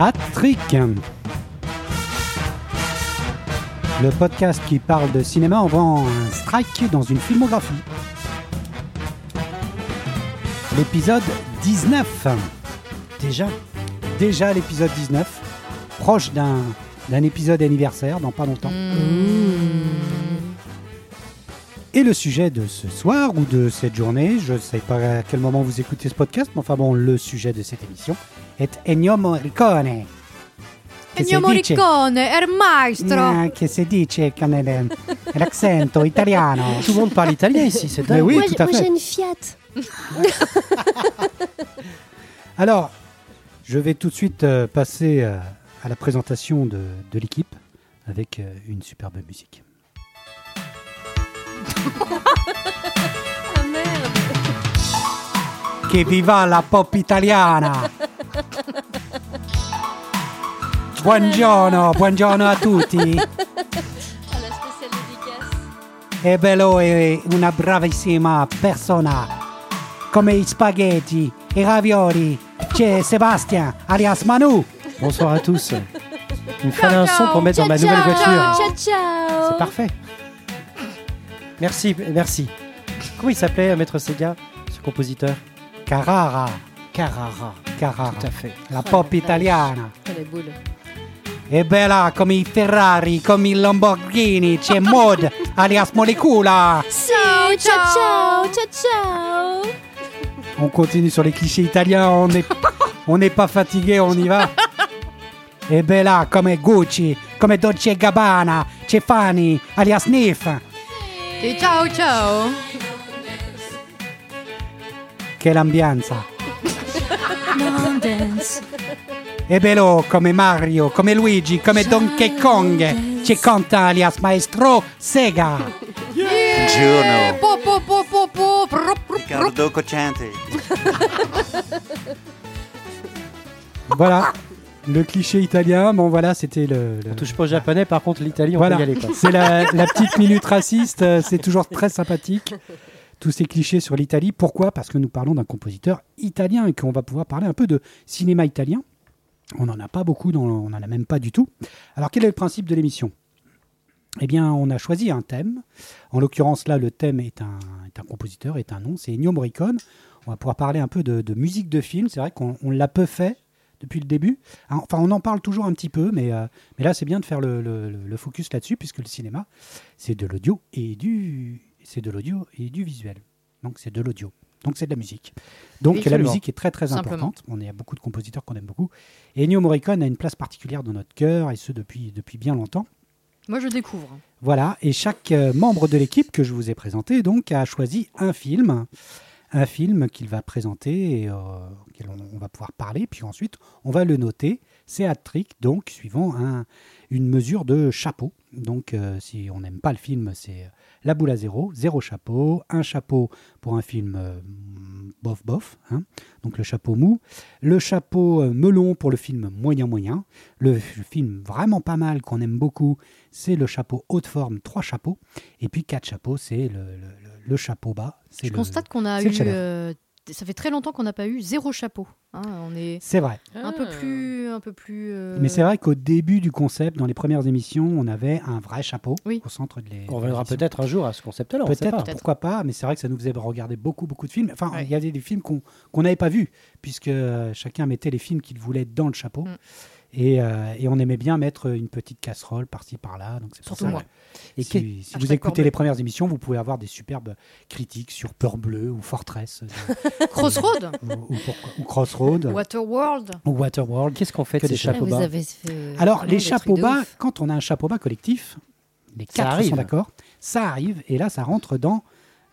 Hat-Trick. Le podcast qui parle de cinéma en faisant un strike dans une filmographie. L'épisode 19. Déjà Déjà l'épisode 19. Proche d'un d'un épisode anniversaire dans pas longtemps. Et le sujet de ce soir ou de cette journée, je ne sais pas à quel moment vous écoutez ce podcast, mais enfin bon, le sujet de cette émission est Ennio Morricone. Ennio dice- Morricone, il maestro. Ah, che si dice con el- l'accento italiano. Tout le monde parle italien ici, c'est Mais dingue. oui, moi, tout à moi, fait. j'ai une Fiat. Alors, je vais tout de suite euh, passer euh, à la présentation de, de l'équipe avec euh, une superbe musique. Ah merde. Che viva la pop italiana! Buongiorno, buongiorno a tutti. E bello è una bravissima persona. Come i spaghetti, i ravioli. C'è Sébastien, alias Manu. Bonsoir à tous. Il me fallait un son pour mettre dans ma nouvelle ciao. voiture. Ciao, ciao. C'est parfait. Merci, merci. Comment il s'appelait, Maître Sega, ce compositeur? Carrara, Carrara. Carrara. Tout à fait. La pop italiana. Oh, les boules. E bella come i Ferrari, come i Lamborghini. C'è Mod, alias Molecula. Ciao, ciao, ciao, ciao, ciao. On continue sur les clichés italiens, on n'est on pas fatigué, on y va. E bella come Gucci, come Dolce Gabbana, c'è Fanny, alias Nif. Et ciao ciao. Che l'ambianza. Non, dance. E bello come Mario, come Luigi, come Donkey Kong. C'è Conta alias Maestro Sega. Buongiorno, Po po po po po. Prop, prop, prop. Riccardo Cocciante. Voilà, le cliché italien. Bon voilà, c'était le... le- On touche pas au japonais, par contre, l'Italie, on Voilà, peut y aller. C'est la, la petite minute raciste, euh, c'est toujours très sympathique. Tous ces clichés sur l'Italie. Pourquoi? Parce que nous parlons d'un compositeur italien et qu'on va pouvoir parler un peu de cinéma italien. On n'en a pas beaucoup, dans- on n'en a même pas du tout. Alors quel est le principe de l'émission? Eh bien, on a choisi un thème. En l'occurrence, là, le thème est un, est un compositeur, est un nom, c'est Ennio Morricone. On va pouvoir parler un peu de, de musique de film. C'est vrai qu'on on l'a peu fait depuis le début. Enfin, on en parle toujours un petit peu, mais, euh, mais là, c'est bien de faire le, le- le- le focus là-dessus, puisque le cinéma, c'est de l'audio et du, c'est de l'audio et du visuel. Donc, c'est de l'audio. Donc, c'est de la musique. Donc, la musique est très, très Simplement. importante. On est a beaucoup de compositeurs qu'on aime beaucoup. Et Ennio Morricone a une place particulière dans notre cœur, et ce depuis, depuis bien longtemps. Moi je découvre. Voilà, et chaque euh, membre de l'équipe que je vous ai présenté donc a choisi un film, un film qu'il va présenter et euh, auquel on, va pouvoir parler, puis ensuite on va le noter. C'est hat-trick, donc suivant un- une mesure de chapeau. Donc euh, si on n'aime pas le film, c'est euh, la boule à zéro, zéro chapeau, un chapeau pour un film bof bof, hein, donc le chapeau mou, le chapeau melon pour le film moyen moyen, le, film vraiment pas mal qu'on aime beaucoup, c'est le chapeau haute forme, trois chapeaux, et puis quatre chapeaux, c'est le- le- le chapeau bas. c'est Je le- constate qu'on a eu. euh, ça fait très longtemps qu'on n'a pas eu zéro chapeau. hein. on est C'est vrai. un peu plus, un peu plus. euh, Mais c'est vrai qu'au début du concept, dans les premières émissions, on avait un vrai chapeau Oui. au centre de les. On reviendra peut-être un jour à ce concept-là, Peut-être, pourquoi pas, mais c'est vrai que ça nous faisait regarder beaucoup, beaucoup de films. Enfin, Ouais. il y avait des films qu'on qu'on n'avait pas vus, puisque chacun mettait les films qu'il voulait dans le chapeau. Mm. Et, euh, et on aimait bien mettre une petite casserole par-ci, par-là. Donc c'est pour Surtout ça moi. Et si, vous écoutez les premières émissions, vous pouvez avoir des superbes critiques sur Peur Bleu ou Fortress euh, Crossroad, ou, ou ou Crossroad Waterworld. ou Waterworld. Qu'est-ce qu'on fait Que de ces des chapeaux Ah, bas avez fait Alors, les chapeaux bas, quand on a un chapeau bas collectif, les Ça quatre arrive. sont d'accord, ça arrive, et là, ça rentre dans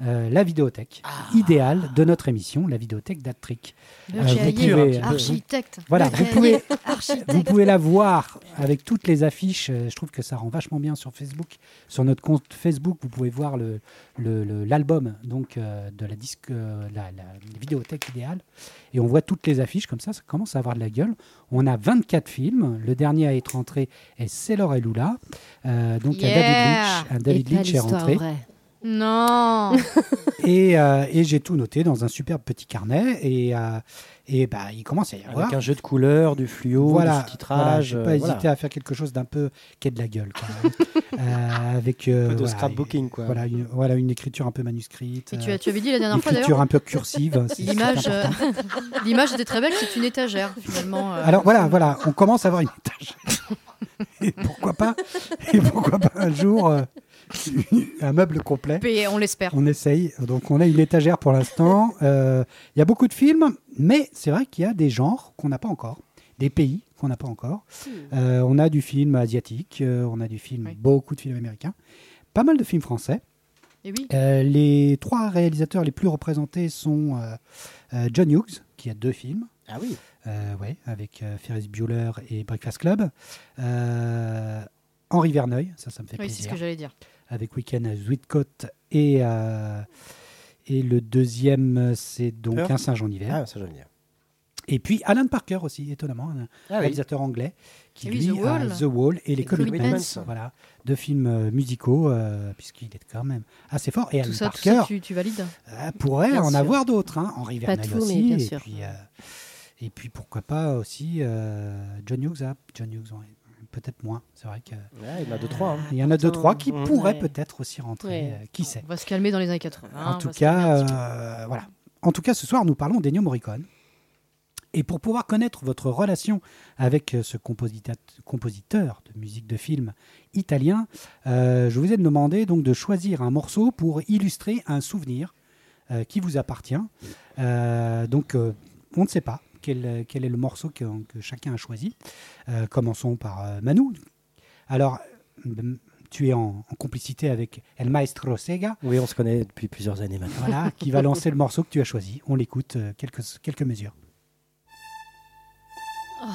euh, la vidéothèque idéale de notre émission, la vidéothèque d'Attrick. Euh, vous Jaillet, pouvez- architecte. Voilà, vous pouvez- architecte. Vous pouvez la voir avec toutes les affiches. euh, Je trouve que ça rend vachement bien sur Facebook. Sur notre compte Facebook, vous pouvez voir le- le- le- l'album donc euh, de la disque, la, la vidéothèque idéale, et on voit toutes les affiches comme ça. Ça commence à avoir de la gueule. On a 24 films. Le dernier à être entré est Sailor et Lula. Donc un. David Lynch, un David Et Lynch est rentré. vraie. Non Et, euh, et j'ai tout noté dans un superbe petit carnet. Et, euh, et bah, il commence à y avoir. Avec un jeu de couleurs, du fluo, voilà, du sous-titrage. Voilà, euh, j'ai pas voilà. hésité à faire quelque chose d'un peu qui ait de la gueule. Quand même. Euh, avec euh, Un peu de voilà, scrapbooking, quoi. Voilà une, voilà, une écriture un peu manuscrite. Et tu, euh, as- tu avais dit la dernière une fois écriture d'ailleurs, un peu cursive. l'image euh, l'image était très belle, c'est une étagère finalement. euh. Alors voilà, voilà, on commence à avoir une étagère. Et pourquoi pas Et pourquoi pas un jour euh, un meuble complet Et on l'espère. On essaye. Donc, on a une étagère pour l'instant. Euh, Il y a beaucoup de films, mais c'est vrai qu'il y a des genres qu'on n'a pas encore, des pays qu'on n'a pas encore. Euh, on a du film asiatique, euh, on a du film, Oui. beaucoup de films américains, pas mal de films français. Et oui. Euh, les trois réalisateurs les plus représentés sont euh, euh, John Hughes, qui a deux films. Ah oui. Euh, ouais, avec euh, Ferris Bueller et Breakfast Club. Euh, Henri Verneuil, ça, ça me fait Oui, c'est ce plaisir que j'allais dire. Avec Weekend à Zuidcote et, euh, et le deuxième, c'est donc. Un singe en hiver. Ah. Et puis Alan Parker aussi, étonnamment, un Ah oui. réalisateur anglais qui Et lui The a Wall. The Wall et les Et Commitments. Voilà, deux films euh, musicaux, euh, puisqu'il est quand même assez fort. Et Alan Tout tout Parker ça, tu, tu valides euh, pourrait Bien en sûr. avoir d'autres. Hein. Henri Verneuil mais aussi. bien et, sûr. Puis, euh, et puis pourquoi pas aussi euh, John Hughes. hein. John Hughes, ouais, peut-être moins. C'est vrai qu'il Ouais, il y en a deux, trois. hein. y en a deux, trois qui ouais. pourraient peut-être aussi rentrer. Ouais. euh, qui sait On va se calmer dans les années 80. hein, en tout cas, euh, voilà. En tout cas, ce soir, nous parlons d'Ennio Morricone. Et pour pouvoir connaître votre relation avec euh, ce compositeur de musique de film italien, euh, je vous ai demandé donc de choisir un morceau pour illustrer un souvenir euh, qui vous appartient. Euh, donc, euh, on ne sait pas quel, quel est le morceau que, que chacun a choisi. Euh, commençons par euh, Manu. Alors, tu es en, en complicité avec El Maestro Sega. Oui, on se connaît depuis plusieurs années maintenant. Voilà, qui va lancer le morceau que tu as choisi. On l'écoute euh, quelques, quelques mesures.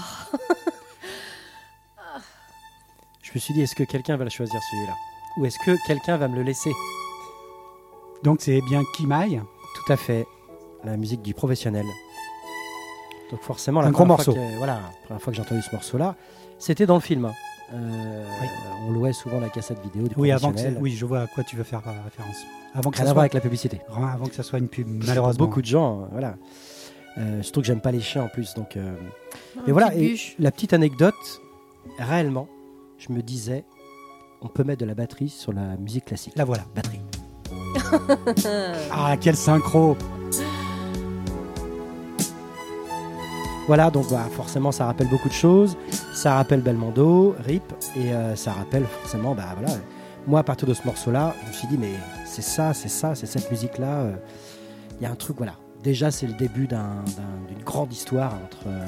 Je me suis dit, est-ce que quelqu'un va le choisir celui-là? Ou est-ce que quelqu'un va me le laisser? Donc c'est bien Kimaï. Tout à fait. La musique du professionnel. Donc forcément, la Un gros première fois morceau. que- voilà, la première fois que j'ai entendu ce morceau-là, c'était dans le film. Euh, Oui. On louait souvent la cassette vidéo du Oui, avant que oui, je vois à quoi tu veux faire euh, référence. Avant que, Rien ça à voir soit, avec la publicité. avant que ça soit une pub, malheureusement. Beaucoup de gens, euh, voilà. Euh, surtout que j'aime pas les chiens en plus, donc. euh, Et voilà. Et la petite anecdote, réellement, je me disais, on peut mettre de la batterie sur la musique classique. La voilà. batterie. Ah, quel synchro Voilà, donc bah, forcément, ça rappelle beaucoup de choses. Ça rappelle Belmondo, Rip, et euh, ça rappelle forcément, bah voilà. Moi, à partir de ce morceau-là, je me suis dit, mais c'est ça, c'est ça, c'est cette musique-là. euh, Il y a un truc, voilà. Déjà, c'est le début d'un- d'un- d'une grande histoire entre. euh,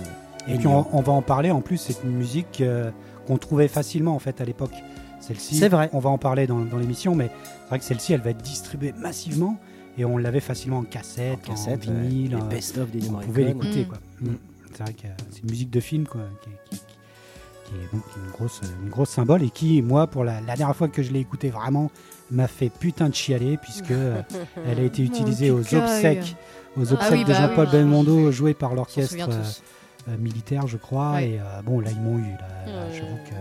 Et puis on, on va en parler. En plus, c'est une musique euh, qu'on trouvait facilement en fait à l'époque. Celle-ci, C'est vrai. On va en parler dans, dans l'émission, mais c'est vrai que celle-ci, elle va être distribuée massivement et on l'avait facilement en cassette, en, cassette, ouais, vinyle. les euh, best-of des on pouvait l'écouter. Mm. quoi. Mm. C'est vrai que c'est une musique de film quoi, qui, qui- qui- qui est donc une grosse, une grosse symbole et qui, moi, pour la, la dernière fois que je l'ai écoutée vraiment, m'a fait putain de chialer puisque euh, elle a été utilisée aux obsèques, aux Ah obsèques oui, de bah Jean-Paul oui. Belmondo, joué par On s'en l'orchestre euh, euh, militaire, je crois. Ouais. Et euh, bon, là, ils m'ont eu. Là, Là. J'avoue que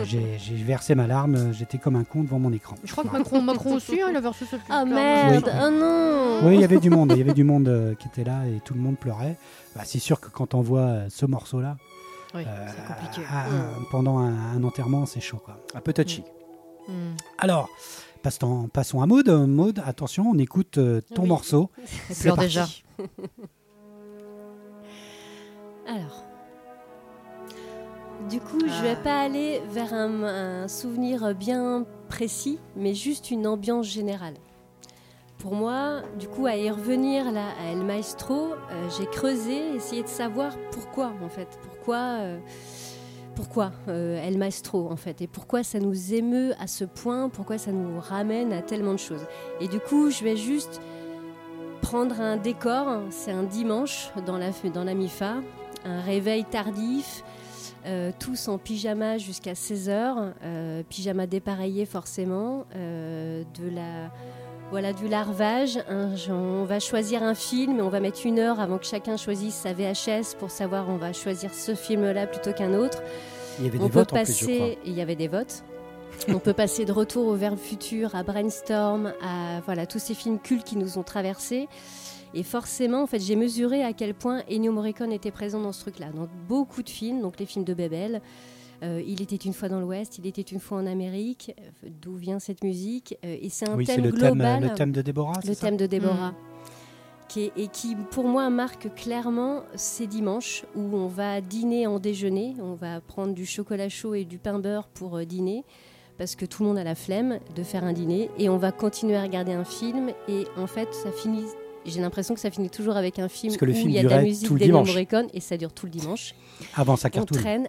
euh, j'ai j'ai versé ma larme. J'étais comme un con devant mon écran. Je crois que Macron, Macron aussi, hein, il avait reçu cette Ah merde, Oui. oh non Oui, il y avait du monde. Il y avait du monde euh, qui était là et tout le monde pleurait. Bah, c'est sûr que quand on voit euh, ce morceau-là Oui, euh, à- pendant un, un enterrement, c'est chaud. Quoi. Un peu touchy. Hmm. Alors, passons, passons à Maud. Maud, attention, on écoute euh, ton Oui. morceau. C'est déjà. Alors. Du coup, je vais pas aller vers un, un souvenir bien précis, mais juste une ambiance générale. Pour moi, du coup, à y revenir là, à El Maestro, euh, j'ai creusé, essayé de savoir pourquoi, en fait. Pourquoi, euh, pourquoi euh, El Maestro, en fait? Et pourquoi ça nous émeut à ce point, pourquoi ça nous ramène à tellement de choses? Et du coup, je vais juste prendre un décor. C'est un dimanche dans la, dans la MIFA, un réveil tardif. tous en pyjama jusqu'à 16h, pyjama dépareillé forcément, de la, voilà, du larvage. un- on va choisir un film et on va mettre une heure avant que chacun choisisse sa VHS pour savoir on va choisir ce film-là plutôt qu'un autre. Il y avait On des peut votes en plus, je crois. passer, il y avait des votes. On peut passer de Retour au Vers le futur à Brainstorm, à voilà tous ces films cultes qui nous ont traversés. Et forcément, en fait, j'ai mesuré à quel point Ennio Morricone était présent dans ce truc-là. Dans beaucoup de films, donc les films de Bebel, euh, Il était une fois dans l'Ouest, Il était une fois en Amérique, euh, d'où vient cette musique. euh, et c'est un Oui, thème le thème, global le thème de Déborah. le ça thème de Déborah. Mm. Qui est- et qui, pour moi, marque clairement ces dimanches où on va dîner en déjeuner. On va prendre du chocolat chaud et du pain beurre pour euh, dîner, parce que tout le monde a la flemme de faire un dîner. Et on va continuer à regarder un film. Et en fait, ça finit. J'ai l'impression que ça finit toujours avec un film Parce que le où film il y a de la musique d'Ennio. Morricone et ça dure tout le dimanche. Avant sa On cartoon. traîne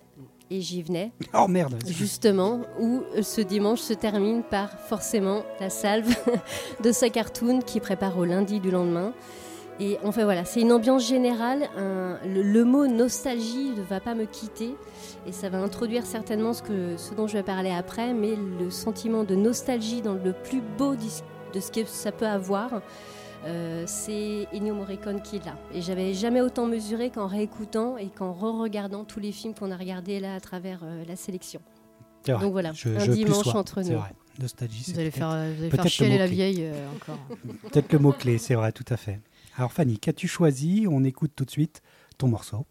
et j'y venais Oh merde. justement, où ce dimanche se termine par forcément la salve de sa cartoon qui prépare au lundi du lendemain. Et enfin voilà, c'est une ambiance générale. un- le, le mot nostalgie ne va pas me quitter et ça va introduire certainement ce, que, ce dont je vais parler après, mais le sentiment de nostalgie dans le plus beau de ce que ça peut avoir. Euh, c'est Ennio Morricone qui est là. Et j'avais jamais autant mesuré qu'en réécoutant et qu'en re-regardant tous les films qu'on a regardés là à travers euh, la sélection. Vrai. Donc voilà, Je- un je dimanche entre nous. vrai. Nostalgie, c'est Vous allez faire, euh, vous allez peut-être faire le chialer la vieille euh, encore. peut-être le mot-clé, c'est vrai, tout à fait. Alors Fanny, qu'as-tu choisi? On écoute tout de suite ton morceau.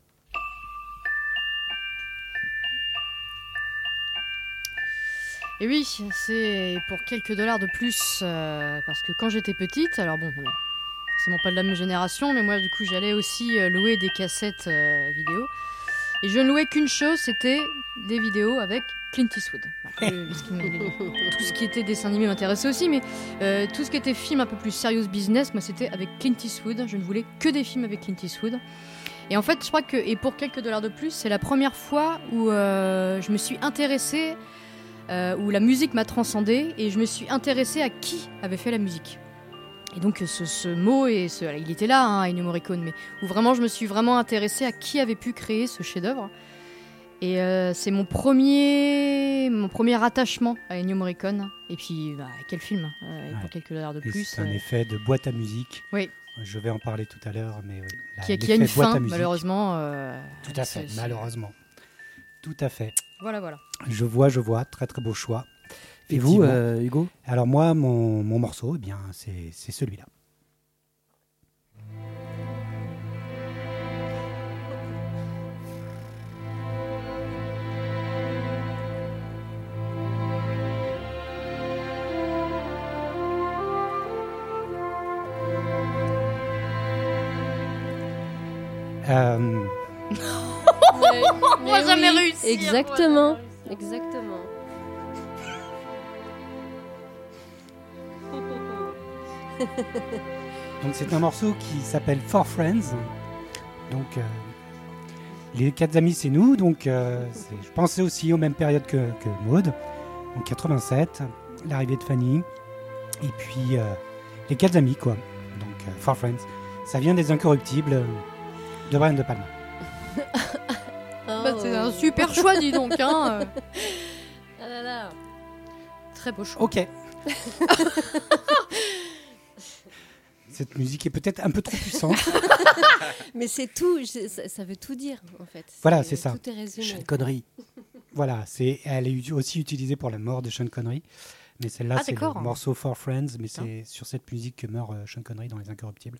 Et oui, c'est pour quelques dollars de plus, euh, parce que quand j'étais petite, alors bon, on est forcément pas de la même génération, mais moi du coup j'allais aussi euh, louer des cassettes euh, vidéo. Et je ne louais qu'une chose, c'était des vidéos avec Clint Eastwood. Voilà, euh, parce qu'il me- tout ce qui était dessin animé m'intéressait aussi, mais euh, tout ce qui était film un peu plus serious business, moi c'était avec Clint Eastwood. Je ne voulais que des films avec Clint Eastwood. Et en fait, je crois que, et pour quelques dollars de plus, c'est la première fois où euh, je me suis intéressée euh, où la musique m'a transcendée et je me suis intéressée à qui avait fait la musique. Et donc ce, ce mot, et ce, il était là, hein, Ennio Morricone, mais où vraiment je me suis vraiment intéressée à qui avait pu créer ce chef-d'œuvre. Et euh, c'est mon premier, mon premier attachement à Ennio Morricone. Et puis, bah, quel film, euh, Ouais. pour quelques dollars de plus. C'est un euh, effet de boîte à musique. Oui. Je vais en parler tout à l'heure, mais oui. la- qui, a- qui a une fin, malheureusement. euh, Tout à fait, malheureusement. Tout à fait. Voilà, voilà. Je vois, je vois. Très très beau choix. Et vous, euh, Hugo? Alors moi, mon, mon morceau, eh bien, c'est c'est celui-là. Euh, On va jamais réussir, Exactement. Exactement. donc c'est un morceau qui s'appelle For Friends. Donc euh, les quatre amis, c'est nous. Donc euh, je pensais aussi aux mêmes périodes que, que Maud. Donc 87, l'arrivée de Fanny, et puis euh, les quatre amis quoi. Donc euh, For Friends, ça vient des Incorruptibles de Brian De Palma. Bah, c'est un super choix, dis donc. Hein. euh. Ah là là. Très beau choix. Ok. Cette musique est peut-être un peu trop puissante. Mais c'est tout, je- ça, ça veut tout dire en fait. Voilà, c'est ça. Tout est résumé. Sean Connery. Voilà, c'est, elle est aussi utilisée pour la mort de Sean Connery. Mais celle-là, Ah, c'est le d'accord. morceau For Friends, mais c'est sur cette musique que meurt euh, Sean Connery dans Les Incorruptibles.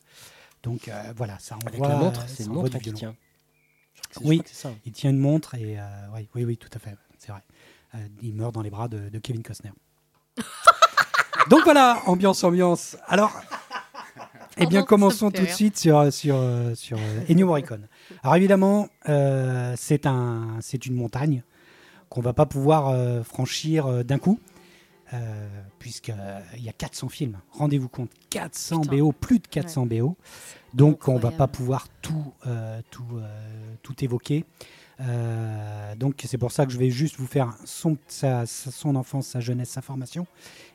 Donc euh, voilà, ça Avec envoie, la montre, euh, c'est ça une envoie montre du qui violon. tient. Je crois que c'est- Oui. ça. Il tient une montre et euh, oui, oui, oui, tout à fait, c'est vrai. Euh, il meurt dans les bras de, de Kevin Costner. Donc voilà, ambiance, ambiance. Alors, eh bien, commençons tout de suite sur, sur, euh, sur euh, Ennio Morricone. Alors évidemment, euh, c'est un, c'est une montagne qu'on va pas pouvoir euh, franchir euh, d'un coup, euh, puisqu'il y a 400 films. Rendez-vous compte, 400 Putain. BO, plus de 400 BO. Donc on va incroyable. pas pouvoir tout, euh, tout, euh, tout évoquer. Euh, donc c'est pour ça que je vais juste vous faire son, sa- sa- son enfance, sa jeunesse, sa formation.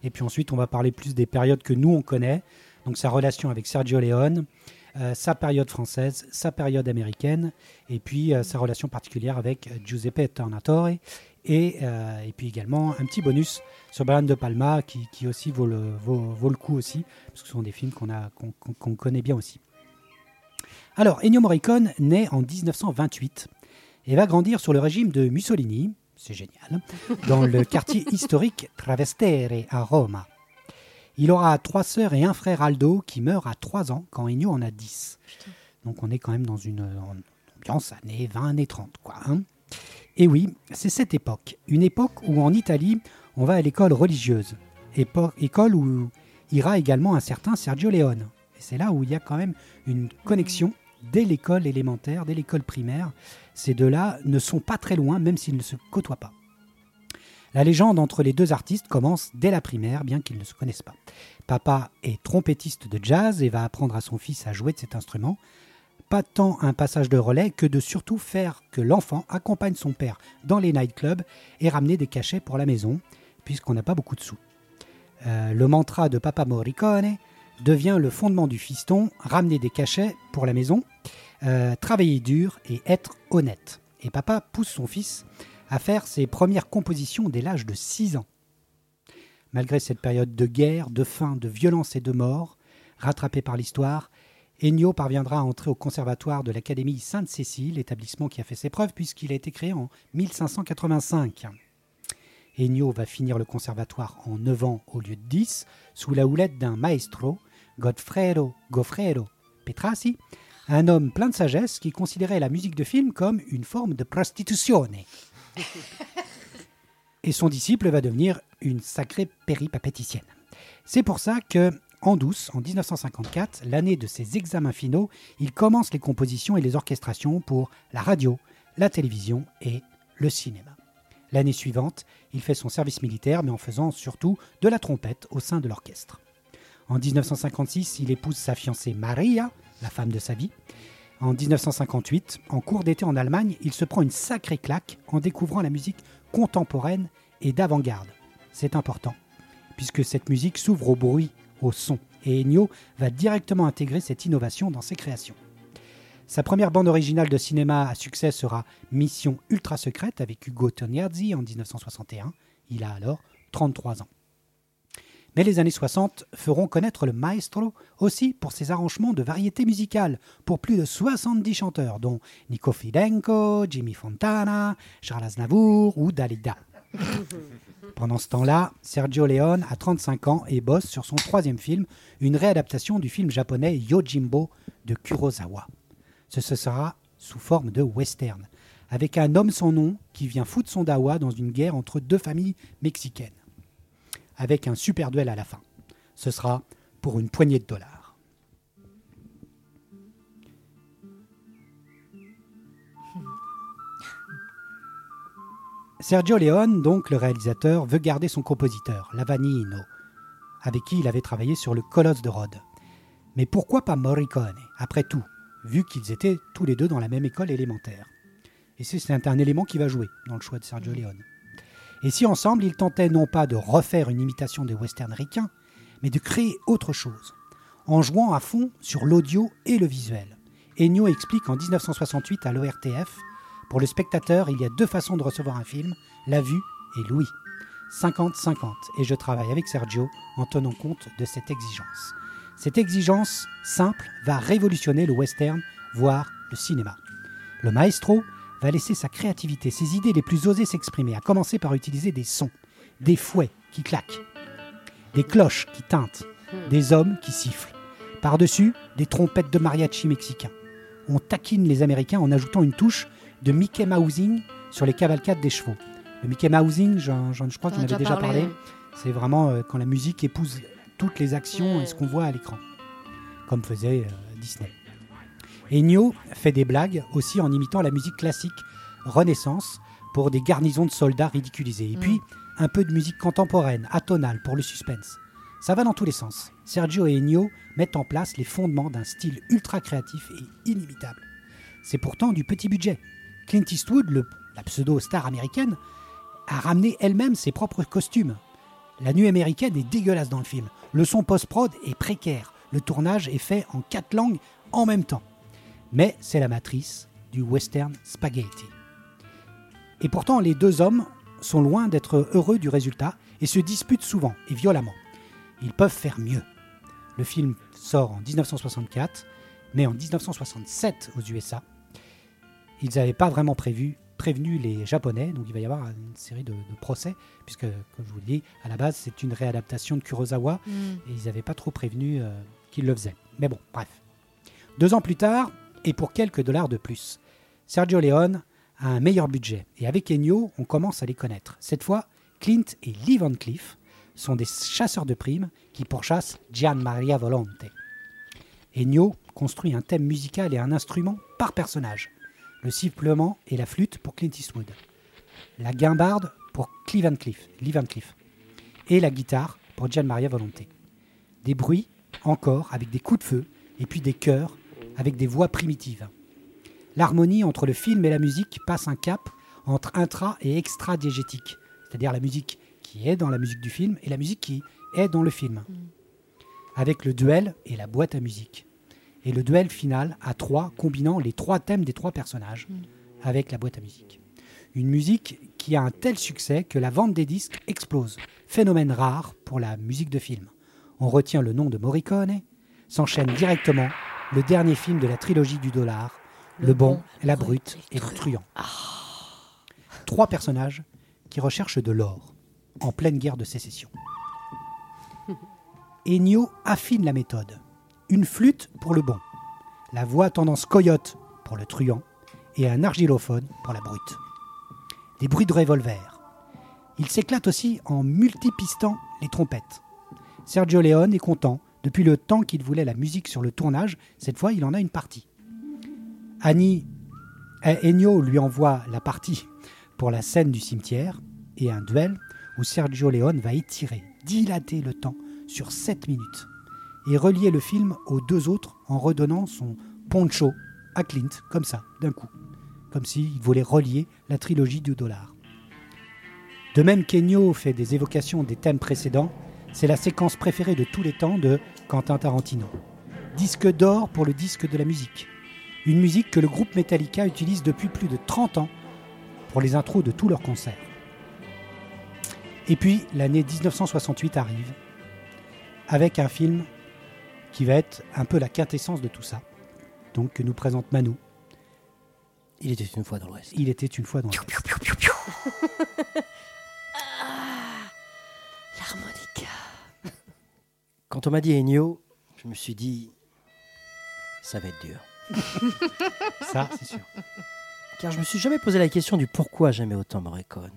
Et puis ensuite on va parler plus des périodes que nous on connaît. Donc sa relation avec Sergio Leone, euh, sa période française, sa période américaine, et puis euh, sa relation particulière avec euh, Giuseppe Tornatore. Et, euh, et puis également un petit bonus sur Brian De Palma qui, qui aussi vaut le, vaut, vaut le coup aussi, parce que ce sont des films qu'on connaît bien aussi. Alors, Ennio Morricone naît en 1928 et va grandir sur le régime de Mussolini, c'est génial, dans le quartier historique Travestere à Rome. Il aura trois sœurs et un frère Aldo qui meurt à 3 ans quand Ennio en a 10. Donc on est quand même dans une ambiance années 20, années 30. Quoi, hein. Et oui, c'est cette époque. Une époque où en Italie, on va à l'école religieuse. École où ira également un certain Sergio Leone. Et c'est là où il y a quand même une connexion dès l'école élémentaire, dès l'école primaire. Ces deux-là ne sont pas très loin, même s'ils ne se côtoient pas. La légende entre les deux artistes commence dès la primaire, bien qu'ils ne se connaissent pas. Papa est trompettiste de jazz et va apprendre à son fils à jouer de cet instrument. Pas tant un passage de relais que de surtout faire que l'enfant accompagne son père dans les nightclubs et ramener des cachets pour la maison, puisqu'on n'a pas beaucoup de sous. Euh, le mantra de Papa Morricone devient le fondement du fiston, ramener des cachets pour la maison, euh, travailler dur et être honnête. Et papa pousse son fils à faire ses premières compositions dès l'âge de 6 ans. Malgré cette période de guerre, de faim, de violence et de mort, rattrapé par l'histoire, Ennio parviendra à entrer au conservatoire de l'Académie Sainte-Cécile, établissement qui a fait ses preuves puisqu'il a été créé en 1585. Ennio va finir le conservatoire en 9 ans au lieu de 10, sous la houlette d'un maestro, Godfredo Goffredo Petrassi, un homme plein de sagesse qui considérait la musique de film comme une forme de prostituzione. Et son disciple va devenir une sacrée péripapéticienne. C'est pour ça que, en douce, en 1954, l'année de ses examens finaux, il commence les compositions et les orchestrations pour la radio, la télévision et le cinéma. L'année suivante, il fait son service militaire, mais en faisant surtout de la trompette au sein de l'orchestre. En 1956, il épouse sa fiancée Maria, la femme de sa vie. En 1958, en cours d'été en Allemagne, il se prend une sacrée claque en découvrant la musique contemporaine et d'avant-garde. C'est important, puisque cette musique s'ouvre au bruit, au son, et Ennio va directement intégrer cette innovation dans ses créations. Sa première bande originale de cinéma à succès sera Mission Ultra Secrète avec Ugo Tognazzi en 1961. Il a alors 33 ans. Mais les années 60 feront connaître le maestro aussi pour ses arrangements de variétés musicales pour plus de 70 chanteurs, dont Nico Fidenko, Jimmy Fontana, Charles Aznavour ou Dalida. Pendant ce temps-là, Sergio Leone a 35 ans et bosse sur son troisième film, une réadaptation du film japonais Yojimbo de Kurosawa. Ce ce sera sous forme de western, avec un homme sans nom qui vient foutre son dawa dans une guerre entre deux familles mexicaines avec un super duel à la fin. Ce sera pour une poignée de dollars. Sergio Leone, donc le réalisateur, veut garder son compositeur, Lavanino, avec qui il avait travaillé sur le Colosse de Rhodes. Mais pourquoi pas Morricone, après tout, vu qu'ils étaient tous les deux dans la même école élémentaire? Et c'est c'est un élément qui va jouer dans le choix de Sergio Leone. Et si ensemble, ils tentaient non pas de refaire une imitation des westerns ricains, mais de créer autre chose, en jouant à fond sur l'audio et le visuel. Ennio explique en 1968 à l'ORTF Pour le spectateur, il y a deux façons de recevoir un film, la vue et l'ouïe. 50-50, et je travaille avec Sergio en tenant compte de cette exigence. Cette exigence simple va révolutionner le western, voire le cinéma. Le maestro va laisser sa créativité, ses idées les plus osées s'exprimer, à commencer par utiliser des sons, des fouets qui claquent, des cloches qui tintent, des hommes qui sifflent. Par-dessus, des trompettes de mariachi mexicains. On taquine les Américains en ajoutant une touche de Mickey Mousing sur les cavalcades des chevaux. Le Mickey Mousing, je crois T'en qu'on avait déjà parlé. parlé. C'est vraiment euh, quand la musique épouse toutes les actions et ce qu'on voit à l'écran, comme faisait euh, Disney. Ennio fait des blagues aussi en imitant la musique classique Renaissance pour des garnisons de soldats ridiculisés. Et puis un peu de musique contemporaine, atonale pour le suspense. Ça va dans tous les sens. Sergio et Ennio mettent en place les fondements d'un style ultra créatif et inimitable. C'est pourtant du petit budget. Clint Eastwood, la pseudo-star américaine, a ramené elle-même ses propres costumes. La nuit américaine est dégueulasse dans le film. Le son post-prod est précaire. Le tournage est fait en quatre langues en même temps. Mais c'est la matrice du western spaghetti. Et pourtant, les deux hommes sont loin d'être heureux du résultat et se disputent souvent et violemment. Ils peuvent faire mieux. Le film sort en 1964, mais en 1967 aux USA. Ils n'avaient pas vraiment prévu prévenu les Japonais, donc il va y avoir une série de, de procès, puisque, comme je vous le dis, à la base, c'est une réadaptation de Kurosawa, Mm. et ils n'avaient pas trop prévenu euh, qu'ils le faisaient. Mais bon, bref. Deux ans plus tard, et pour quelques dollars de plus, Sergio Leone a un meilleur budget. Et avec Ennio, on commence à les connaître. Cette fois, Clint et Lee Van Cleef sont des chasseurs de primes qui pourchassent Gian Maria Volonte. Ennio construit un thème musical et un instrument par personnage. Le sifflement et la flûte pour Clint Eastwood. La guimbarde pour Lee Van Cleef, Lee Van. Et la guitare pour Gian Maria Volonte. Des bruits, encore, avec des coups de feu, et puis des chœurs, avec des voix primitives. L'harmonie entre le film et la musique passe un cap entre intra et extra diégétique, c'est-à-dire la musique qui est dans la musique du film et la musique qui est dans le film, avec le duel et la boîte à musique. Et le duel final à trois, combinant les trois thèmes des trois personnages avec la boîte à musique. Une musique qui a un tel succès que la vente des disques explose. Phénomène rare pour la musique de film. On retient le nom de Morricone, s'enchaîne directement le dernier film de la trilogie du dollar, Le, bon, la brute et le truand. Trois personnages qui recherchent de l'or en pleine guerre de sécession. Ennio affine la méthode. Une flûte pour le bon, la voix tendance coyote pour le truand et un argilophone pour la brute. Des bruits de revolver. Il s'éclate aussi en multipistant les trompettes. Sergio Leone est content. Depuis le temps qu'il voulait la musique sur le tournage, cette fois il en a une partie. Annie, Ennio lui envoie la partie pour la scène du cimetière et un duel où Sergio Leone va étirer, dilater le temps sur 7 minutes et relier le film aux deux autres en redonnant son poncho à Clint, comme ça, d'un coup. Comme s'il voulait relier la trilogie du dollar. De même qu'Ennio fait des évocations des thèmes précédents, c'est la séquence préférée de tous les temps de Quentin Tarantino. Disque d'or pour le disque de la musique. Une musique que le groupe Metallica utilise depuis plus de 30 ans pour les intros de tous leurs concerts. Et puis l'année 1968 arrive, avec un film qui va être un peu la quintessence de tout ça, donc que nous présente Manu. Il était une fois dans l'Ouest. Il était une fois dans l'Ouest. L'harmonica. Quand on m'a dit Ennio, je me suis dit, ça va être dur. Ça, c'est sûr. Car je me suis jamais posé la question du pourquoi j'aimais autant Morricone.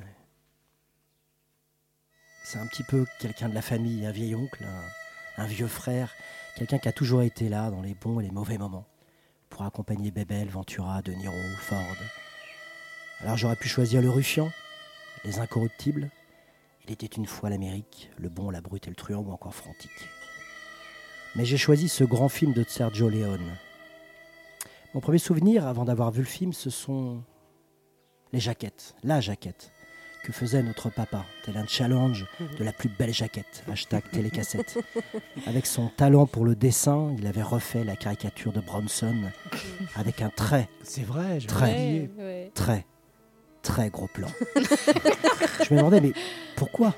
C'est un petit peu quelqu'un de la famille, un vieil oncle, un, un vieux frère, quelqu'un qui a toujours été là dans les bons et les mauvais moments, pour accompagner Bebel, Ventura, De Niro, Ford. Alors j'aurais pu choisir le Ruffian, les Incorruptibles, Il était une fois l'Amérique, le bon, la brute et le truand, ou encore Frantic. Mais j'ai choisi ce grand film de Sergio Leone. Mon premier souvenir, avant d'avoir vu le film, ce sont les jaquettes, la jaquette que faisait notre papa, tel un challenge de la plus belle jaquette, hashtag télécassette. Avec son talent pour le dessin, il avait refait la caricature de Bronson avec un très, C'est vrai, je Très. oublié. Ouais, ouais. très, très gros plan. je me demandais, mais pourquoi?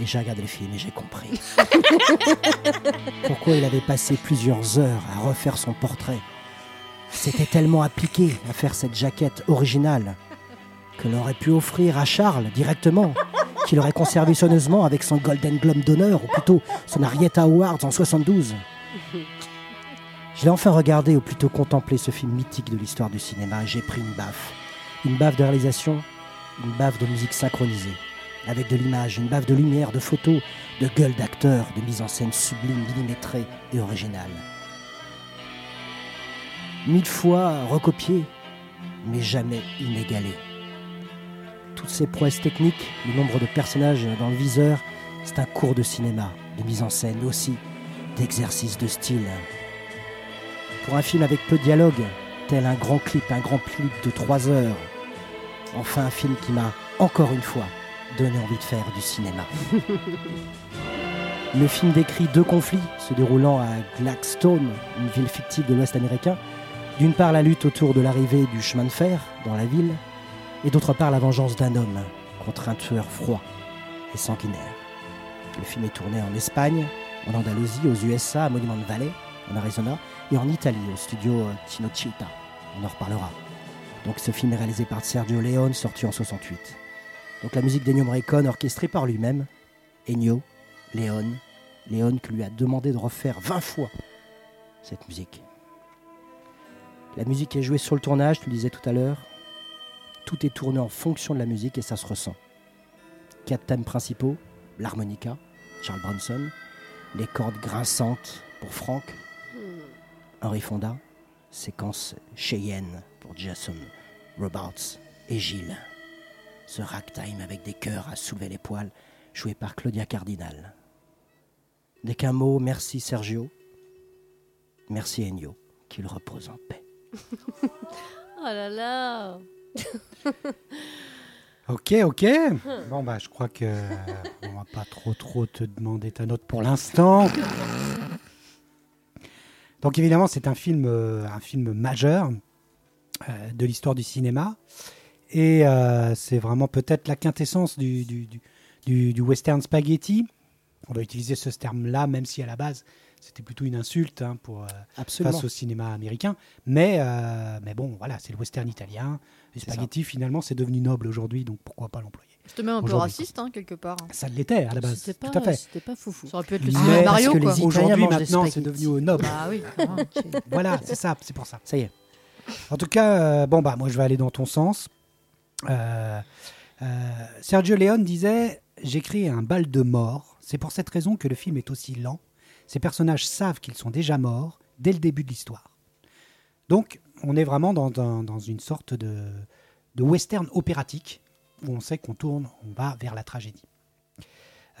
Et j'ai regardé le film et j'ai compris. pourquoi il avait passé plusieurs heures à refaire son portrait? C'était tellement appliqué à faire cette jaquette originale que l'on aurait pu offrir à Charles directement, qu'il aurait conservé soigneusement avec son Golden Globe d'honneur, ou plutôt son Arietta Awards en 72. Je l'ai enfin regardé, ou plutôt contemplé ce film mythique de l'histoire du cinéma, et j'ai pris une baffe. Une baffe de réalisation, une baffe de musique synchronisée, avec de l'image, une baffe de lumière, de photos, de gueule d'acteur, de mise en scène sublime, millimétrée et originale. Mille fois recopiée, mais jamais inégalée. Toutes ces prouesses techniques, le nombre de personnages dans le viseur, c'est un cours de cinéma, de mise en scène, aussi d'exercice de style. Pour un film avec peu de dialogue, tel un grand clip, un grand clip de trois heures, enfin un film qui m'a, encore une fois, donné envie de faire du cinéma. Le film décrit deux conflits se déroulant à Gladstone, une ville fictive de l'Ouest américain. D'une part, la lutte autour de l'arrivée du chemin de fer dans la ville, et d'autre part, la vengeance d'un homme contre un tueur froid et sanguinaire. Le film est tourné en Espagne, en Andalousie, aux USA, à Monument Valley, en Arizona, et en Italie, au studio euh, Cinecittà. On en reparlera. Donc ce film est réalisé par Sergio Leone, sorti en 68. Donc la musique d'Ennio Morricone, orchestrée par lui-même. Ennio, Leone, Leone qui lui a demandé de refaire 20 fois cette musique. La musique est jouée sur le tournage, tu le disais tout à l'heure. Tout est tourné en fonction de la musique et ça se ressent. Quatre thèmes principaux, l'harmonica, Charles Bronson, les cordes grinçantes pour Frank, Henry Fonda, séquence Cheyenne pour Jason Robards et Gilles. Ce ragtime avec des chœurs à soulever les poils, joué par Claudia Cardinal. Dès qu'un mot, merci Sergio, merci Ennio, qu'il repose en paix. Oh là là Ok, ok. Bon, bah, je crois que euh, on va pas trop, trop te demander ta note pour l'instant. Donc, évidemment, c'est un film, euh, un film majeur euh, de l'histoire du cinéma. Et c'est vraiment peut-être la quintessence du- du western spaghetti. On va utiliser ce terme-là, même si à la base, c'était plutôt une insulte hein, pour, euh, face au cinéma américain. Mais, euh, mais bon, voilà, c'est le western italien. Le C'est ça. spaghetti, finalement, c'est devenu noble aujourd'hui, donc pourquoi pas l'employer Je te mets un peu raciste, hein, quelque part. Ça l'était à la base, C'était tout pas, à fait. c'était pas foufou. Ça aurait pu être le cinéma parce Mario, que les Aujourd'hui, maintenant, c'est spaghettis. devenu noble. Bah oui. Ok. voilà, c'est ça, c'est pour ça. Ça y est. En tout cas, euh, bon, bah, moi, je vais aller dans ton sens. Euh, euh, Sergio Leone disait J'écris un bal de mort. C'est pour cette raison que le film est aussi lent. Ces personnages savent qu'ils sont déjà morts dès le début de l'histoire. Donc, on est vraiment dans, dans- dans une sorte de, de western opératique où on sait qu'on tourne, on va vers la tragédie.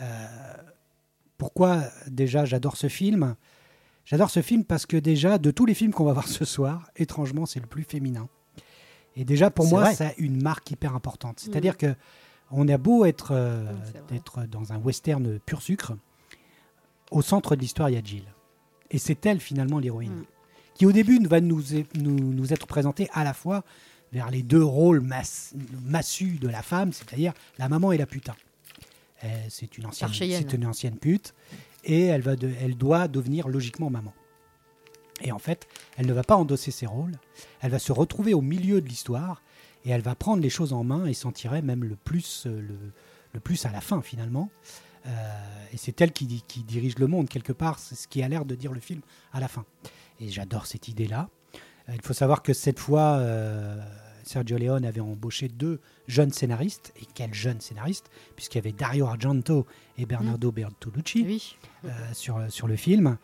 Euh, pourquoi déjà j'adore ce film? J'adore ce film parce que déjà, de tous les films qu'on va voir ce soir, étrangement, c'est le plus féminin. Et déjà, pour moi, vrai. ça a une marque hyper importante. C'est-à-dire que on a beau être, euh, d'être dans un western pur sucre, au centre de l'histoire, il y a Jill. Et c'est elle, finalement, l'héroïne. Mm. Qui, au début, va nous, nous, nous être présentée à la fois vers les deux rôles mass- massus de la femme, c'est-à-dire la maman et la putain. Euh, c'est une ancienne, c'est une ancienne pute et elle, va de- elle doit devenir logiquement maman. Et en fait, elle ne va pas endosser ses rôles, elle va se retrouver au milieu de l'histoire et elle va prendre les choses en main et s'en tirer même le plus, euh, le, le plus à la fin finalement. Euh, et c'est elle qui, di- qui dirige le monde quelque part, c'est ce qui a l'air de dire le film à la fin. Et j'adore cette idée-là. Euh, il faut savoir que cette fois, euh, Sergio Leone avait embauché deux jeunes scénaristes. Et quels jeunes scénaristes Puisqu'il y avait Dario Argento et Bernardo Bertolucci Oui. euh, sur, sur le film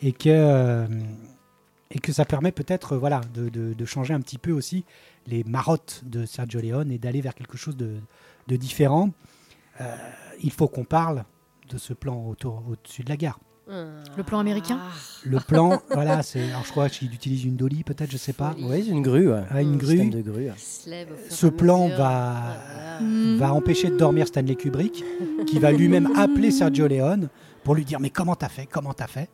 et que, euh, et que ça permet peut-être voilà, de, de- de changer un petit peu aussi les marottes de Sergio Leone et d'aller vers quelque chose de, de différent. Euh, il faut qu'on parle de ce plan autour, au-dessus de la gare. Le plan américain Le plan, voilà, c'est, alors je crois qu'il utilise une dolly peut-être, je sais pas. Oui, c'est une grue. ouais. Ah, une Un grue. de grue. Ce plan va, va empêcher de dormir Stanley Kubrick, qui va lui-même appeler Sergio Leone pour lui dire mais comment t'as fait, comment t'as fait?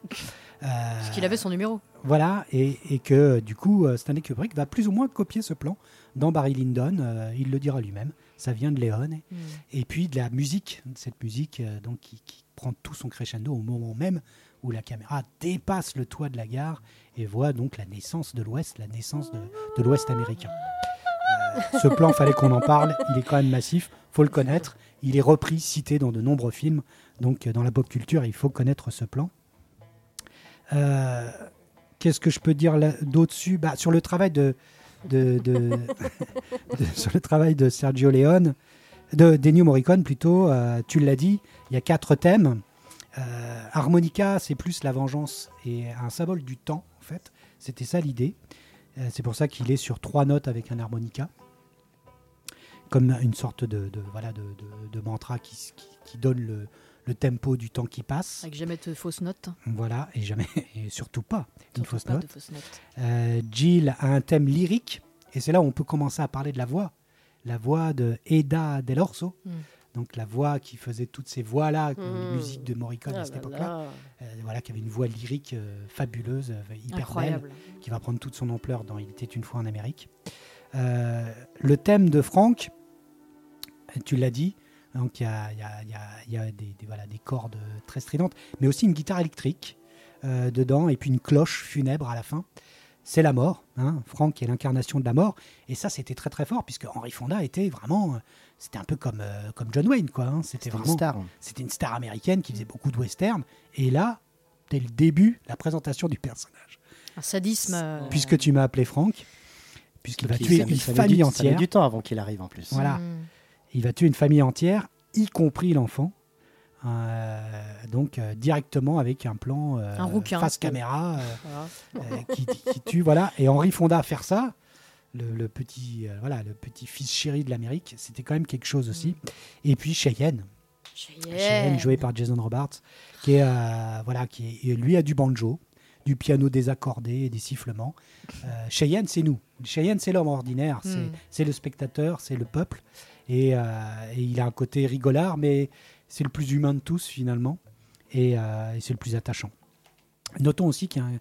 Euh, Parce qu'il avait son numéro. Voilà, et, et que du coup, euh, Stanley Kubrick va plus ou moins copier ce plan dans Barry Lyndon. euh, il le dira lui-même. Ça vient de Léon. Mm. Et puis de la musique, cette musique euh, donc, qui, qui prend tout son crescendo au moment même où la caméra dépasse le toit de la gare et voit donc la naissance de l'Ouest, la naissance de, de l'Ouest américain. Euh, ce plan, fallait qu'on en parle. Il est quand même massif, faut le connaître. Il est repris, cité dans de nombreux films. Donc euh, dans la pop culture, il faut connaître ce plan. Euh, Qu'est-ce que je peux dire là- d'au-dessus bah, Sur le travail de, de, sur le travail de Sergio Leone, de d'Ennio Morricone plutôt, euh, tu l'as dit, il y a quatre thèmes. Euh, harmonica, c'est plus la vengeance et un symbole du temps, en fait. C'était ça l'idée. Euh, c'est pour ça qu'il est sur trois notes avec un harmonica, comme une sorte de, voilà, de, mantra qui donne le, le tempo du temps qui passe. Avec jamais de fausses notes. Voilà, et jamais, et surtout pas une fausse pas note. de fausses notes. Euh, Jill a un thème lyrique, et c'est là où on peut commencer à parler de la voix. La voix de Eda Del Orso, Mm. donc la voix qui faisait toutes ces voix-là, comme les Mm. musiques de Morricone Ah à cette là époque-là, là. euh, voilà, qui avait une voix lyrique euh, fabuleuse, hyper Incroyable. belle, qui va prendre toute son ampleur dans Il était une fois en Amérique. Le thème de Franck, tu l'as dit, donc il y a, il y a- il y a- il y a des, des- voilà, des cordes très stridentes, mais aussi une guitare électrique euh, dedans, et puis une cloche funèbre à la fin. c'est la mort. Hein. Franck est l'incarnation de la mort. Et ça, c'était très très fort, puisque Henry Fonda était vraiment. euh, C'était un peu comme, euh, comme John Wayne, quoi. hein. C'était C'était une vraiment. star. C'était une star américaine qui faisait beaucoup de western. Et là, dès le début, la présentation du personnage. Un sadisme. euh, Puisque tu m'as appelé Franck, puisqu'il va tuer une famille du- Ça met entière. du temps avant qu'il arrive en plus. Voilà. mm. Il va tuer une famille entière, y compris l'enfant. Euh, donc euh, directement avec un plan euh, Un rouquin. face caméra Voilà. qui, qui tue voilà et Henri Fonda à faire ça le, le petit voilà le petit fils chéri de l'Amérique c'était quand même quelque chose aussi et puis Cheyenne Cheyenne Cheyenne. joué par Jason Robards qui est voilà qui est, lui a du banjo du piano désaccordé et des sifflements Cheyenne c'est nous Cheyenne c'est l'homme ordinaire c'est Mm. c'est le spectateur c'est le peuple et, euh, et il a un côté rigolard mais c'est le plus humain de tous finalement et, euh, et c'est le plus attachant notons aussi qu'il y a un,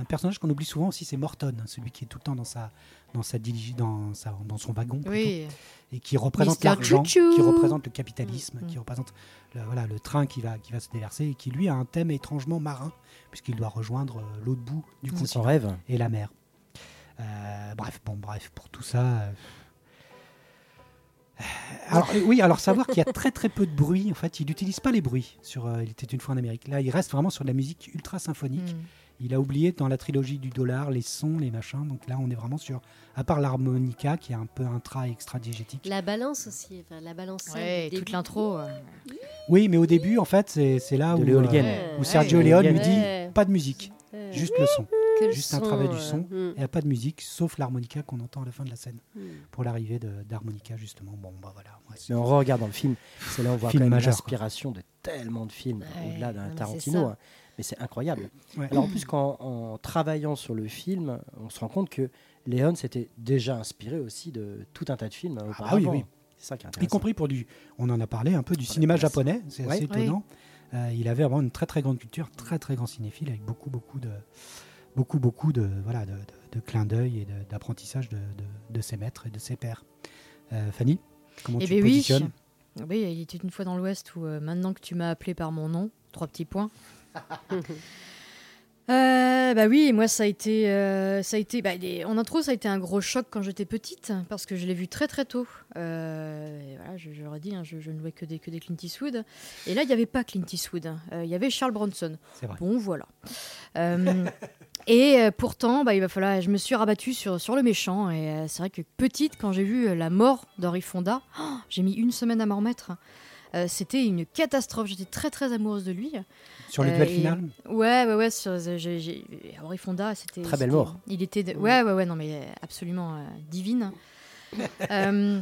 un personnage qu'on oublie souvent aussi c'est Morton celui qui est tout le temps dans sa dans sa dans sa dans son wagon plutôt Oui. et qui représente l'argent, qui représente le capitalisme, Mm. qui représente le, voilà, le train qui va, qui va se déverser et qui lui a un thème étrangement marin, puisqu'il doit rejoindre euh, l'autre bout du continent rêve. et la mer. Euh, bref, bon, bref, pour tout ça. Alors, oui, alors savoir qu'il y a très très peu de bruit, en fait, il n'utilise pas les bruits sur euh, Il était une fois en Amérique. Là, il reste vraiment sur de la musique ultra symphonique. Mm. Il a oublié dans la trilogie du dollar les sons, les machins. Donc là, on est vraiment sur, à part l'harmonica qui est un peu intra extra diégétique. La balance aussi, enfin, la balance. Ouais, toute l'intro. euh. Oui, mais au début, en fait, c'est là De où, Léo euh, où Sergio Ouais, Leone lui dit Ouais. pas de musique, juste le son. Juste un travail du son. Il n'y a pas de musique, sauf l'harmonica qu'on entend à la fin de la scène, mm. pour l'arrivée d'harmonica, justement. Bon, bah voilà. Mais en regardant le film, c'est là où on voit Film quand même majeur, l'inspiration de tellement de films, Ouais, au-delà d'un Tarantino. hein. Mais c'est incroyable. Ouais. Alors en plus, quand, en travaillant sur le film, on se rend compte que Léon s'était déjà inspiré aussi de tout un tas de films euh, Ah oui, auparavant. oui. C'est ça qui est Y compris pour du. On en a parlé un peu du cinéma japonais, c'est Ouais. assez Oui. étonnant. Euh, il avait vraiment une très très grande culture, très très grand cinéphile, avec beaucoup beaucoup de. Beaucoup, beaucoup de, voilà, de, de- de clins d'œil et d'apprentissage de, de- de ses maîtres et de ses pairs. Euh, Fanny, comment Eh tu ben te oui. positionnes Oui, il était une fois dans l'Ouest où euh, maintenant que tu m'as appelé par mon nom, trois petits points. Euh, bah oui, moi ça a été, euh, ça a été, bah, les- en intro ça a été un gros choc quand j'étais petite parce que je l'ai vu très très tôt. Euh, et voilà, je, je leur ai dit, hein, je, je ne vois que des que des Clint Eastwood. Et là il n'y avait pas Clint Eastwood, Euh, il y avait Charles Bronson. C'est vrai. Bon voilà. Et pourtant, bah, il va falloir, je me suis rabattue sur sur le méchant et c'est vrai que petite quand j'ai vu la mort d'Henry Fonda, oh, j'ai mis une semaine à m'en remettre. Euh, C'était une catastrophe. J'étais très très amoureuse de lui. Sur le Euh, duel et- final Ouais, ouais, ouais. Sur, j'ai, j'ai- Henri Fonda, c'était. Très belle c'était- mort. Il était. de- Ouais, ouais, ouais, non, mais absolument euh, divine. Euh,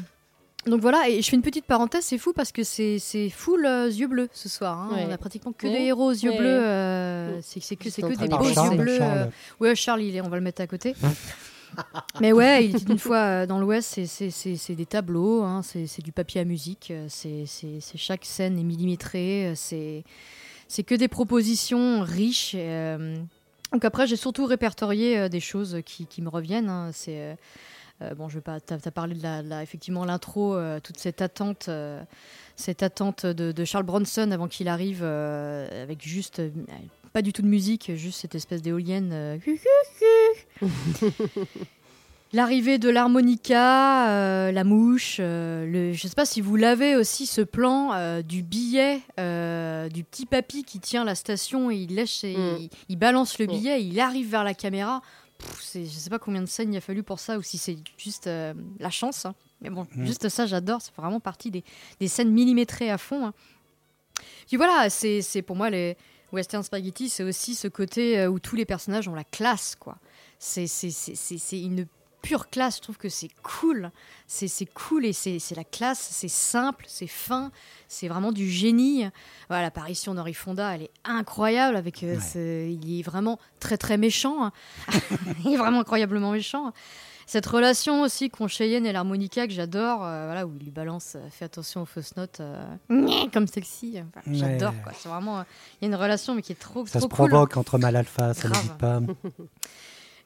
donc voilà, et je fais une petite parenthèse, c'est fou parce que c'est, c'est full euh, yeux bleus ce soir. hein. Ouais. On a pratiquement que Ouais. des héros aux yeux Ouais. bleus. euh, c'est, c'est que, c'est que des de beaux. Charles, yeux bleus. Charles. euh, Ouais, Charles, il est, on va le mettre à côté. Mais ouais, il était une fois euh, dans l'Ouest, c'est, des tableaux, hein, c'est, du papier à musique, euh, c'est, chaque scène est millimétrée, euh, c'est, que des propositions riches. donc après, j'ai surtout répertorié des choses qui, qui me reviennent. hein, c'est bon, je vais pas. T'as as parlé de la, effectivement l'intro, toute cette attente, cette attente de, Charles Bronson avant qu'il arrive, avec juste pas du tout de musique, juste cette espèce d'éolienne. L'arrivée de l'harmonica, euh, la mouche, euh, le, je sais pas si vous l'avez aussi ce plan euh, du billet euh, du petit papy qui tient la station et il lèche, et Mm. il, il balance le Mm. billet, il arrive vers la caméra. Pff, je sais pas combien de scènes il a fallu pour ça ou si c'est juste euh, la chance. hein. Mais bon, Mm. juste ça j'adore, c'est vraiment partie des, des scènes millimétrées à fond. hein. Puis voilà, c'est pour moi les western spaghetti, c'est aussi ce côté où tous les personnages ont la classe quoi. C'est une pure classe, je trouve que c'est cool. C'est cool et c'est la classe, c'est simple, c'est fin, c'est vraiment du génie. Voilà, L'apparition d'Henri Fonda, elle est incroyable. Avec, euh, Ouais. ce- il est vraiment très très méchant. hein. il est vraiment incroyablement méchant. Cette relation aussi qu'ont Cheyenne et l'harmonica que j'adore, euh, voilà, où il lui balance, euh, fais attention aux fausses notes, euh, comme sexy. Enfin, Ouais. J'adore quoi. C'est vraiment, il y a une relation mais qui est trop Ça trop se cool. provoque entre mal alpha, ça n'hésite pas.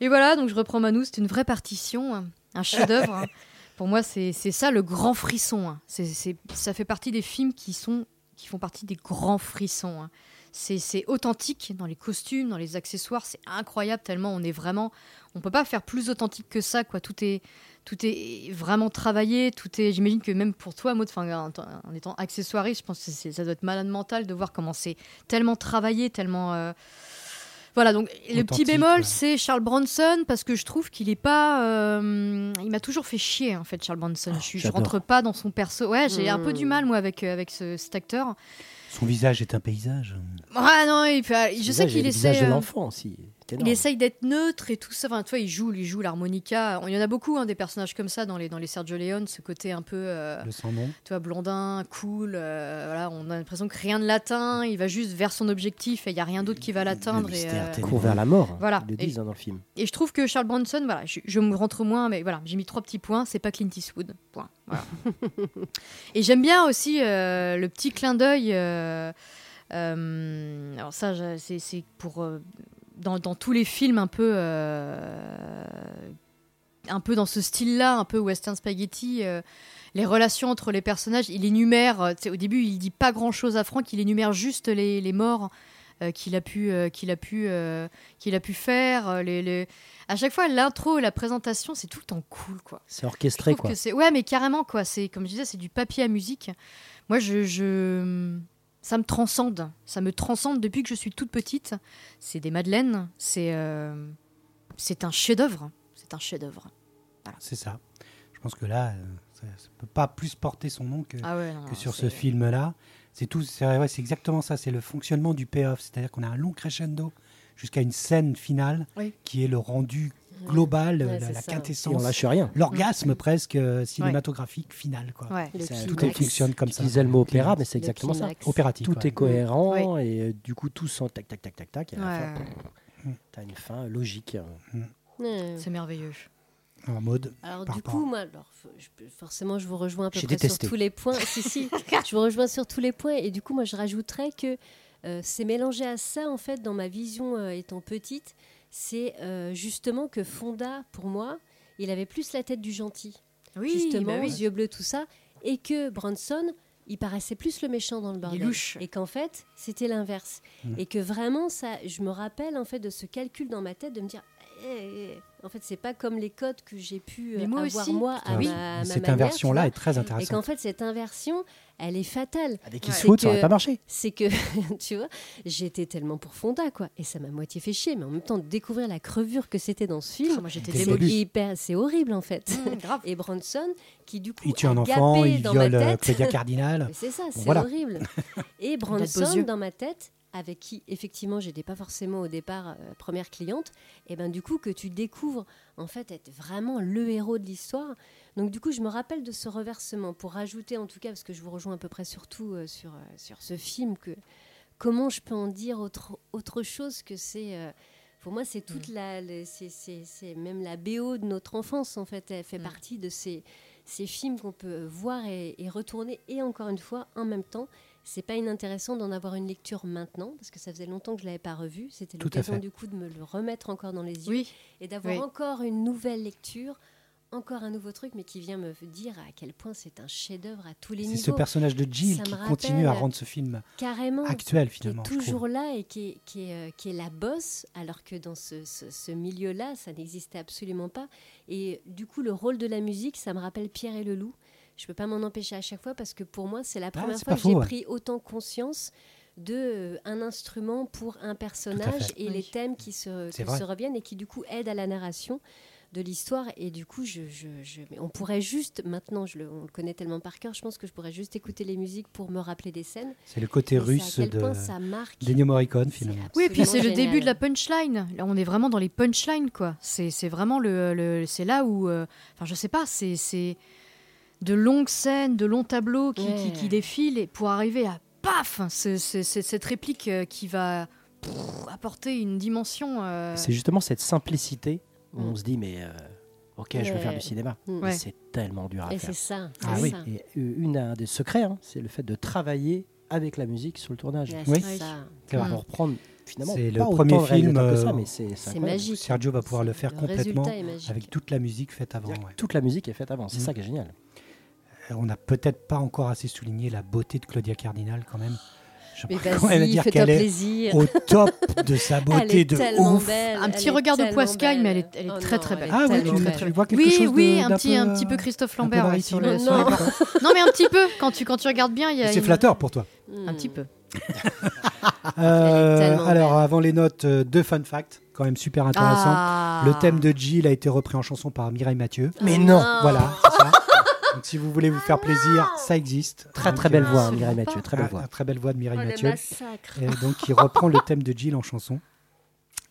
Et voilà, donc je reprends Manou, c'est une vraie partition, hein, un chef-d'œuvre. hein. Pour moi, c'est c'est ça le grand frisson. hein. C'est c'est- ça fait partie des films qui sont qui font partie des grands frissons. hein. c'est c'est authentique dans les costumes, dans les accessoires, c'est incroyable tellement on est vraiment, on peut pas faire plus authentique que ça quoi. Tout est tout est vraiment travaillé, tout est. J'imagine que même pour toi, Maud, en, en étant accessoiriste, je pense que ça doit être malade mental de voir comment c'est tellement travaillé, tellement. euh, Voilà, donc le petit bémol, ouais. c'est Charles Bronson, parce que je trouve qu'il est pas. euh, il m'a toujours fait chier, en fait, Charles Bronson. je, suis- je j'adore. rentre pas dans son perso. Ouais, j'ai un peu du Mm. mal, moi, avec, euh, avec ce- cet acteur. Son visage est un paysage. Ah non, il fait- je sais qu'il Le essaie. visage de euh, l'enfant aussi. Il essaye d'être neutre et tout ça. Enfin, tu vois, il joue, il joue l'harmonica. Il y en a beaucoup, hein, des personnages comme ça dans les, dans les Sergio Leone, ce côté un peu, euh, Le sans nom. tu vois, blondin, cool. euh, voilà, on a l'impression que rien ne l'atteint. Il va juste vers son objectif et il y a rien d'autre qui va l'atteindre. et, euh. Court vers la mort. Voilà. Ils le Et- disent hein, dans le film. et je trouve que Charles Bronson, voilà, je, je me rentre moins, mais voilà, j'ai mis trois petits points. C'est pas Clint Eastwood. Point. Voilà. et j'aime bien aussi euh, le petit clin d'œil. euh, euh, alors ça, c'est c'est pour euh, dans, dans tous les films un peu. euh, un peu dans ce style-là, un peu western spaghetti, euh, les relations entre les personnages, il énumère, euh, au début il dit pas grand-chose à Franck, il énumère juste les, les morts euh, qu'il a pu, euh, qu'il a pu, qu'il a pu faire. les, les- À chaque fois, l'intro et la présentation, c'est tout le temps cool, quoi. C'est orchestré, quoi. que ouais, mais carrément, quoi. C'est comme je disais, c'est du papier à musique. Moi, je, je, ça me transcende. Ça me transcende depuis que je suis toute petite. C'est des madeleines. C'est, euh, c'est un chef-d'œuvre. C'est un chef-d'œuvre. C'est ça. Je pense que là, euh, ça ne peut pas plus porter son nom que, Ah ouais. non, que sur ce film-là. C'est tout. C'est ouais, exactement ça. C'est le fonctionnement du payoff. C'est-à-dire qu'on a un long crescendo jusqu'à une scène finale Oui. qui est le rendu global, Ouais, la, la ça. Et on quintessence, lâche rien. l'orgasme presque euh, cinématographique final. Quoi. Tout fonctionne comme Tu ça. disais le mot opéra, mais c'est exactement ça. Opératique. Tout est cohérent et euh, du coup tout sent tac tac tac tac tac. Et à la Ouais, fin, t'as une fin logique. Ouais. C'est merveilleux. En mode. Alors du coup, moi, alors, je forcément, je vous rejoins à peu près détesté. sur tous les points. si, si, je vous rejoins sur tous les points. Et du coup, moi, je rajouterais que euh, c'est mélangé à ça, en fait, dans ma vision euh, étant petite. C'est euh, justement que Fonda, pour moi, il avait plus la tête du gentil. Oui, justement, bah oui. yeux bleus, tout ça. Et que Bronson, il paraissait plus le méchant dans le bordel. louche. Et qu'en fait, c'était l'inverse. Mm. Et que vraiment, ça, je me rappelle en fait de ce calcul dans ma tête de me dire, Eh, eh, en fait, c'est pas comme les codes que j'ai pu euh, moi avoir aussi. moi à Oui. ma, à ma Cette inversion-là est très vois. Et qu'en intéressante. fait, cette inversion, elle est fatale. Avec Ouais. Eastwood, ça C'est aurait que- pas marché. C'est que, tu vois, j'étais tellement pour Fonda, quoi. Et ça m'a moitié fait chier. Mais en même temps, de découvrir la crevure que c'était dans ce Ah, film, moi j'étais Dès le c'est hyper- horrible, en fait. Mmh, grave. Et Bronson, qui du coup Il tue un enfant, il viole euh. Claudia Cardinal. C'est ça, c'est voilà. horrible. Et Bronson, dans ma tête, avec qui effectivement j'étais pas forcément au départ euh, première cliente, et ben du coup que tu découvres en fait être vraiment le héros de l'histoire. Donc du coup je me rappelle de ce reversement pour rajouter en tout cas parce que je vous rejoins à peu près surtout euh, sur euh, sur ce film que comment je peux en dire autre autre chose que c'est euh, pour moi, c'est toute la, le- c'est, même la BO de notre enfance en fait. Elle fait Mm. partie de ces, ces films qu'on peut voir et, et retourner. Et encore une fois, en même temps, c'est pas inintéressant d'en avoir une lecture maintenant parce que ça faisait longtemps que je l'avais pas revu. C'était l'occasion du coup de me le remettre encore dans les yeux Oui, et d'avoir oui. encore une nouvelle lecture, encore un nouveau truc, mais qui vient me dire à quel point c'est un chef-d'œuvre à tous les C'est niveaux. ce personnage de Jill qui continue à rendre ce film Carrément actuel qui est finalement. je trouve. toujours là et qui est, qui, est, euh, qui est la bosse, alors que dans ce, ce- ce milieu-là, ça n'existait absolument pas. Et du coup, le rôle de la musique, ça me rappelle Pierre et le Loup. Je peux pas m'en empêcher à chaque fois parce que pour moi, c'est la première Ah, c'est fois que j'ai ouais. pris autant conscience de euh, un instrument pour un personnage et Oui. les thèmes qui se, C'est qui se reviennent et qui du coup aident à la narration de l'histoire et du coup je, je, je- mais on pourrait juste maintenant je le, on le connaît tellement par cœur je pense que je pourrais juste écouter les musiques pour me rappeler des scènes C'est le côté russe à quel de ça marque d'Ennio Morricone finalement. Oui, et puis c'est le début de la punchline. Là, on est vraiment dans les punchlines, quoi. C'est c'est vraiment le, le- c'est là où, euh, enfin, je sais pas, c'est c'est de longues scènes, de longs tableaux qui, Ouais. qui, qui défilent et pour arriver à paf, c'est c'est- c'est cette réplique euh, qui va pff, apporter une dimension. euh, C'est justement cette simplicité où Mm. on se dit mais euh, ok je veux faire du cinéma. Mm. Ouais. c'est tellement dur à et faire. c'est ça Ah c'est oui. ça. Et euh, une un des secrets, hein, c'est le fait de travailler avec la musique sur le tournage. Ouais, Oui. c'est ça vrai. Mm. Pour reprendre finalement C'est le premier film, ça, euh, mais c'est magique Sergio va pouvoir le faire Le complètement avec toute la musique faite avant. Ouais. Toute la musique est faite avant, c'est ça qui est génial. Euh, On n'a peut-être pas encore assez souligné la beauté de Claudia Cardinal quand même. Je Mais pourrais quand même vas-y, dire fais-toi qu'elle est plaisir. au top de sa Elle beauté est de tellement ouf. belle. Un petit regard de poiscaille, mais elle est- elle est Oh très, non, très belle. Ah oui, tu, belle. tu vois quelque Oui, chose de- oui, un petit, peu, un petit peu Christophe Lambert ouais, sur, le, sur les Non. Non, mais un petit peu. Quand tu, quand tu regardes bien, il y a C'est une- flatteur pour toi. Hmm. Un petit peu. Euh, alors, belle. avant les notes, euh, deux fun facts, quand même super intéressants. Ah. Le thème de Jill a été repris en chanson par Mireille Mathieu. Mais non. Voilà, c'est ça. Donc, si vous voulez vous faire plaisir, ça existe. Très Donc, très belle euh, voix, hein, Mireille. Mathieu. Très belle ah, voix. Très belle voix de Oh, Mireille le Mathieu. Et donc, il reprend le thème de Jill en chanson.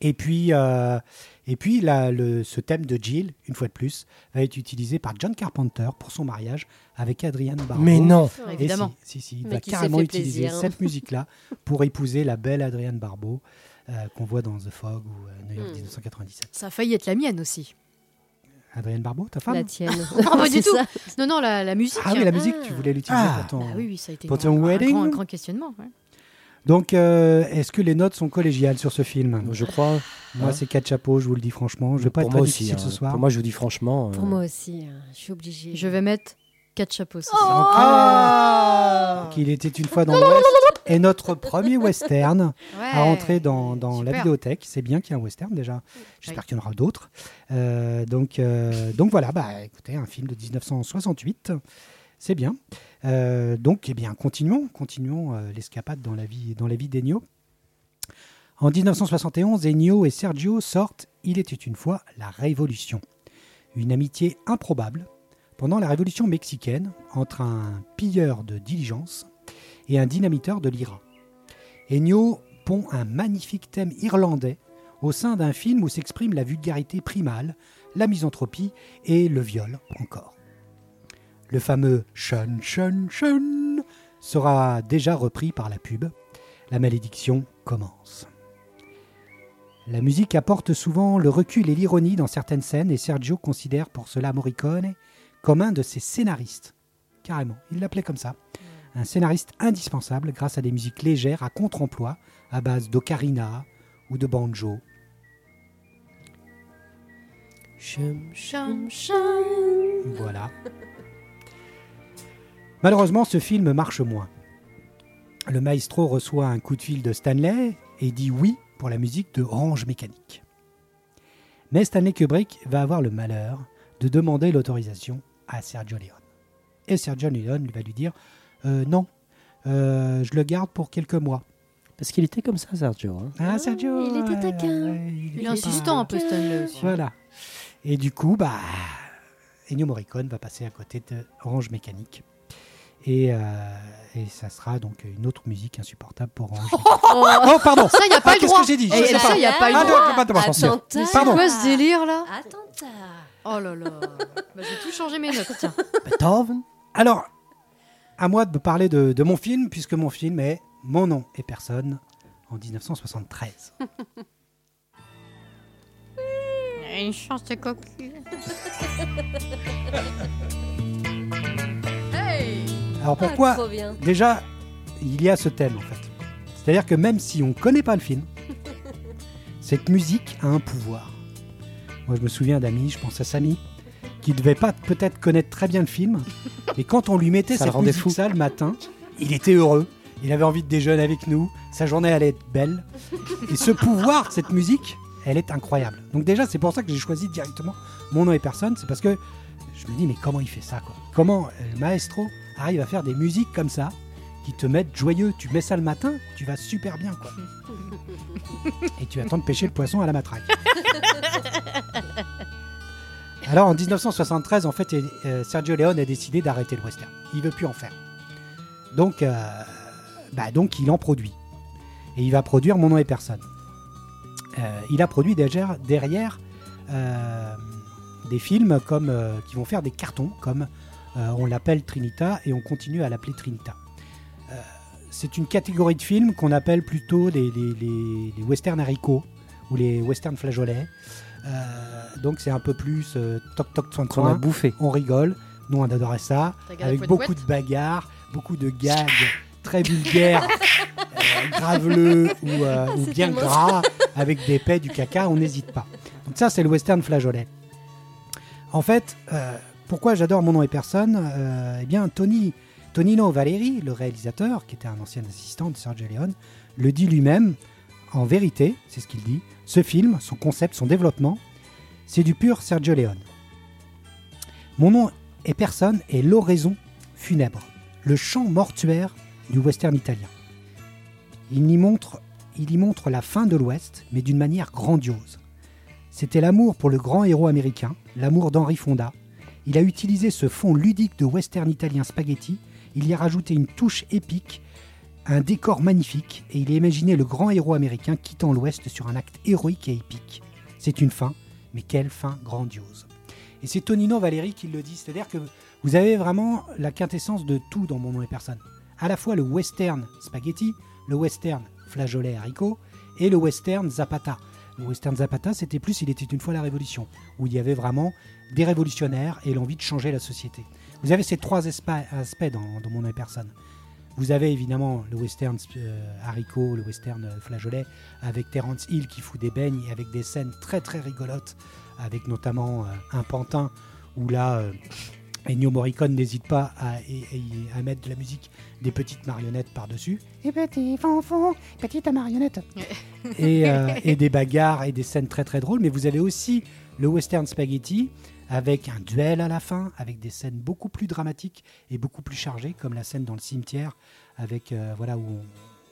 Et puis, euh, et puis là, le, ce thème de Jill, une fois de plus, va être utilisé par John Carpenter pour son mariage avec Adrienne Barbeau. Mais non. Et Évidemment. si, si, si, il Mais va qui s'est carrément fait utiliser plaisir. cette musique-là pour épouser la belle Adrienne Barbeau euh, qu'on voit dans The Fog ou euh, New York Hmm. 1997. Ça a failli être la mienne aussi. Adrienne Barbeau, ta femme La tienne. Non, pas du tout. ça. Non, non, la, la musique. Ah oui, la musique, Ah. tu voulais l'utiliser Ah. pour ton... Bah oui, oui, ça a été Pour un- ton un, wedding grand, un grand questionnement. ouais. Donc, euh, est-ce que les notes sont collégiales sur ce film? Je crois. Moi, Hein c'est quatre chapeaux, je vous le dis franchement. Je vais pas pour être moi aussi. difficile hein. ce soir. Pour moi, je vous dis franchement. Pour euh, moi aussi, hein, je suis obligée. Je vais mettre quatre chapeaux. ce Donc, soir. euh, qu'il était une fois dans l'Ouest est notre premier western Ouais. à entrer dans, dans la vidéothèque. C'est bien qu'il y ait un western déjà. J'espère qu'il y en aura d'autres. Euh, donc, euh, donc voilà, bah, écoutez, un film de 1968. C'est bien. Euh, donc, eh bien, continuons, continuons euh, l'escapade dans la vie, dans la vie d'Ennio. En 1971, Ennio et Sergio sortent Il était une fois la Révolution. Une amitié improbable pendant la Révolution mexicaine entre un pilleur de diligence et un dynamiteur de l'IRA. Ennio pond un magnifique thème irlandais au sein d'un film où s'exprime la vulgarité primale, la misanthropie et le viol encore. Le fameux Shun Shun Shun sera déjà repris par la pub. La malédiction commence. La musique apporte souvent le recul et l'ironie dans certaines scènes et Sergio considère pour cela Morricone comme un de ses scénaristes. Carrément, il l'appelait comme ça. Un scénariste indispensable grâce à des musiques légères à contre-emploi à base d'ocarina ou de banjo. Chum, Chum, chum. Voilà. Malheureusement, ce film marche moins. Le maestro reçoit un coup de fil de Stanley et dit oui pour la musique de Orange Mécanique. Mais Stanley Kubrick va avoir le malheur de demander l'autorisation à Sergio Leone. Et Sergio Leone va lui dire euh, non, euh, je le garde pour quelques mois. Parce qu'il était comme ça, Sergio. hein. Ah, Sergio il était taquin. ouais, Il est insistant un peu, Stanley aussi. Voilà. Et du coup, bah, Ennio Morricone va passer à côté de Orange Mécanique. Et, euh, et ça sera donc une autre musique insupportable pour Orange Mécanique. Oh, Oh, pardon ça, il n'y a pas Ah, le qu'est-ce droit. que j'ai dit? Je Et sais ça, pas. il n'y a pas le Ah, droit. pas. Attentat. C'est Pardon. quoi ce délire là? Attentat. Oh là là. Bah, j'ai tout changé mes notes, tiens. Beethoven Alors, à moi de me parler de, de mon film, puisque mon film est Mon nom et personne en 1973. Une chance de cocu. Hey Alors Ah, pourquoi trop bien. Déjà, il y a ce thème en fait? C'est-à-dire que même si on ne connaît pas le film, cette musique a un pouvoir. Moi, je me souviens d'amis, je pense à Samy, qui devait pas peut-être connaître très bien le film, mais quand on lui mettait Ça cette musique fou. ça le matin, il était heureux, il avait envie de déjeuner avec nous, sa journée allait être belle. Et ce pouvoir de cette musique, elle est incroyable. Donc déjà, c'est pour ça que j'ai choisi directement Mon nom et personne, c'est parce que je me dis, mais comment il fait ça quoi? Comment euh, le maestro arrive à faire des musiques comme ça? Qui te mettent joyeux Tu mets ça le matin, tu vas super bien quoi. Et tu attends de pêcher le poisson à la matraque. Alors en 1973, en fait, euh, Sergio Leone a décidé d'arrêter le western. Il veut plus en faire. Donc, euh, bah, donc il en produit. Et il va produire Mon nom et personne. Euh, il a produit derrière, derrière euh, des films comme, qui vont faire des cartons, comme on l'appelle Trinita et on continue à l'appeler Trinita. C'est une catégorie de films qu'on appelle plutôt les, les, les, les westerns haricots ou les westerns flageolets. Euh, donc c'est un peu plus euh, toc toc soin qu'on a bouffé. on rigole. Nous on adorait ça, avec beaucoup de bagarres, beaucoup de gags très vulgaires, euh, graveleux ou, euh, ou C'est bien gras, avec des paix, du caca, on n'hésite pas. Donc ça, c'est le western flageolet. En fait, euh, pourquoi j'adore Mon nom et personne? Euh, Eh bien, Tony, Tonino Valeri, le réalisateur, qui était un ancien assistant de Sergio Leone, le dit lui-même, en vérité, c'est ce qu'il dit, ce film, son concept, son développement, c'est du pur Sergio Leone. Mon nom est personne et l'oraison funèbre, le chant mortuaire du western italien. Il y montre, il y montre la fin de l'Ouest, mais d'une manière grandiose. C'était l'amour pour le grand héros américain, l'amour d'Henry Fonda. Il a utilisé ce fond ludique de western italien spaghetti, il y a rajouté une touche épique, un décor magnifique, et il a imaginé le grand héros américain quittant l'Ouest sur un acte héroïque et épique. C'est une fin, mais quelle fin grandiose. Et c'est Tonino Valeri qui le dit, c'est-à-dire que vous avez vraiment la quintessence de tout dans Mon nom et personne. À la fois le western spaghetti, le western flageolet haricot et le western zapata. Le western zapata, c'était plus Il était une fois la révolution, où il y avait vraiment des révolutionnaires et l'envie de changer la société. Vous avez ces trois aspects dans, dans Mon et personne. Vous avez évidemment le western euh, haricot, le western euh, flageolet, avec Terence Hill qui fout des beignes et avec des scènes très très rigolotes, avec notamment euh, un pantin où là, Ennio Morricone n'hésite pas à, et- et- à mettre de la musique des petites marionnettes par-dessus. Et petit fanfon, petite marionnette. et, et des bagarres et des scènes très très drôles. Mais vous avez aussi le western spaghetti avec un duel à la fin, avec des scènes beaucoup plus dramatiques et beaucoup plus chargées, comme la scène dans le cimetière, avec euh, voilà où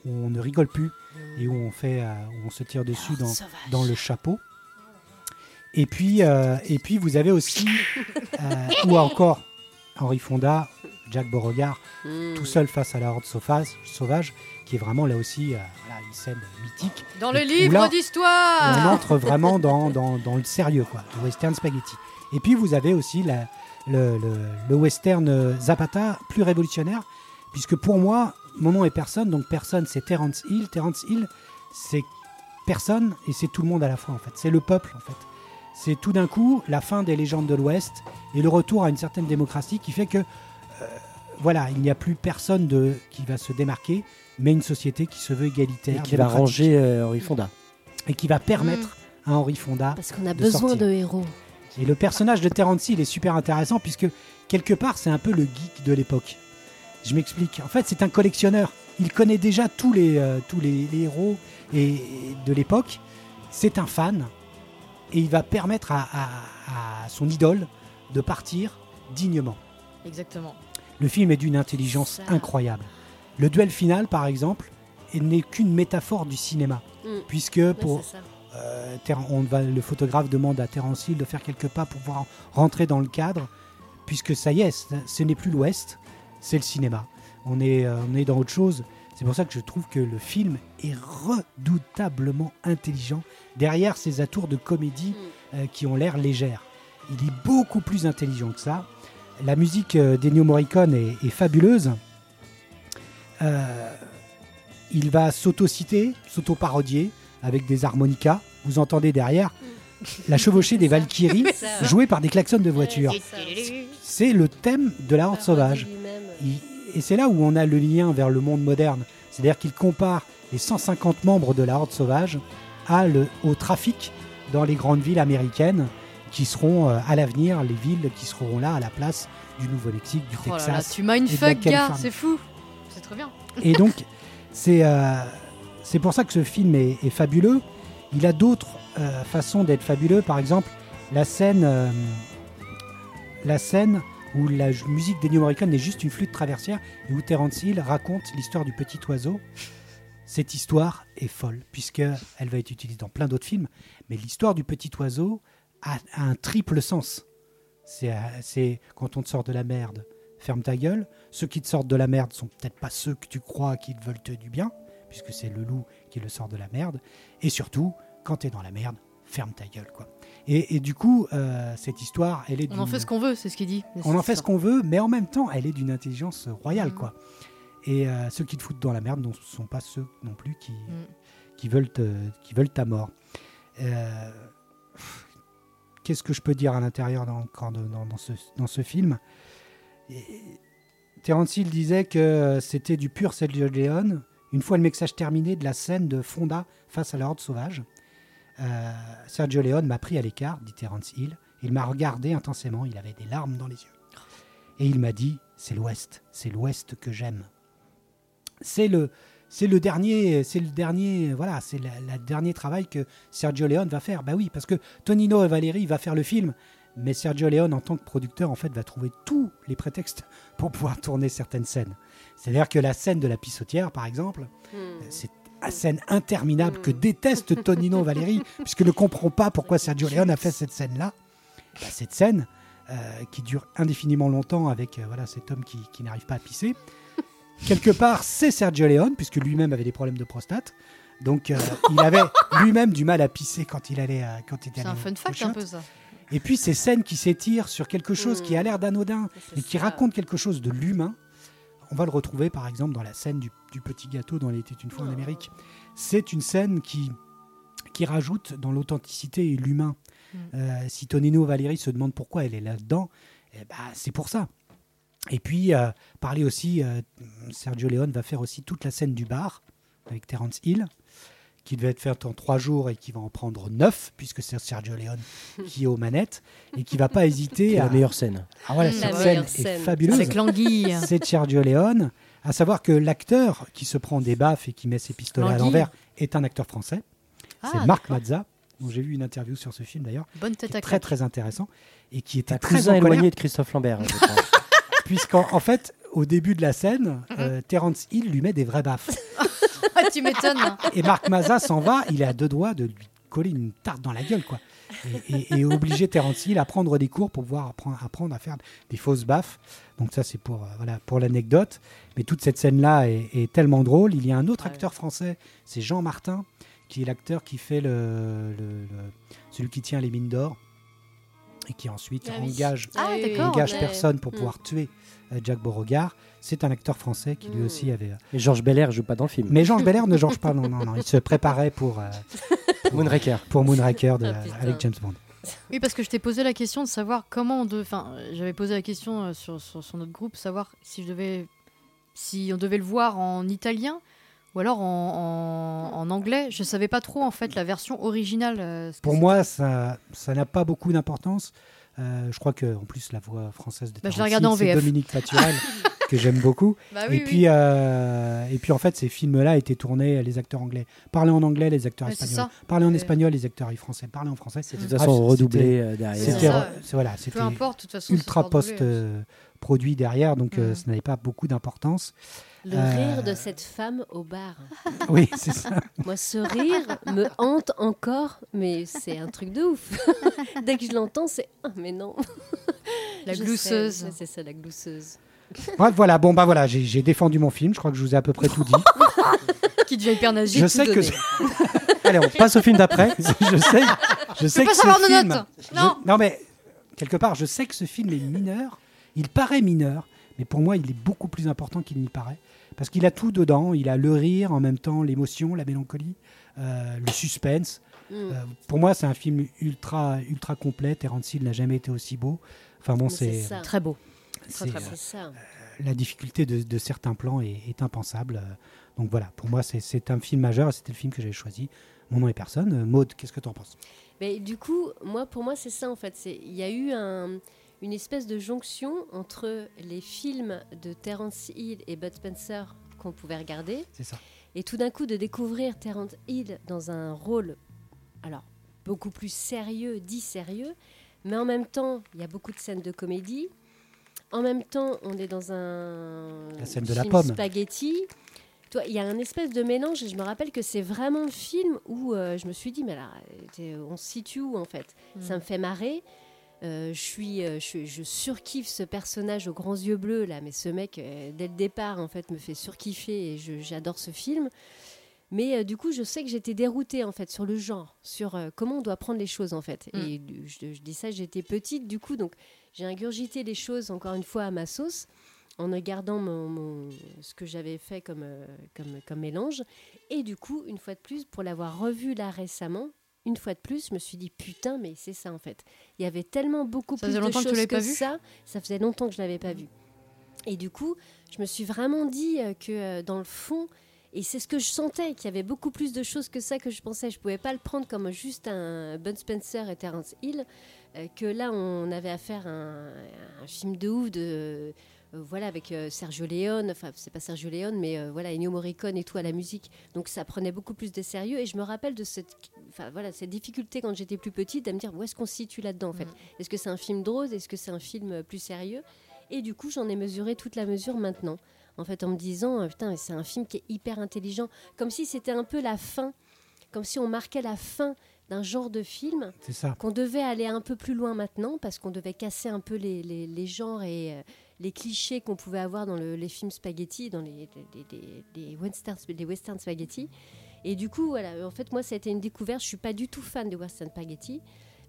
on, où on ne rigole plus et où on fait, euh, où on se tire dessus dans, dans le chapeau. Et puis, euh, et puis vous avez aussi, ou encore Henri Fonda, Jack Beauregard, tout seul face à la horde sauvage, sauvage qui est vraiment là aussi euh, voilà, une scène mythique. Dans le livre là, On d'histoire entre vraiment dans, dans, dans le sérieux, quoi, le western spaghetti. Et puis vous avez aussi la- le, le- le western euh, Zapata, plus révolutionnaire, puisque pour moi, mon nom est personne, donc personne c'est Terence Hill. Terence Hill, c'est personne et c'est tout le monde à la fois en fait. C'est le peuple en fait. C'est tout d'un coup la fin des légendes de l'Ouest et le retour à une certaine démocratie qui fait que euh, voilà, il n'y a plus personne de, qui va se démarquer, mais une société qui se veut Et égalitaire, qui va ranger euh, Henri Fonda. et qui va permettre à Henri Fonda Parce qu'on a de besoin sortir. de héros. Et le personnage de Terence Hill est super intéressant puisque quelque part c'est un peu le geek de l'époque. Je m'explique. En fait, c'est un collectionneur. Il connaît déjà tous les, euh, tous les, les héros et, et de l'époque. C'est un fan et il va permettre à, à- à son idole de partir dignement. Exactement. Le film est d'une intelligence Ça. incroyable. Le duel final, par exemple, n'est qu'une métaphore du cinéma, Mm. puisque Ouais, pour. Euh, on va, le photographe demande à Terence Hill de faire quelques pas pour pouvoir rentrer dans le cadre, puisque ça y est, ce- ce n'est plus l'Ouest, c'est le cinéma. On est, euh, on est dans autre chose. C'est pour ça que je trouve que le film est redoutablement intelligent derrière ces atours de comédie euh, qui ont l'air légères. Il est beaucoup plus intelligent que ça. La musique d'Ennio Morricone est, est fabuleuse. Il va s'auto-citer, s'auto-parodier avec des harmonicas. Vous entendez derrière la chevauchée des Valkyries jouée par des klaxons de voiture. C'est le thème de la horde sauvage. et c'est là où on a le lien vers le monde moderne. C'est-à-dire qu'il compare les 150 membres de la horde sauvage à le- au trafic dans les grandes villes américaines qui seront euh, à l'avenir les villes qui seront là à la place du Nouveau-Mexique, du Oh là là, Texas. tu m'as une et de la fuck, gars, Californie. c'est fou. C'est très bien. Et donc, c'est euh, c'est pour ça que ce film est, fabuleux. Il a d'autres euh, façons d'être fabuleux. Par exemple, la scène, euh, la scène où la musique d'Ennio Morricone est juste une flûte traversière et où Terence Hill raconte l'histoire du petit oiseau. Cette histoire est folle puisque elle va être utilisée dans plein d'autres films. Mais l'histoire du petit oiseau a, a un triple sens. C'est euh, c'est quand on te sort de la merde, ferme ta gueule. Ceux qui te sortent de la merde sont peut-être pas ceux que tu crois qu'ils veulent te du bien, puisque c'est le loup qui le sort de la merde. Et surtout, quand tu es dans la merde, ferme ta gueule. quoi. Et, et du coup, euh, cette histoire, elle est On en fait ce qu'on veut, c'est ce qu'il dit. on en fait ce qu'on veut, mais en même temps, elle est d'une intelligence royale. Mhm. quoi. Et euh, ceux qui te foutent dans la merde ne sont pas ceux non plus qui, Mm. qui, veulent, te- qui veulent ta mort. Euh, Qu'est-ce que je peux dire à l'intérieur dans, dans, dans ce, dans ce film? Et- Terence Hill disait que c'était du pur Sergio Leone. Une fois le mixage terminé de la scène de Fonda face à la horde sauvage, euh, Sergio Leone m'a pris à l'écart, dit Terence Hill. Il m'a regardé intensément, il avait des larmes dans les yeux. Et il m'a dit, c'est l'Ouest, c'est l'Ouest que j'aime. C'est le, c'est le dernier, c'est le dernier, voilà, c'est dernier travail que Sergio Leone va faire. Bah oui, parce que Tonino et Valérie va faire le film, mais Sergio Leone en tant que producteur en fait va trouver tous les prétextes pour pouvoir tourner certaines scènes. C'est-à-dire que la scène de la pissotière, par exemple, Hmm. c'est une scène interminable que déteste Tonino et Valérie, puisqu'il ne comprend pas pourquoi Sergio Leone a fait cette scène-là. Bah, cette scène euh, qui dure indéfiniment longtemps avec euh, voilà, cet homme qui, qui n'arrive pas à pisser. Quelque part, c'est Sergio Leone, puisque lui-même avait des problèmes de prostate. Donc, euh, il avait lui-même du mal à pisser quand il allait, quand il C'est un fun fact un peu ça. Et puis ces scènes qui s'étirent sur quelque chose qui a l'air d'anodin, mais qui ça. raconte quelque chose de l'humain. On va le retrouver par exemple dans la scène du, du petit gâteau dans était une fois en Amérique. C'est une scène qui, qui rajoute dans l'authenticité et l'humain. Mm. Euh, si Tonino Valérie se demande pourquoi elle est là-dedans, eh ben, c'est pour ça. Et puis, euh, parler aussi, euh, Sergio Leone va faire aussi toute la scène du bar avec Terence Hill, qui devait être faite en trois jours et qui va en prendre neuf, puisque c'est Sergio Leone qui est aux manettes, et qui va pas hésiter C'est à... la meilleure scène. Ah, voilà, cette scène est fabuleuse. Avec l'anguille. C'est Sergio Leone. À savoir que l'acteur qui se prend des baffes et qui met ses pistolets à l'envers est un acteur français. Ah, c'est Marc. Mazza, dont j'ai vu une interview sur ce film d'ailleurs, Bonne tête à très très intéressant et qui était Un très cousin éloigné de Christophe Lambert. puisqu'en en fait, au début de la scène, Mhm. euh, Terence Hill lui met des vrais baffes. Ah, tu m'étonnes. Et Marc Mazza s'en va, il est à deux doigts de lui coller une tarte dans la gueule, quoi. Et, et, et obliger Terence Hill à prendre des cours pour pouvoir apprendre, apprendre à faire des fausses baffes. Donc ça, c'est pour, euh, voilà, pour l'anecdote. Mais toute cette scène-là est, est tellement drôle. Il y a un autre Ouais. acteur français, c'est Jean Martin, qui est l'acteur qui fait le, le- le- celui qui tient les mines d'or et qui ensuite Ah engage, Ah, oui, engage personne pour Mm. pouvoir tuer Jack Beauregard. C'est un acteur français qui lui aussi avait... Et Georges Belair joue pas dans le film. Mais Georges Belair ne Georges pas, non, non, non. Il se préparait pour... euh, Moonraker. pour Moonraker de- Ah, avec James Bond. Oui, parce que je t'ai posé la question de savoir comment on de... Enfin, euh, j'avais posé la question euh, sur, sur, sur notre groupe, savoir si je devais... Si on devait le voir en italien ou alors en, en, en anglais. Je savais pas trop, en fait, la version originale. euh, Pour moi, ça ça n'a pas beaucoup d'importance. Euh, je crois que en plus la voix française de Bah, c'est. Dominique Paturel que j'aime beaucoup. Bah oui, et oui. puis euh, et puis en fait ces films-là étaient tournés les acteurs anglais parlaient en anglais les acteurs Ouais, espagnols ça. parlaient en Euh, espagnol les acteurs français parlaient en français C'est de toute façon redoublé euh, derrière. c'était voilà Peu c'était façon. ultra c'est pas redoublé, post euh, produit derrière donc euh, Mm. ça n'avait pas beaucoup d'importance Le Euh, rire de cette femme au bar. oui c'est ça Moi, ce rire me hante encore, mais c'est un truc de ouf. Dès que je l'entends, c'est ah, mais non. La Je glousseuse. C'est ça, la glousseuse. bref voilà bon bah voilà j'ai j'ai défendu mon film je crois que je vous ai à peu près tout dit Qui devient hyper nazi. je sais que. Allez, on passe au film d'après. je sais, je sais pas que savoir ce nos film, notes. je- Non. non mais quelque part, je sais que ce film est mineur. Il paraît mineur, mais pour moi, il est beaucoup plus important qu'il n'y paraît, parce qu'il a tout dedans. Il a le rire, en même temps l'émotion, la mélancolie, euh, le suspense. Mm. Euh, pour moi, c'est un film ultra, ultra complet. Terence Hill n'a jamais été aussi beau. Enfin bon, c'est. Très beau. c'est, euh, ça. la difficulté de, de certains plans est, est impensable. Donc voilà, pour moi, c'est, un film majeur et c'était le film que j'ai choisi. Mon nom est personne. Euh, Maud, qu'est-ce que tu en penses? Mais du coup, moi, pour moi, c'est ça en fait. Il y a eu un- une espèce de jonction entre les films de Terence Hill et Bud Spencer qu'on pouvait regarder, C'est ça. et tout d'un coup de découvrir Terence Hill dans un rôle, alors beaucoup plus sérieux, dit sérieux, mais en même temps, il y a beaucoup de scènes de comédie. En même temps, on est dans un La scène de la film pomme. spaghetti. Toi, il y a un espèce de mélange et je me rappelle que c'est vraiment le film où euh, je me suis dit mais là, on se situe où en fait? Ça me fait marrer. Euh, je suis, euh, je, surkiffe ce personnage aux grands yeux bleus là, mais ce mec euh, dès le départ en fait me fait surkiffer et j'adore ce film. Mais euh, du coup, je sais que j'étais déroutée en fait sur le genre, sur euh, comment on doit prendre les choses en fait. Mm. Et je, je dis ça, j'étais petite du coup, donc j'ai ingurgité les choses encore une fois à ma sauce en regardant mon, mon- ce que j'avais fait comme, euh, comme, comme mélange. Et du coup, une fois de plus, pour l'avoir revu là récemment, une fois de plus, je me suis dit putain, mais c'est ça en fait. Il y avait tellement beaucoup Ça plus de que choses que, ça. Ça faisait longtemps que je l'avais pas vu. Et du coup, je me suis vraiment dit euh, que euh, dans le fond, et c'est ce que je sentais, qu'il y avait beaucoup plus de choses que ça que je pensais. Je pouvais pas le prendre comme juste un Bud Spencer et Terence Hill. euh, que là, on avait affaire à un, un film de ouf de. Euh, voilà, avec euh, Sergio Leone, enfin, c'est pas Sergio Leone, mais euh, voilà, Ennio Morricone et tout à la musique. Donc, ça prenait beaucoup plus de sérieux. Et je me rappelle de cette, enfin, voilà, cette difficulté quand j'étais plus petite à me dire où est-ce qu'on se situe là-dedans, en fait? Est-ce que c'est un film drôle? Est-ce que c'est un film plus sérieux? Et du coup, j'en ai mesuré toute la mesure maintenant. En fait, en me disant, euh, putain, c'est un film qui est hyper intelligent. Comme si c'était un peu la fin, comme si on marquait la fin d'un genre de film C'est ça. qu'on devait aller un peu plus loin maintenant parce qu'on devait casser un peu les, les- les genres et les clichés qu'on pouvait avoir dans le- les films spaghetti, dans les, les, les- les western, les western spaghetti. Et du coup, voilà, en fait, moi, ça a été une découverte. Je suis pas du tout fan des western spaghetti,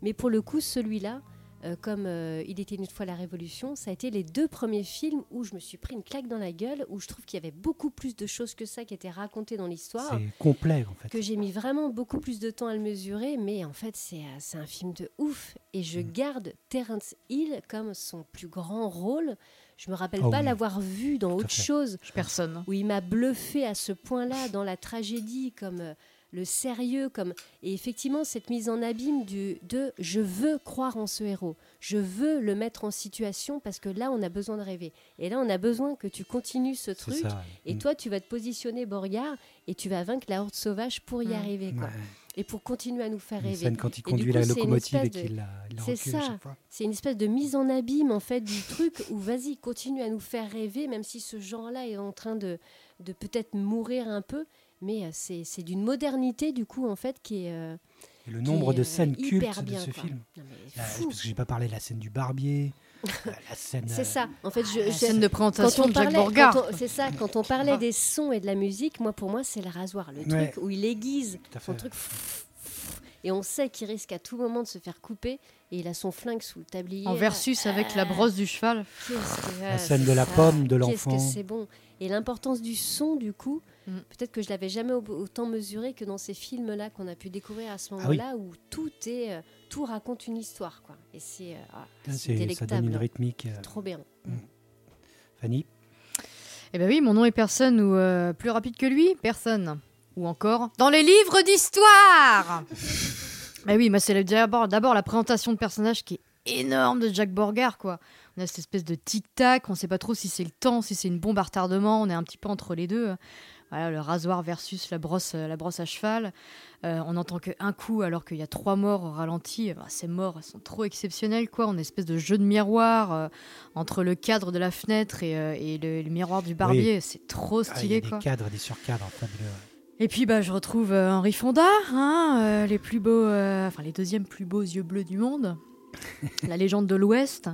mais pour le coup, celui-là, euh, comme euh, Il était une fois la Révolution, ça a été les deux premiers films où je me suis pris une claque dans la gueule, où je trouve qu'il y avait beaucoup plus de choses que ça qui étaient racontées dans l'histoire C'est complet en fait. que j'ai mis vraiment beaucoup plus de temps à le mesurer, mais en fait, c'est euh, un film de ouf. Et je Mm. garde Terence Hill comme son plus grand rôle. Je me rappelle Oh pas oui, l'avoir vu dans tout autre fait. chose Personne. où il m'a bluffé à ce point-là dans la tragédie, comme euh, le sérieux, comme et effectivement cette mise en abîme du de je veux croire en ce héros, je veux le mettre en situation parce que là on a besoin de rêver et là on a besoin que tu continues ce truc ça. et toi tu vas te positionner Borgard et tu vas vaincre la horde sauvage pour y arriver quoi. Ouais. Et pour continuer à nous faire rêver. scène quand il du conduit coup, la locomotive et qu'il la, C'est ça. C'est une espèce de mise en abîme en fait du truc où vas-y continue à nous faire rêver même si ce genre-là est en train de, de peut-être mourir un peu mais euh, c'est d'une modernité du coup en fait qui est euh, Et le nombre est, de euh, scène hyper cultes de ce quoi. film. Non, La- fou. parce que j'ai pas parlé de la scène du barbier, la scène. C'est euh, ça. En fait, je, La je- scène de présentation on de Jacques on- c'est ça. Quand on parlait des sons et de la musique, moi pour moi c'est le rasoir, le Ouais. truc où il aiguise son truc. Et on sait qu'il risque à tout moment de se faire couper et il a son flingue sous le tablier. En versus avec la Ah. brosse du cheval. Que- La ah, scène de la ça. pomme de Qu'est-ce que l'enfant. c'est bon. Et l'importance du son, du coup, Mm. peut-être que je l'avais jamais au- autant mesuré que dans ces films-là qu'on a pu découvrir à ce Ah oui. moment-là, où tout est, euh, tout raconte une histoire, quoi. Et c'est, euh, ah, c'est- ça donne une rythmique. euh, trop bien. Fanny Eh ben oui, mon nom est personne ou euh, plus rapide que lui, personne. Ou encore dans les livres d'histoire. bah oui, moi c'est d'abord la présentation de personnage qui est énorme de Jack Borgard quoi. On a cette espèce de tic-tac, on sait pas trop si c'est le temps, si c'est une bombe à retardement, on est un petit peu entre les deux. Voilà, le rasoir versus la brosse, euh, la brosse à cheval. Euh, on n'entend qu'un coup alors qu'il y a trois morts au ralenti. Bah, ces morts elles sont trop exceptionnelles quoi. On a une espèce de jeu de miroir euh, entre le cadre de la fenêtre et, euh, et le, le miroir du barbier. C'est trop Ah, Il y stylé a des quoi. cadres, des surcadres fabuleux. Et puis bah je retrouve Henri Fonda, hein, les plus beaux, enfin les deuxièmes plus beaux yeux bleus du monde, la légende de l'Ouest.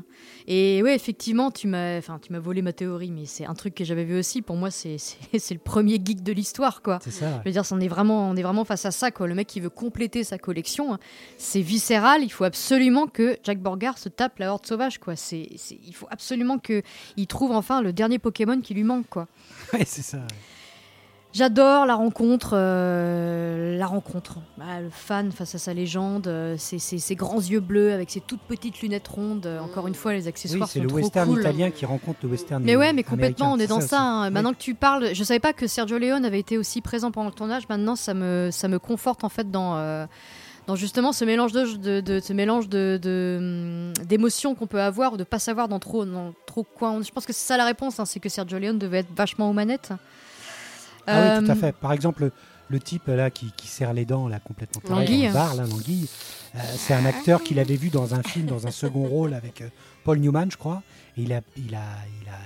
Et ouais effectivement tu m'as, enfin tu m'as volé ma théorie, mais c'est un truc que j'avais vu aussi. Pour moi c'est c'est c'est le premier geek de l'histoire quoi. C'est ça. Je veux dire, on est vraiment, on est vraiment face à ça quoi. Le mec qui veut compléter sa collection, hein, c'est viscéral. Il faut absolument que Jack Borgard se tape la horde sauvage quoi. C'est, c'est- il faut absolument que il trouve enfin le dernier Pokémon qui lui manque quoi. Ouais, c'est ça. J'adore la rencontre, euh, la rencontre. Ah, le fan face à sa légende, euh, ses, ses- ses grands yeux bleus avec ses toutes petites lunettes rondes. euh, Encore une fois, les Oui, accessoires c'est sont le trop western cool. italien qui rencontre le western. Mais ouais, mais américain, complètement, on est c'est dans ça. hein. Oui. Maintenant que tu parles, je savais pas que Sergio Leone avait été aussi présent pendant le tournage. Maintenant, ça me, ça me conforte en fait dans, euh, dans justement ce mélange de, de, de- ce mélange de, hum, d'émotions qu'on peut avoir ou de pas savoir dans trop, dans trop quoi. Je pense que c'est ça la réponse, hein, c'est que Sergio Leone devait être vachement aux manettes. Ah oui, tout à Euh, fait. Par exemple, le, type là qui, qui serre les dents là complètement taré dans le bar, là, l'anguille, euh, c'est un acteur qu'il avait vu dans un film, dans un second rôle avec euh, Paul Newman, je crois. Et il a, il a, il a,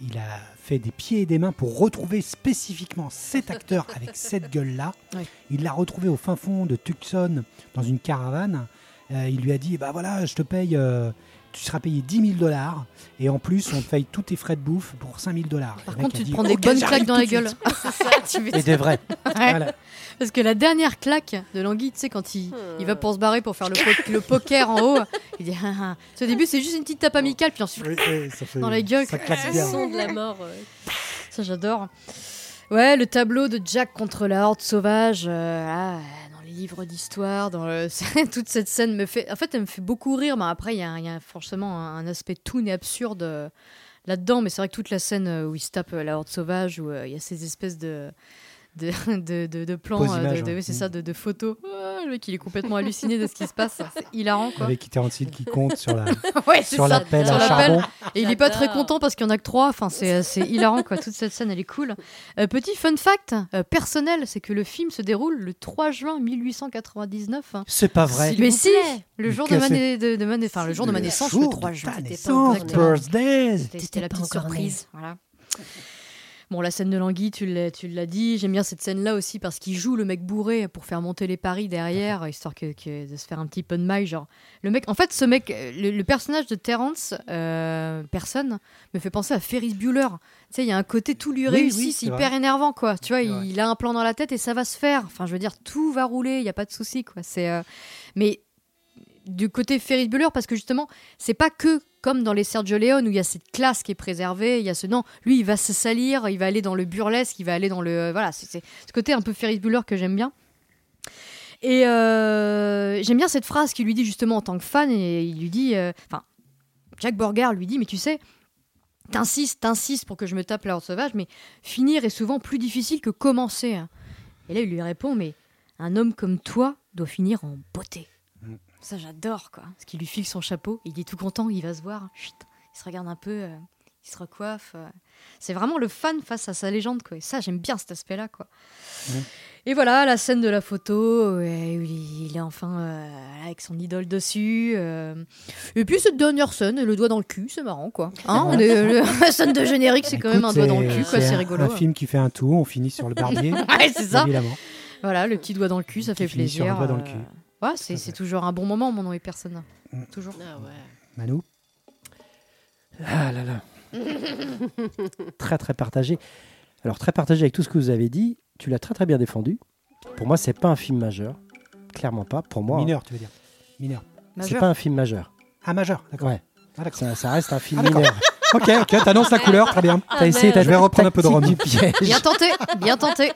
il, il a fait des pieds et des mains pour retrouver spécifiquement cet acteur avec cette gueule-là. Ouais. Il l'a retrouvé au fin fond de Tucson dans une caravane. Euh, il lui a dit, bah voilà, je te paye. Euh, tu seras payé 10 000 dollars et en plus on te paye tous tes frais de bouffe pour 5 000 dollars. Par contre, tu te dit, prends des Ok, bonnes claques dans la gueule. fais Et des vrais. Ouais. Voilà. Parce que la dernière claque de Languille, tu sais, quand il, il va pour se barrer pour faire le, po- le poker en haut, il dit ah, ah. Au début, c'est juste une petite tape amicale, puis ensuite, Oui, oui, ça fait- Dans la gueule, Ça claque Le bien. son de la mort. euh, ça j'adore. Ouais, le tableau de Jack contre la horde sauvage, euh, ah, livres d'histoire, dans toute cette scène me fait. En fait, elle me fait beaucoup rire, mais après, il y, a- forcément un, aspect toon et absurde euh, là-dedans, mais c'est vrai que toute la scène euh, où il se tape euh, la horde sauvage, où il y a ces espèces de de, de, de- de plans, euh, de, de- ouais. oui, c'est ça, de, de photos. Ah, le mec, il est complètement halluciné de ce qui se passe. C'est hilarant, quoi. Avec Terence-Hill qui compte sur la ouais, sur ça. la pelle Sur à charbon. Et il est pas très content parce qu'il y en a que trois. Enfin, c'est c'est hilarant, quoi. Toute cette scène, elle est cool. Euh, petit fun fact euh, personnel, c'est que le film se déroule le 3 juin 1899. hein. C'est pas vrai. Mais si, le jour de ma, enfin, le jour de ma naissance, le jour 3 de juin. ta C'était pas exactement-. C'était c'était la petite surprise. Voilà. Bon, la scène de Languille, tu l'as, dit. J'aime bien cette scène-là aussi parce qu'il joue le mec bourré pour faire monter les paris derrière, histoire que, que- de se faire un petit peu de maille. Genre, le mec, en fait, ce mec, euh, le, le personnage de Terrence, euh, personne, me fait penser à Ferris Bueller. Tu sais, il y a un côté tout lui Oui, réussi, oui, c'est hyper énervant, quoi. Tu vois, il a un plan dans la tête et ça va se faire. Enfin, je veux dire, tout va rouler, il n'y a pas de souci, quoi. C'est, euh, mais du côté Ferris Bueller, parce que justement, c'est pas que comme dans les Sergio Leone où il y a cette classe qui est préservée, il y a ce non, lui il va se salir, il va aller dans le burlesque, il va aller dans le euh, voilà, c'est c'est ce côté un peu Ferris Bueller que j'aime bien. Et euh, j'aime bien cette phrase qu'il lui dit justement en tant que fan et il lui dit, euh, enfin, Jack Borgard lui dit, mais tu sais, t'insistes, t'insistes pour que je me tape la horde sauvage, mais finir est souvent plus difficile que commencer. hein. Et là il lui répond, mais un homme comme toi doit finir en beauté. Ça, j'adore, quoi. Parce qu'il lui file son chapeau, il est tout content, il va se voir, chut, il se regarde un peu, euh, il se recoiffe. euh. C'est vraiment le fan face à sa légende, quoi. Et ça, j'aime bien cet aspect-là, quoi. Et voilà, la scène de la photo, où il est enfin euh, avec son idole dessus. euh. Et puis cette dernière scène, le doigt dans le cul, c'est marrant, quoi. Hein, on est- le- la scène de générique, c'est quand même un doigt dans le cul, quoi, c'est rigolo. Un film qui fait un tout, on finit sur le barbier. Ouais, c'est ça. Évidemment. Voilà, le petit doigt dans le cul, ça Qui fait finit sur plaisir. le doigt dans le euh. cul. Ouais, c'est c'est toujours un bon moment, mon nom et personne. Mm. Toujours. Ah ouais. Manu Ah là là. très très partagé. Alors très partagé avec tout ce que vous avez dit. Tu l'as très très bien défendu. Pour moi, c'est pas un film majeur. Clairement pas. Pour moi, Mineur, tu veux dire Mineur. c'est Majeur. pas un film majeur. Ah, majeur, d'accord. Ouais. Ah, d'accord. Ça, ça reste un film Ah, mineur. Ok, ok, t'annonces la couleur, très bien. T'as essayé ta Je vais reprendre un peu de rhum. piège. Bien tenté, bien tenté.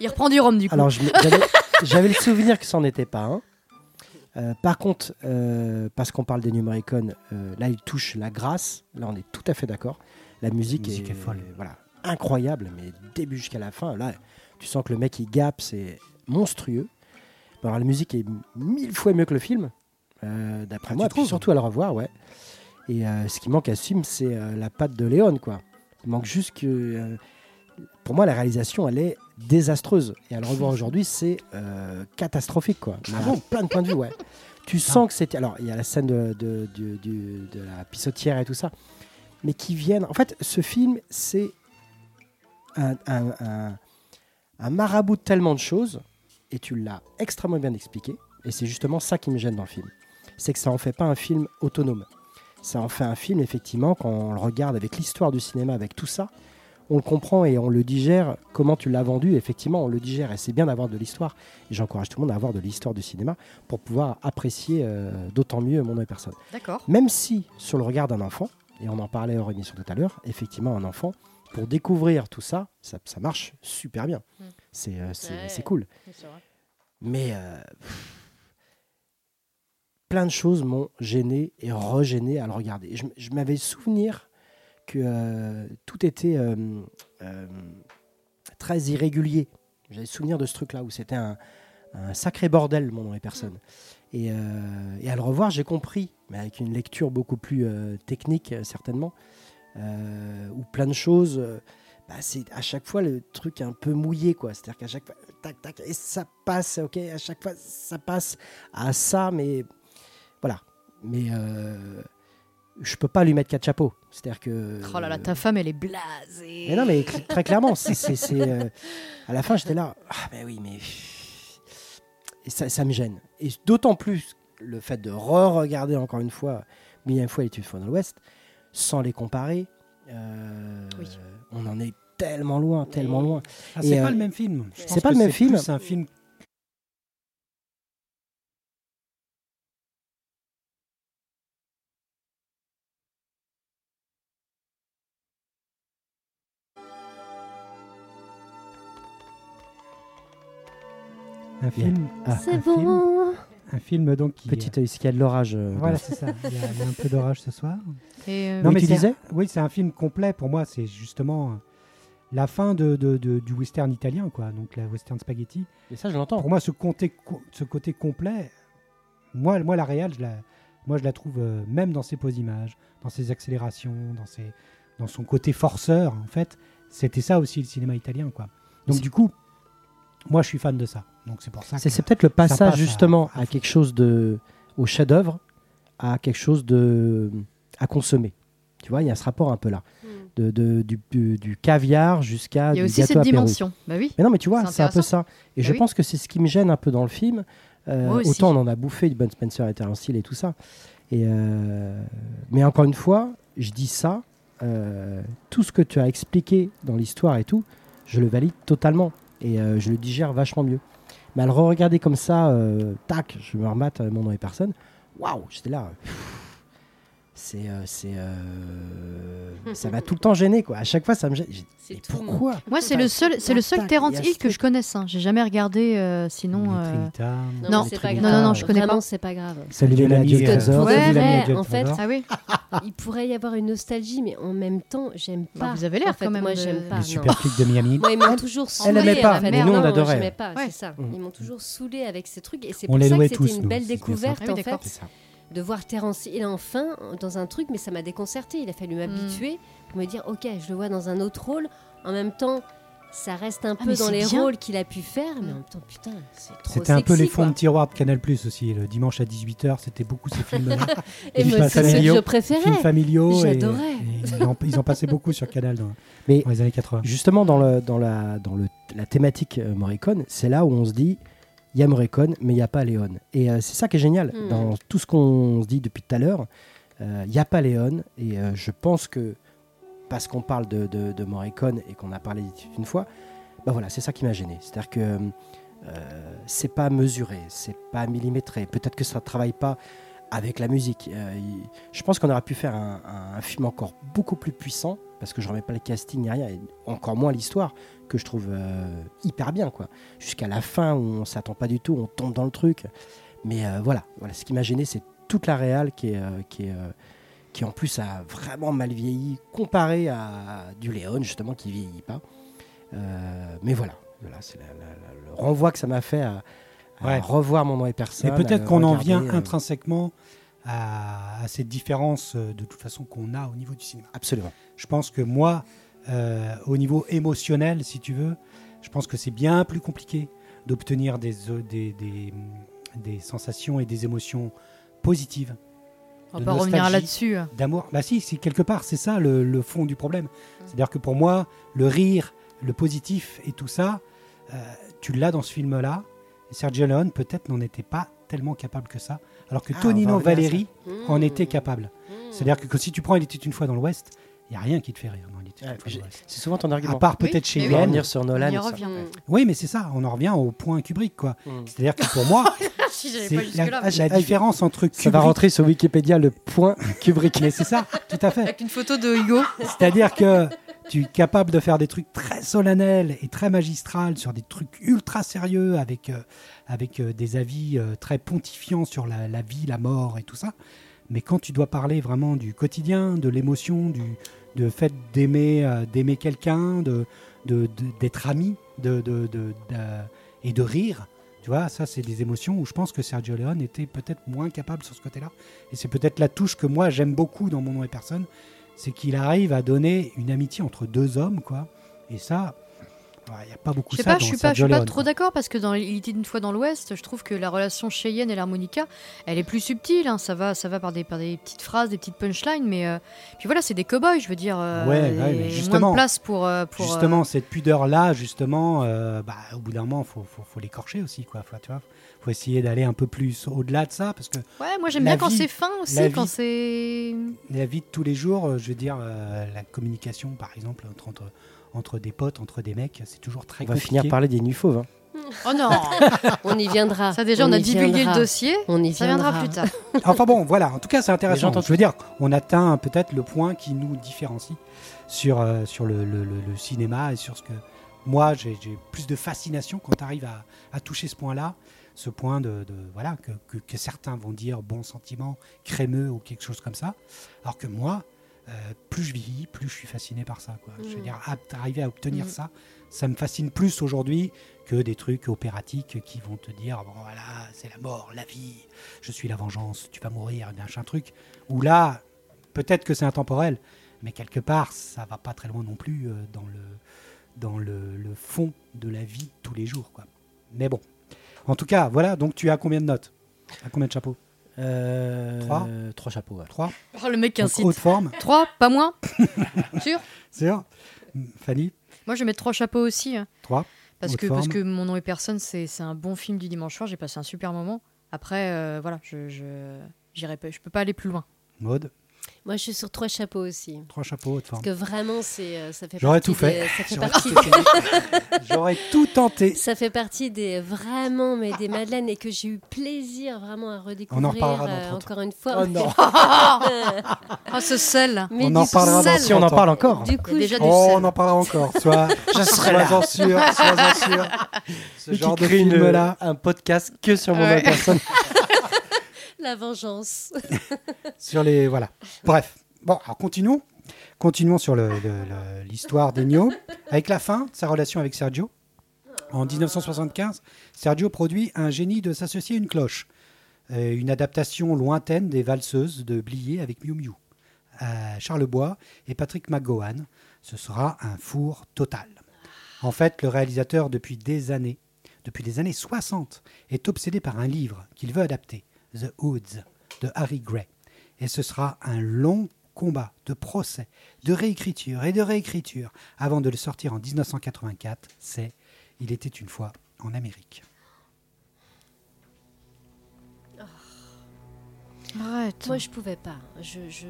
Il reprend du rhum du coup. Alors, j'avais- le souvenir que c'en était pas un. Euh, par contre, euh, parce qu'on parle des Numéricon, euh, là, il touche la grâce. Là, on est tout à fait d'accord. La musique, La musique est folle. Voilà, incroyable, mais début jusqu'à la fin. Là, tu sens que le mec, il gape, c'est monstrueux. Bon, alors, la musique est mille fois mieux que le film, euh, d'après Ah, moi. Puis surtout à le revoir, ouais. Et euh, ce qui manque à ce film, c'est euh, la patte de Léon, quoi. Il manque juste que. Pour moi, la réalisation, elle est désastreuse. Et à le revoir aujourd'hui, c'est euh, catastrophique, quoi. Mais à plein de points de vue, ouais. Tu sens que c'était. Alors, il y a la scène de, de, la pissotière et tout ça. Mais qui viennent. En fait, ce film, c'est un, un- un- un marabout de tellement de choses. Et tu l'as extrêmement bien expliqué. Et c'est justement ça qui me gêne dans le film. C'est que ça en fait pas un film autonome. Ça en fait un film, effectivement, quand on le regarde avec l'histoire du cinéma, avec tout ça, on le comprend et on le digère. Comment tu l'as vendu, effectivement, on le digère. Et c'est bien d'avoir de l'histoire. Et j'encourage tout le monde à avoir de l'histoire du cinéma pour pouvoir apprécier euh, d'autant mieux mon nom et personne. D'accord. Même si, sur le regard d'un enfant, et on en parlait hors émission tout à l'heure, effectivement, un enfant, pour découvrir tout ça, ça, ça marche super bien. Mm. C'est euh, c'est- Ouais. cool. Mais euh, plein de choses m'ont gêné et regêné à le regarder. Je m'avais souvenir euh, tout était euh, euh, très irrégulier. J'avais souvenir de ce truc-là où c'était un, sacré bordel, mon nom et personne. Et, et à le revoir, j'ai compris, mais avec une lecture beaucoup plus technique, certainement, où plein de choses. bah, c'est à chaque fois le truc un peu mouillé, quoi. C'est-à-dire qu'à chaque fois, tac, tac, et ça passe, ok, à chaque fois, ça passe à ça, mais voilà. Mais je peux pas lui mettre quatre chapeaux. C'est-à-dire que. Oh là là, ta femme, elle est blasée. Mais non, mais très clairement, c'est, c'est- c'est, euh, à la fin, j'étais là. Ah, ben oui, mais. Et ça, ça me gêne. Et d'autant plus le fait de re-regarder encore une fois, millième fois, l'étude fois dans l'Ouest, sans les comparer. euh, Oui. On en est tellement loin, tellement loin. Ah, c'est euh, pas le même film. C'est pas que le même c'est film. plus un film. Un film, Ah. C'est un film, bon. un film donc qui. Petit œil, qu'il y a de l'orage. euh, Voilà, c'est ça. Il y, a, il y a un peu d'orage ce soir. Et, euh, Oui, tu c'est- disais Oui, c'est un film complet. Pour moi, c'est justement la fin de, de- de- du western italien, quoi. Donc la western spaghetti. Et ça, je l'entends. Pour moi, ce côté, co- ce côté complet, moi, moi la réal, je la, moi, je la trouve euh, même dans ses poses images, dans ses accélérations, dans, ses, dans son côté forceur, en fait. C'était ça aussi le cinéma italien, quoi. Donc du coup, moi, je suis fan de ça. Donc c'est pour ça. C'est peut-être le passage justement à quelque chose de au chef-d'œuvre, à quelque chose de à consommer. Tu vois, il y a ce rapport un peu là, Mm. de, de- du, du- du caviar jusqu'à Il y a aussi cette dimension. Bah oui. Mais non, mais tu vois, C'est un peu ça. Et Bah je oui. pense que c'est ce qui me gêne un peu dans le film. Euh, autant on en a bouffé du Bon Spencer et Terence Hill et tout ça. Et euh, mais encore une fois, je dis ça, euh, tout ce que tu as expliqué dans l'histoire et tout, je le valide totalement. Et euh, je le digère vachement mieux. Mais à le regarder comme ça, euh, tac, je me remate euh, mon nom et personne. Waouh, j'étais là. C'est, euh, c'est, euh, ça m'a tout le temps gêné quoi. À chaque fois, ça me gêne. Mais pourquoi? Moi, c'est le seul, c'est le seul a Hill que je connaisse. hein. J'ai jamais regardé, euh, sinon. Euh, Non, Non. pas Non, grave. non, non, je connais Vraiment, pas. c'est pas grave. Pour de Ouais, vrai, Dieu en fait. Ah oui. il pourrait y avoir une nostalgie, mais en même temps, j'aime Bah, pas. vous avez l'air En fait, quand même Moi, j'aime pas. les super flics de Miami. Moi, ils m'ont toujours saoulé. Elle aimait pas, mais nous, on adorait. Ouais. Ils m'ont toujours saoulé avec ces trucs. Et c'est On pour les ça louait que tous, c'était une belle découverte, Ah en fait. De voir Terence Hill enfin dans un truc, mais ça m'a déconcerté. Il a fallu m'habituer pour me dire, ok, je le vois dans un autre rôle. En même temps, ça reste un peu Ah, mais dans les bien. rôles qu'il a pu faire, mais en même temps, putain, c'est trop C'était un peu les fonds quoi. de tiroir de Canal Plus aussi. Le dimanche à 18h, c'était beaucoup ces films-là. Et moi, c'est ce que familiaux. je films préférais. familiaux. et- J'adorais. et ils, en, ils en passaient beaucoup sur Canal dans, Mais dans les années 80. Justement, dans, le, dans, la, dans le, la thématique euh, Morricone, c'est là où on se dit il y a Morricone, mais il n'y a pas Léon. Et euh, c'est ça qui est génial. Mm. Dans tout ce qu'on se dit depuis tout à l'heure, euh, il n'y a pas Léon. Et euh, je pense que, parce qu'on parle de, de, de Morricone et qu'on a parlé une fois, bah voilà, c'est ça qui m'a gêné. C'est-à-dire que euh, c'est pas mesuré, c'est pas millimétré. Peut-être que ça ne travaille pas avec la musique. Euh, je pense qu'on aurait pu faire un, film encore beaucoup plus puissant, parce que je remets pas le casting ni rien, et encore moins l'histoire, que je trouve euh, hyper bien, quoi. Jusqu'à la fin où on s'attend pas du tout, on tombe dans le truc. Mais euh, voilà, voilà, ce qui m'a gêné, c'est toute la réal qui est, qui est, qui en plus a vraiment mal vieilli comparé à du Léon justement qui vieillit pas. Mais voilà, voilà, c'est le renvoi que ça m'a fait à, à revoir mon nom et personne. Et peut-être qu'on en vient euh, intrinsèquement à, à cette différence euh, de toute façon qu'on a au niveau du cinéma. Absolument. Je pense que moi, euh, au niveau émotionnel, si tu veux, je pense que c'est bien plus compliqué d'obtenir des, des, des, des sensations et des émotions positives, On de va revenir nostalgie. là-dessus. d'amour. Bah si, c'est quelque part, c'est ça le, le fond du problème. C'est-à-dire que pour moi, le rire, le positif et tout ça, euh, tu l'as dans ce film-là. Et Sergio Leone peut-être n'en était pas tellement capable que ça, alors que Ah, on Tonino à. Valéry en Mmh. était capable. Mmh. C'est-à-dire que, que si tu prends Il était une fois dans l'Ouest, il n'y a rien qui te fait rire dans Il était une Ouais, fois j'ai- dans l'Ouest. C'est souvent ton À argument. part Oui, peut-être chez Yann. revenir sur Nolan. On revient. Oui, mais c'est ça, on en revient au point Kubrick, quoi. Mm. C'est-à-dire que pour moi, si la, différence entre Kubrick... Ça va rentrer sur Wikipédia le point Kubrick. Mais c'est ça, tout à fait. Avec une photo de Hugo. C'est-à-dire que tu es capable de faire des trucs très solennels et très magistrales sur des trucs ultra sérieux avec, euh, avec euh, des avis euh, très pontifiants sur la, vie, la mort et tout ça. Mais quand tu dois parler vraiment du quotidien, de l'émotion, du fait d'aimer d'aimer quelqu'un, de d'être ami, de, de- de- et de rire, tu vois, ça c'est des émotions où je pense que Sergio Leone était peut-être moins capable sur ce côté-là. Et c'est peut-être la touche que moi j'aime beaucoup dans Mon nom et personne, c'est qu'il arrive à donner une amitié entre deux hommes, quoi. Et ça, il n'y a pas beaucoup Je sais ça pas, dans je suis pas, je suis pas trop d'accord parce que dans Il était une fois dans l'Ouest, je trouve que la relation Cheyenne et l'harmonica, elle est plus subtile. hein. Ça va, ça va par des, par des petites phrases, des petites punchlines, mais euh, puis voilà, c'est des cow-boys, je veux dire. euh, Ouais, ouais, mais moins justement- de place pour, euh, pour euh, Justement, cette pudeur-là, justement, euh, bah, au bout d'un moment, faut, faut, faut l'écorcher aussi, quoi. Faut, tu vois, faut essayer d'aller un peu plus au-delà de ça, parce que Ouais, moi j'aime bien quand c'est fin aussi, la quand vie- c'est. la vie de tous les jours, euh, je veux dire, euh, la communication, par exemple, entre, entre, entre des potes, entre des mecs, c'est toujours très On va finir par parler des nuits fauves. hein. Oh non On y viendra. Ça déjà, on, a divulgué viendra. le dossier. On y Ça viendra viendra plus tard. Enfin bon, voilà. En tout cas, c'est intéressant. Je veux dire, on atteint peut-être le point qui nous différencie sur, euh, sur le, le- le- le cinéma et sur ce que moi, j'ai j'ai plus de fascination quand tu arrives à, à toucher ce point-là, ce point de, de- voilà que, que- que certains vont dire bon sentiment, crémeux ou quelque chose comme ça, alors que moi, euh, plus je vieillis, plus je suis fasciné par ça. Quoi. Je veux Mm. dire, à- arriver à obtenir Mm. ça, ça me fascine plus aujourd'hui que des trucs opératiques qui vont te dire bon voilà, c'est la mort, la vie, je suis la vengeance, tu vas mourir, machin truc. Ou là, peut-être que c'est intemporel, mais quelque part, ça va pas très loin non plus euh, dans le dans le, le fond de la vie de tous les jours. Quoi. Mais bon. En tout cas, voilà, donc tu as combien de notes? À combien de chapeaux? Euh, Trois Trois chapeaux. ouais. 3 Oh, le mec incite. Haute forme, 3, pas moins Sûr? Sûr Fanny? Moi, je vais mettre trois chapeaux aussi. hein. 3 Parce que, parce forme. que Mon nom et personne, c'est c'est un bon film du dimanche soir. J'ai passé un super moment. Après, euh, voilà, je, je, j'irai pas- je peux pas aller plus loin. Maude? Moi, je suis sur trois chapeaux aussi. Trois chapeaux, haute forme. Parce que vraiment, c'est, euh, ça fait J'aurais tout fait. des- ça, fait J'aurais partie, J'aurais tout tenté. ça fait partie des vraiment, mais des Madeleines et que j'ai eu plaisir vraiment à redécouvrir. On en reparlera euh, 30 ans. encore une fois. Oh non. Oh, ce sel Mais On du en reparlera dans. Si on en parle encore. Du coup, a déjà je- du Oh, sel. on en parlera encore. Sois, Je serai là. sois-en sûr, sois-en sûr. Ce genre de film-là. un podcast que sur mon Ouais. personne. La vengeance. Sur les. Voilà. Bref. Bon, continuons. Sur l'histoire d'Ennio. Avec la fin de sa relation avec Sergio. En 1975, Sergio produit Un génie de s'associer une cloche. Euh, une adaptation lointaine des valseuses de Blier avec Miu Miu. Euh, Charlebois et Patrick McGowan. Ce sera un four total. En fait, le réalisateur, depuis des années, depuis les années 60, est obsédé par un livre qu'il veut adapter, The Hoods, de Harry Gray. Et ce sera un long combat de procès, de réécriture et de réécriture avant de le sortir en 1984. C'est Il était une fois en Amérique. Arrête. Moi, je pouvais pas. Je, je-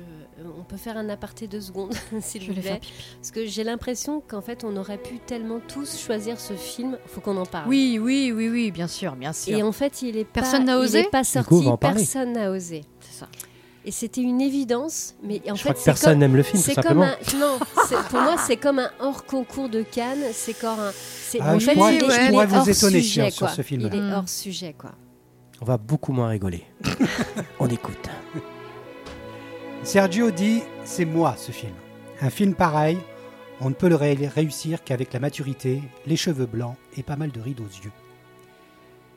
on peut faire un aparté deux secondes, s'il vous plaît. pipi. Parce que j'ai l'impression qu'en fait, on aurait pu tellement tous choisir ce film. Faut qu'on en parle. Oui, oui, oui, oui, bien sûr, bien sûr. Et en fait, il est Personne n'a il osé est pas coup, sorti. parler. personne n'a osé. C'est ça. Et c'était une évidence. Mais en Je fait, crois que c'est personne n'aime le film, tout C'est comme simplement. un non, c'est- pour moi c'est comme un hors concours de Cannes, c'est comme un c'est Ah, en je fait pourrais- il est, je il pourrais est vous hors étonner sujet, sur ce film-là. Il est Mm. hors sujet quoi. On va beaucoup moins rigoler. on écoute. Sergio dit C'est moi ce film. Un film pareil, on ne peut le ré- réussir qu'avec la maturité, les cheveux blancs et pas mal de rides aux yeux.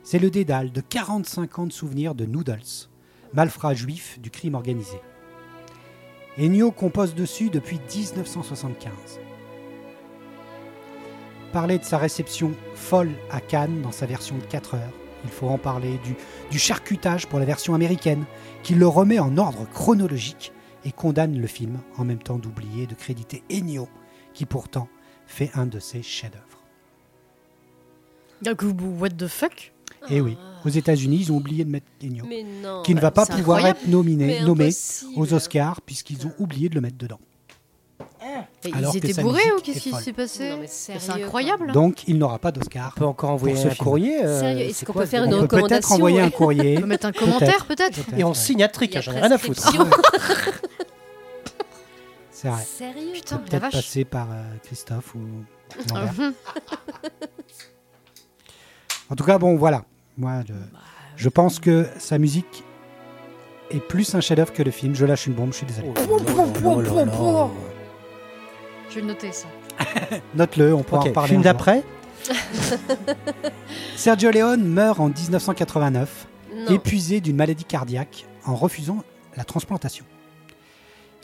C'est le dédale de 45 ans de souvenirs de Noodles, malfrat juif du crime organisé. Ennio compose dessus depuis 1975. Parler de sa réception folle à Cannes dans sa version de 4 heures, il faut en parler du, du charcutage pour la version américaine, qui le remet en ordre chronologique et condamne le film, en même temps d'oublier de créditer Ennio, qui pourtant fait un de ses chefs-d'œuvre. Donc, what the fuck? Et Eh oui, aux États-Unis, ils ont oublié de mettre Ennio, qui ne va pas pouvoir incroyable. être nominé, nommé aux Oscars, puisqu'ils ont oublié de le mettre dedans. Mais Alors Ils étaient bourrés ou est qu'est-ce qui s'est passé C'est incroyable. Donc, il n'aura pas d'Oscar. On peut encore envoyer un film. courrier. euh, est-ce qu'on peut faire une On bordel peut peut-être recommandation, envoyer un courrier. On peut mettre un commentaire peut-être Et on signe un j'en ai rien à foutre. C'est vrai. Sérieux Putain, la Peut-être vache. passer par euh, Christophe ou Lambert. Mhm. En tout cas, bon, voilà. Moi, je, je pense que sa musique est plus un chef-d'œuvre que le film. Je lâche une bombe, je suis désolé. Je vais le noter ça. Note-le, on pourra en parler. film un jour. d'après Sergio Leone meurt en 1989, Non. épuisé d'une maladie cardiaque, en refusant la transplantation.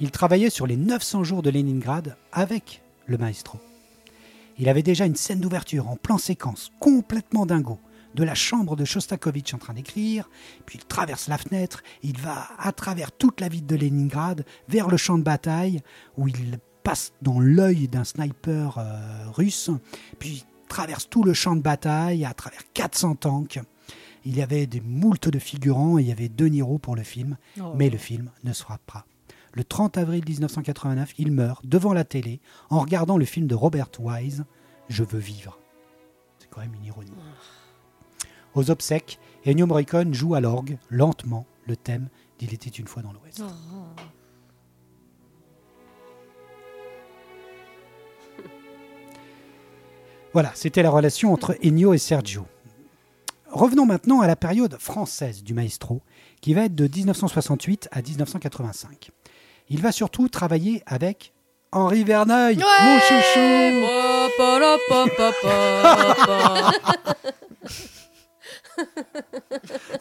Il travaillait sur les 900 jours de Leningrad avec le maestro. Il avait déjà une scène d'ouverture en plan séquence, complètement dingo, de la chambre de Shostakovich en train d'écrire, puis il traverse la fenêtre, il va à travers toute la ville de Leningrad, vers le champ de bataille, où il passe dans l'œil d'un sniper euh, russe, puis traverse tout le champ de bataille à travers 400 tanks. Il y avait des moultes de figurants et il y avait De Niro pour le film, Oh. mais le film ne se fera pas. Le 30 avril 1989, il meurt devant la télé en regardant le film de Robert Wise, Je veux vivre. C'est quand même une ironie. Aux obsèques, Ennio Morricone joue à l'orgue, lentement, le thème d'Il était une fois dans l'Ouest. Oh. Voilà, c'était la relation entre Ennio et Sergio. Revenons maintenant à la période française du maestro, qui va être de 1968 à 1985. Il va surtout travailler avec Henri Verneuil, mon chouchou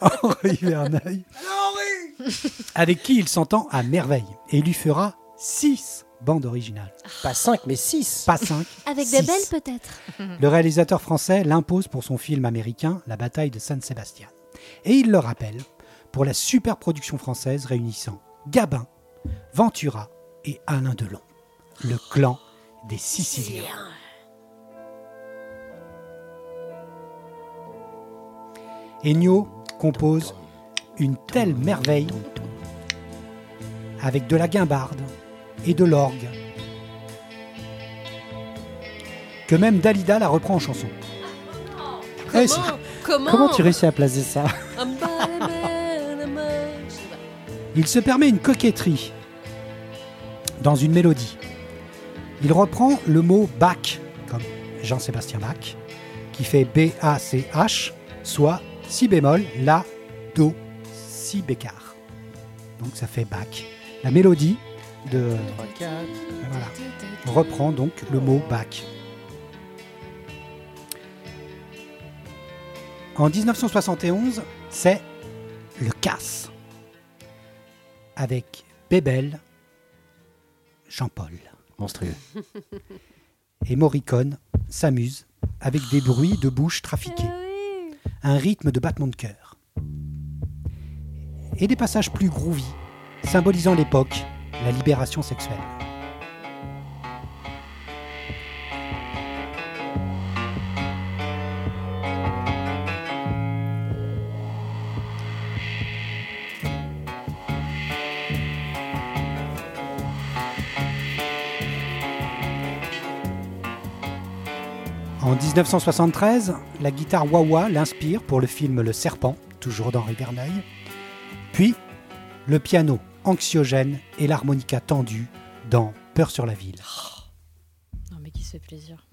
Henri Verneuil, avec qui il s'entend à merveille, et lui fera six bande originale. Pas 5, mais 6. Pas 5. Avec des belles peut-être. Le réalisateur français l'impose pour son film américain La bataille de San Sébastien. Et il le rappelle pour la super production française réunissant Gabin, Ventura et Alain Delon, le clan des Siciliens. Ennio compose une telle merveille avec de la guimbarde, et de l'orgue que même Dalida la reprend en chanson. C'est- Comment Comment tu réussis à placer ça Il se permet une coquetterie dans une mélodie. Il reprend le mot Bach, comme Jean-Sébastien Bach, qui fait B-A-C-H, soit Si bémol, La, Do, Si bécard. Donc ça fait Bach. La mélodie de, voilà, reprend donc le mot Bach. En 1971, c'est le casse avec Bébel, Jean-Paul. Monstrueux. Et Morricone s'amuse avec des bruits de bouche trafiqués, un rythme de battement de cœur. Et des passages plus groovy, symbolisant l'époque, la libération sexuelle. En 1973, la guitare wah-wah l'inspire pour le film Le Serpent, toujours d'Henri Verneuil. Puis, le piano anxiogène et l'harmonica tendue dans Peur sur la ville. Non, mais qui se fait plaisir.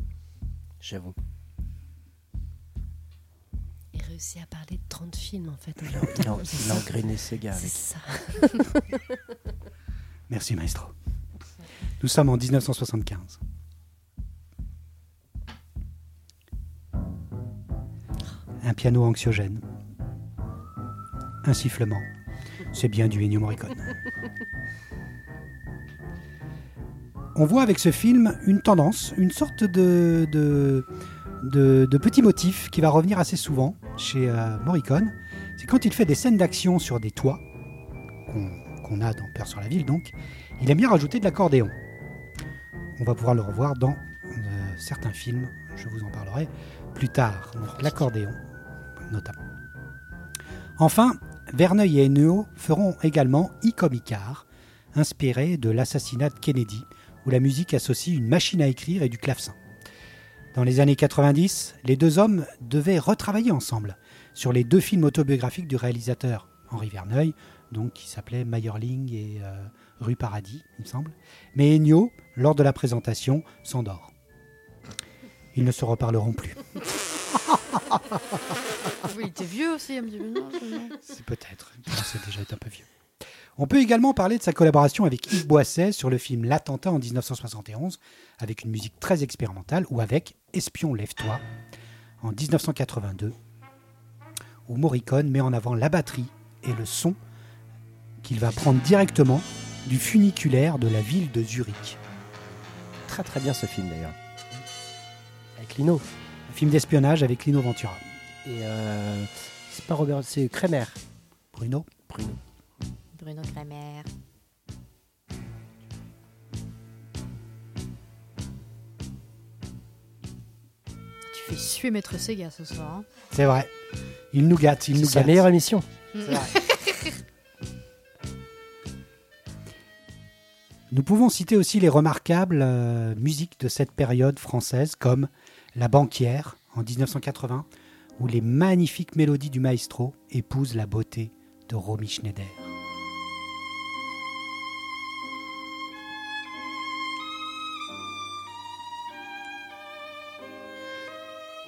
J'avoue. Il réussit à parler de 30 films en fait. Il a, engrainé ses gars C'est ça. Merci maestro. Nous sommes en 1975. Un piano anxiogène. Un sifflement. C'est bien du Ennio Morricone. On voit avec ce film une tendance, une sorte de, petit motif qui va revenir assez souvent chez euh, Morricone. C'est quand il fait des scènes d'action sur des toits, qu'on a dans Peur sur la ville donc, il aime bien rajouter de l'accordéon. On va pouvoir le revoir dans euh, certains films, je vous en parlerai plus tard. L'accordéon, notamment. Enfin, Verneuil et Ennio feront également I comme Icare, inspiré de l'assassinat de Kennedy, où la musique associe une machine à écrire et du clavecin. Dans les années 90, les deux hommes devaient retravailler ensemble sur les deux films autobiographiques du réalisateur Henri Verneuil, donc qui s'appelait Meyerling et euh, Rue Paradis, il me semble. Mais Ennio, lors de la présentation, s'endort. Ils ne se reparleront plus. Oui, il était vieux aussi. C'est peut-être. Il commençait déjà un peu vieux. On peut également parler de sa collaboration avec Yves Boisset sur le film L'Attentat en 1971, avec une musique très expérimentale, ou avec Espion, lève-toi, en 1982, où Morricone met en avant la batterie et le son qu'il va prendre directement du funiculaire de la ville de Zurich. Très très bien ce film d'ailleurs. Avec Lino. Un film d'espionnage avec Lino Ventura. Et euh, c'est pas Robert, c'est Kremer. Bruno Bruno. Bruno Kramer. Tu fais suer Maître Sega ce soir. hein. C'est vrai. Il nous gâte, il nous C'est sa gâte. meilleure émission. Nous pouvons citer aussi les remarquables euh, musiques de cette période française comme La banquière en 1980, où les magnifiques mélodies du maestro épousent la beauté de Romy Schneider.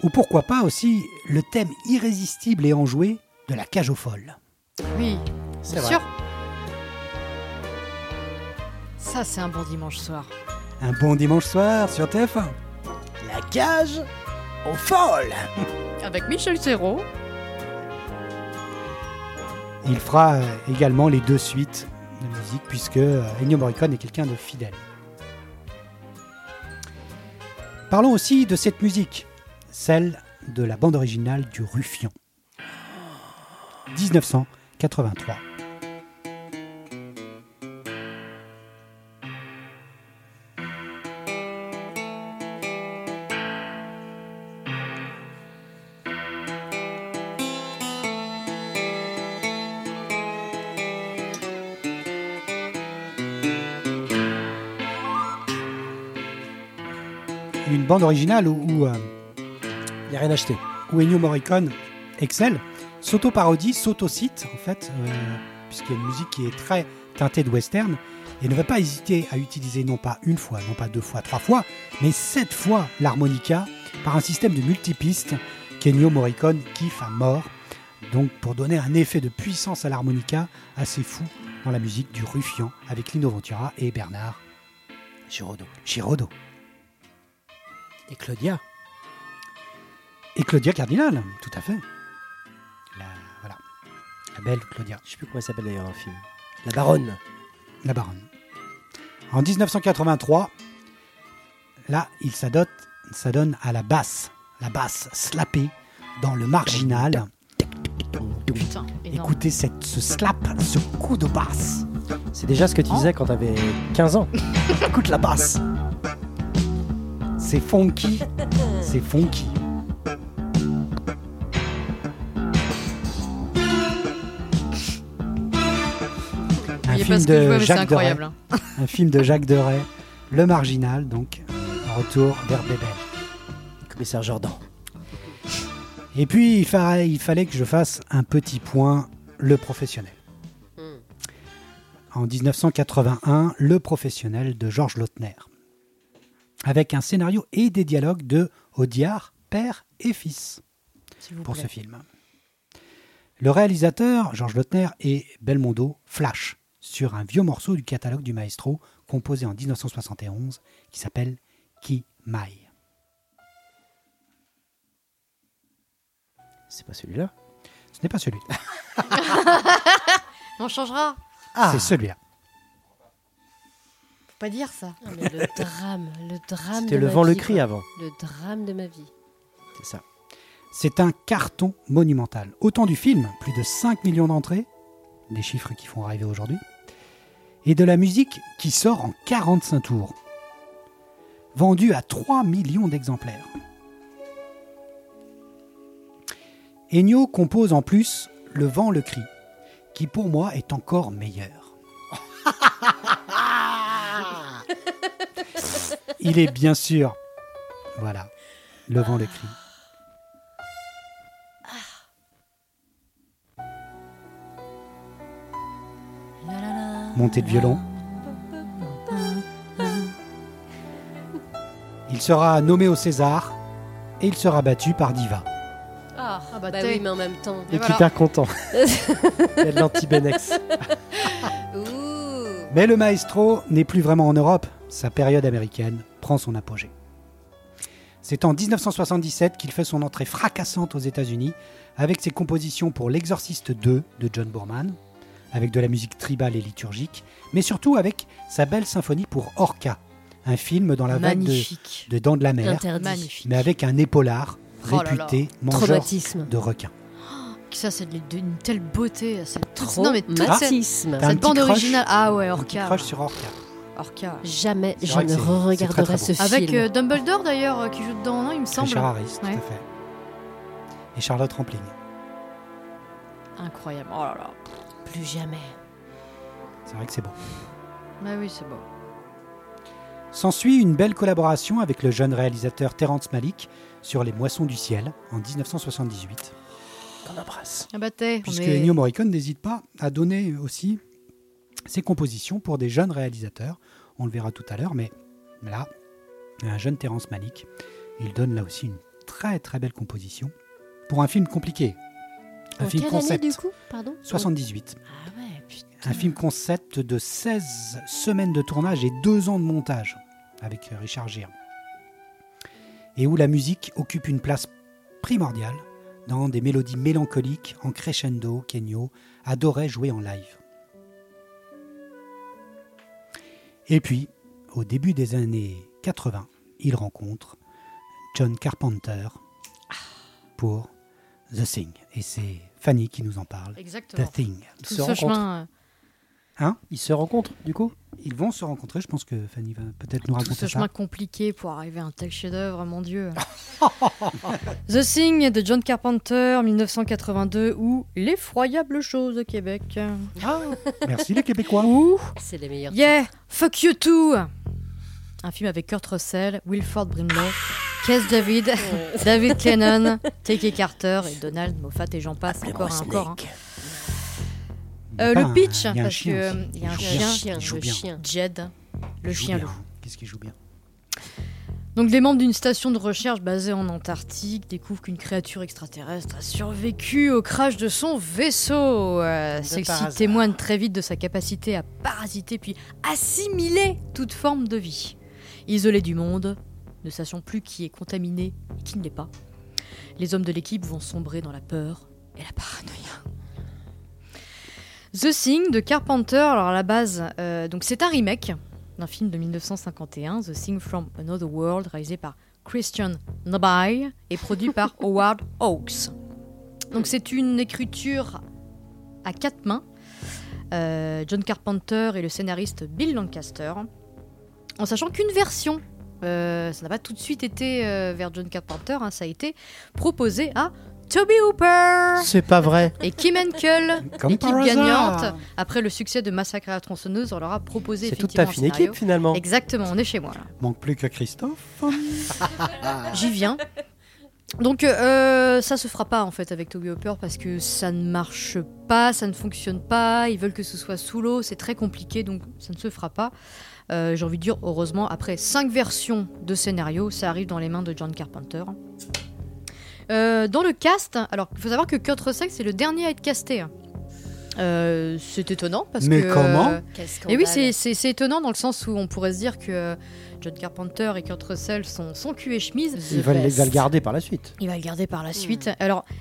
Ou pourquoi pas aussi le thème irrésistible et enjoué de la cage aux folles. Oui, C'est sûr. Ça, c'est un bon dimanche soir. Un bon dimanche soir sur TF1. La cage aux folles Avec Michel Serrault. Il fera euh, également les deux suites de musique puisque euh, Ennio Morricone est quelqu'un de fidèle. Parlons aussi de cette musique, celle de la bande originale du Ruffian. 1983. Bande originale où, euh, Il n'y a rien acheté. où Ennio Morricone excelle, s'auto-parodie, s'auto-cite, en fait, euh, puisqu'il y a une musique qui est très teintée de western, et ne va pas hésiter à utiliser non pas une fois, non pas deux fois, trois fois, mais sept fois l'harmonica par un système de multipistes qu'Ennio Morricone kiffe à mort, donc pour donner un effet de puissance à l'harmonica assez fou dans la musique du Ruffian avec Lino Ventura et Bernard Giraudot. Giraudot. Et Claudia. Et Claudia Cardinal, tout à fait. La, voilà, la belle Claudia. Je sais plus comment elle s'appelle d'ailleurs dans le film. La baronne. La baronne. En 1983, là, il s'adonne, à la basse, la basse slappée dans le marginal. Putain. Écoutez cette, ce slap, ce coup de basse. C'est déjà ce que tu disais quand t'avais 15 ans. Écoute la basse. C'est funky, c'est funky. Un film vois, Jacques Deray. hein. Un film de Jacques Deray, Le Marginal, donc, retour vers Bébel. Commissaire Jordan. Et puis, il, fa- il fallait que je fasse un petit point, le professionnel. En 1981, le professionnel de Georges Lautner. Avec un scénario et des dialogues de Audiard, père et fils, pour plaît. ce film. Le réalisateur, Georges Lautner, et Belmondo flash sur un vieux morceau du catalogue du maestro, composé en 1971, qui s'appelle Ki Mai. C'est pas celui-là? Ce n'est pas celui On changera. Ah c'est celui-là. Faut pas dire ça. Ah, mais le drame, le drame C'était de le ma vent le vie, cri quoi. avant. Le drame de ma vie. C'est ça. C'est un carton monumental. Autant du film, plus de 5 millions d'entrées, des chiffres qui font rêver aujourd'hui, et de la musique qui sort en 45 tours, vendu à 3 millions d'exemplaires. Ennio compose en plus Le vent le cri, qui pour moi est encore meilleur. Il est bien sûr, voilà, Le vent le cri. montée de violon. Il sera nommé au César et il sera battu par Diva. Ah, Ah bah, bah oui, mais en même temps. Et Et voilà. hyper content. Il y a de l'anti-Benex. Mais le maestro n'est plus vraiment en Europe. Sa période américaine prend son apogée. C'est en 1977 qu'il fait son entrée fracassante aux États-Unis avec ses compositions pour L'Exorciste 2 de John Boorman, avec de la musique tribale et liturgique, mais surtout avec sa belle symphonie pour Orca, un film dans la vague de, Dents de la Mer, mais avec un épaulard Oh là là. réputé mangeur Traumatisme. de requins. Ça, c'est d'une telle beauté. C'est toute- Non, mais toute cette, Traumatisme. T'as un cette bande originale. Ah ouais, Un petit Orca. crush sur Orca. Orca. Jamais je ne très, re-regarderai très ce beau. Avec film. euh, Dumbledore d'ailleurs euh, qui joue dedans, non, il me semble. Richard Harris, tout à fait. Et Charlotte Rampling. Incroyable. Oh là là. Plus jamais. C'est vrai que c'est beau. Bah oui, c'est beau. S'ensuit une belle collaboration avec le jeune réalisateur Terrence Malick sur Les Moissons du Ciel en 1978. Qu'on embrasse. Ah bah Puisque est- Ennio Morricone n'hésite pas à donner aussi ses compositions pour des jeunes réalisateurs. On le verra tout à l'heure, mais là, un jeune Terrence Malick, il donne là aussi une très très belle composition pour un film compliqué. Un En film quelle année concept. du coup Pardon? 78. Ah ouais, putain. Un film concept de 16 semaines de tournage et 2 ans de montage avec Richard Gere. Et où la musique occupe une place primordiale dans des mélodies mélancoliques en crescendo qu'Ennio adorait jouer en live. Et puis, au début des années 80, il rencontre John Carpenter pour The Thing. Et c'est Fanny qui nous en parle. Exactement. The Thing. Tout ce chemin, euh, Ils se rencontrent, du coup Ils vont se rencontrer. Je pense que Fanny va peut-être nous tout raconter ce ça. chemin compliqué pour arriver à un tel chef-d'œuvre, mon Dieu. The Thing de John Carpenter, 1982, ou L'effroyable chose de Québec. Merci les Québécois. Ou C'est les meilleurs. Yeah, Fuck You Too Un film avec Kurt Russell, Wilford Brimley, Keith David, David Lennon, T.K. Carter et Donald Moffat et j'en passe encore encore. hein. Euh, le pitch, un parce chien que aussi. euh, il y a un chien, joue le chien. Jed, le chien loup. Qu'est-ce qu'il joue bien Donc les membres d'une station de recherche basée en Antarctique découvrent qu'une créature extraterrestre a survécu au crash de son vaisseau. Euh, Celle-ci témoigne très vite de sa capacité à parasiter puis assimiler toute forme de vie. Isolés du monde, ne sachant plus qui est contaminé et qui ne l'est pas, les hommes de l'équipe vont sombrer dans la peur et la paranoïa. The Thing de Carpenter, alors à la base, euh, donc c'est un remake d'un film de 1951, The Thing from Another World, réalisé par Christian Nabai et produit par Howard Hawks. Donc c'est une écriture à quatre mains. Euh, John Carpenter et le scénariste Bill Lancaster, en sachant qu'une version, euh, ça n'a pas tout de suite été vers John Carpenter, hein, ça a été proposé à Toby Hooper C'est pas vrai. et Kim Henkel, Comme équipe gagnante. Après le succès de Massacre à la tronçonneuse, on leur a proposé C'est toute effectivement ta fine équipe, finalement. Exactement, on est chez moi là. Manque plus que Christophe. J'y viens. Donc euh, ça se fera pas en fait avec Toby Hopper parce que ça ne marche pas, ça ne fonctionne pas, ils veulent que ce soit sous l'eau, c'est très compliqué donc ça ne se fera pas. Euh, J'ai envie de dire heureusement après cinq versions de scénario, ça arrive dans les mains de John Carpenter. Euh, dans le cast, alors il faut savoir que Kurt Russell c'est le dernier à être casté. Euh, c'est étonnant parce Mais que comment Quel et oui, c'est- c'est c'est étonnant dans le sens où on pourrait se dire que euh, John Carpenter et Kurt Russell sont, sont cul et chemise. Il va, le- il va le garder par la suite. Il va le garder par la suite. Alors, euh,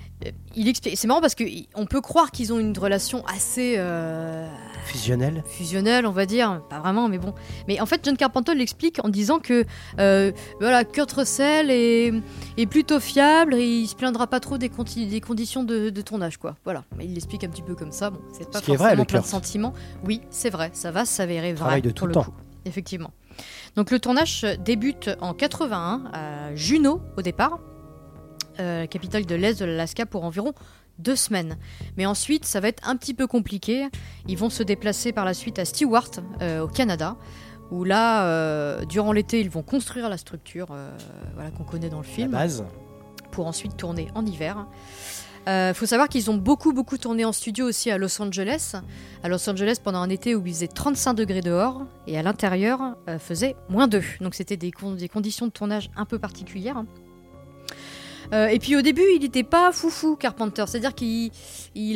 il explique. C'est marrant parce que i- on peut croire qu'ils ont une relation assez euh, Fusionnel. fusionnelle, on va dire. Pas vraiment, mais bon. Mais en fait, John Carpenter l'explique en disant que euh, voilà, Kurt Russell est, est plutôt fiable et il se plaindra pas trop des, conti- des conditions de, de tournage, quoi. Voilà. Il l'explique un petit peu comme ça. Bon, c'est pas Ce forcément vrai, le plein de sentiments. Oui, c'est vrai. Ça va s'avérer vrai de pour tout le temps. coup. Effectivement. Donc le tournage débute en 81 à Juneau au départ, euh, capitale de l'Est de l'Alaska pour environ deux semaines. Mais ensuite, ça va être un petit peu compliqué. Ils vont se déplacer par la suite à Stewart, euh, au Canada, où là, euh, durant l'été, ils vont construire la structure euh, voilà, qu'on connaît dans le La film, base. pour ensuite tourner en hiver. Il faut savoir qu'ils ont beaucoup beaucoup tourné en studio aussi à Los Angeles. À Los Angeles pendant un été où il faisait 35 degrés dehors et à l'intérieur faisait moins 2. Donc c'était des, con- des conditions de tournage un peu particulières. Euh, et puis au début, il n'était pas foufou Carpenter, c'est-à-dire qu'il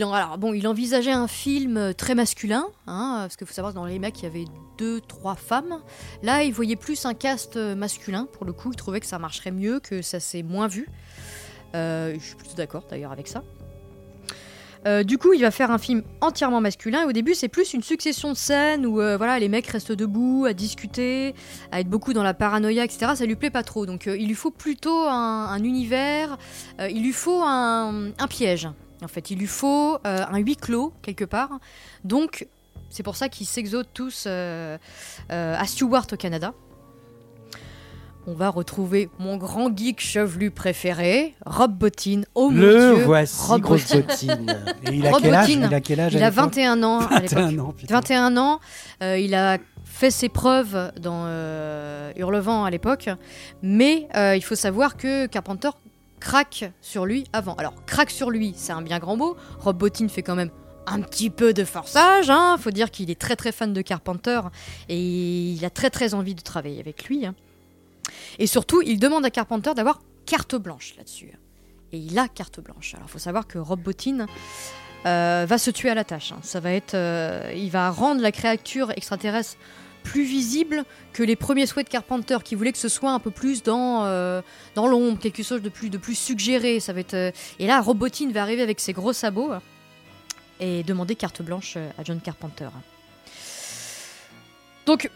alors, bon, il envisageait un film euh, très masculin, hein, parce qu'il faut savoir que dans les mecs il y avait deux, trois femmes. Là, il voyait plus un cast euh, masculin pour le coup. Il trouvait que ça marcherait mieux, que ça s'est moins vu. Je suis plutôt d'accord d'ailleurs avec ça. Euh, du coup, il va faire un film entièrement masculin. Et au début, c'est plus une succession de scènes où euh, voilà, les mecs restent debout, à discuter, à être beaucoup dans la paranoïa, etc. Ça lui plaît pas trop. Donc, euh, il lui faut plutôt un, un univers. il lui faut un, piège. En fait, il lui faut un huis clos quelque part. Donc, c'est pour ça qu'ils s'exodent tous à Stewart au Canada. On va retrouver mon grand geek chevelu préféré, Rob Bottin. Oh mon le Dieu, voici, Rob grosse Bottin. bottine. Et il a Rob quel âge Bottin. Il a quel âge Il a l'époque 21 ans à l'époque. 21 ans, putain. 21 ans, euh, il a fait ses preuves dans euh, Hurlevent à l'époque, mais euh, il faut savoir que Carpenter craque sur lui avant. Alors, craque sur lui, c'est un bien grand mot. Rob Bottin fait quand même un petit peu de forçage, hein. faut dire qu'il est très très fan de Carpenter et il a très très envie de travailler avec lui. hein. Et surtout, il demande à Carpenter d'avoir carte blanche là-dessus. et il a carte blanche. Alors, il faut savoir que Rob Bottin euh, va se tuer à la tâche. hein. Ça va être, euh, il va rendre la créature extraterrestre plus visible que les premiers souhaits de Carpenter, qui voulaient que ce soit un peu plus dans, euh, dans l'ombre, quelque chose de plus, de plus suggéré. Ça va être, Et là, Rob Bottin va arriver avec ses gros sabots et demander carte blanche à John Carpenter. Donc,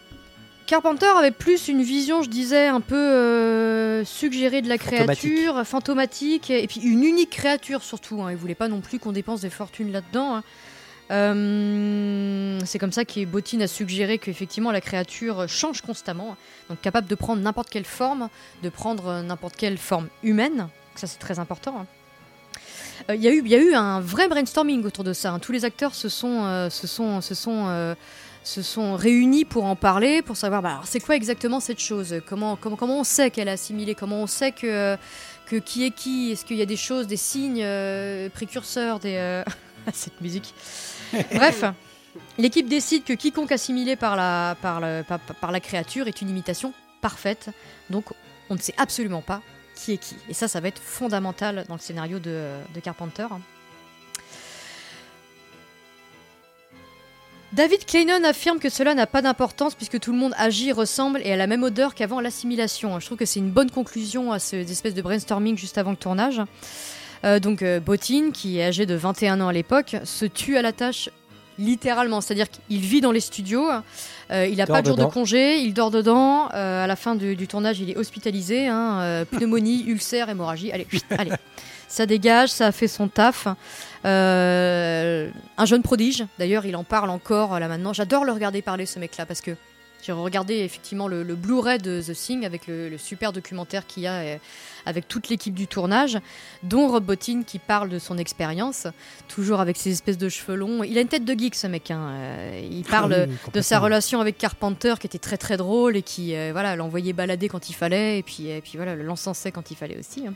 Carpenter avait plus une vision, je disais, un peu euh, suggérée de la créature, fantomatique, et puis une unique créature surtout. Hein. Il voulait pas non plus qu'on dépense des fortunes là-dedans. hein. Euh, c'est comme ça que Bottine a suggéré qu'effectivement la créature change constamment, donc capable de prendre n'importe quelle forme, de prendre euh, n'importe quelle forme humaine. Ça c'est très important. hein. Euh, Il y, a eu- il y a eu un vrai brainstorming autour de ça. hein. Tous les acteurs se sont, euh, se sont, se sont, euh, se sont réunis pour en parler, pour savoir bah, c'est quoi exactement cette chose? Comment, comment, comment on sait qu'elle est assimilée? Comment on sait que, que qui est qui? Est-ce qu'il y a des choses, des signes euh, précurseurs, des euh, cette musique. Bref, l'équipe décide que quiconque assimilé par la, par, le- par, par la créature est une imitation parfaite. Donc on ne sait absolument pas qui est qui. Et ça, ça va être fondamental dans le scénario de, de Carpenter. David Claynon affirme que cela n'a pas d'importance puisque tout le monde agit, ressemble et a la même odeur qu'avant l'assimilation. Je trouve que c'est une bonne conclusion à cette espèce de brainstorming juste avant le tournage. Euh, donc euh, Bottine, qui est âgé de 21 ans à l'époque, se tue à la tâche littéralement. C'est-à-dire qu'il vit dans les studios, euh, il n'a pas de jour dedans. de congé, il dort dedans. euh, à la fin du, du tournage, il est hospitalisé. hein, pneumonie, ulcère, hémorragie. Allez, allez. Ça dégage, ça a fait son taf. Euh, un jeune prodige, d'ailleurs, il en parle encore là maintenant. J'adore le regarder parler, ce mec-là, parce que j'ai regardé effectivement le, le Blu-ray de The Thing avec le, le super documentaire qu'il y a euh, avec toute l'équipe du tournage, dont Rob Bottin qui parle de son expérience, toujours avec ses espèces de cheveux longs. Il a une tête de geek, ce mec. hein, euh, il parle Ah oui, de sa relation avec Carpenter qui était très très drôle et qui euh, voilà l'envoyait balader quand il fallait et puis, et puis voilà l'encensait quand il fallait aussi. hein.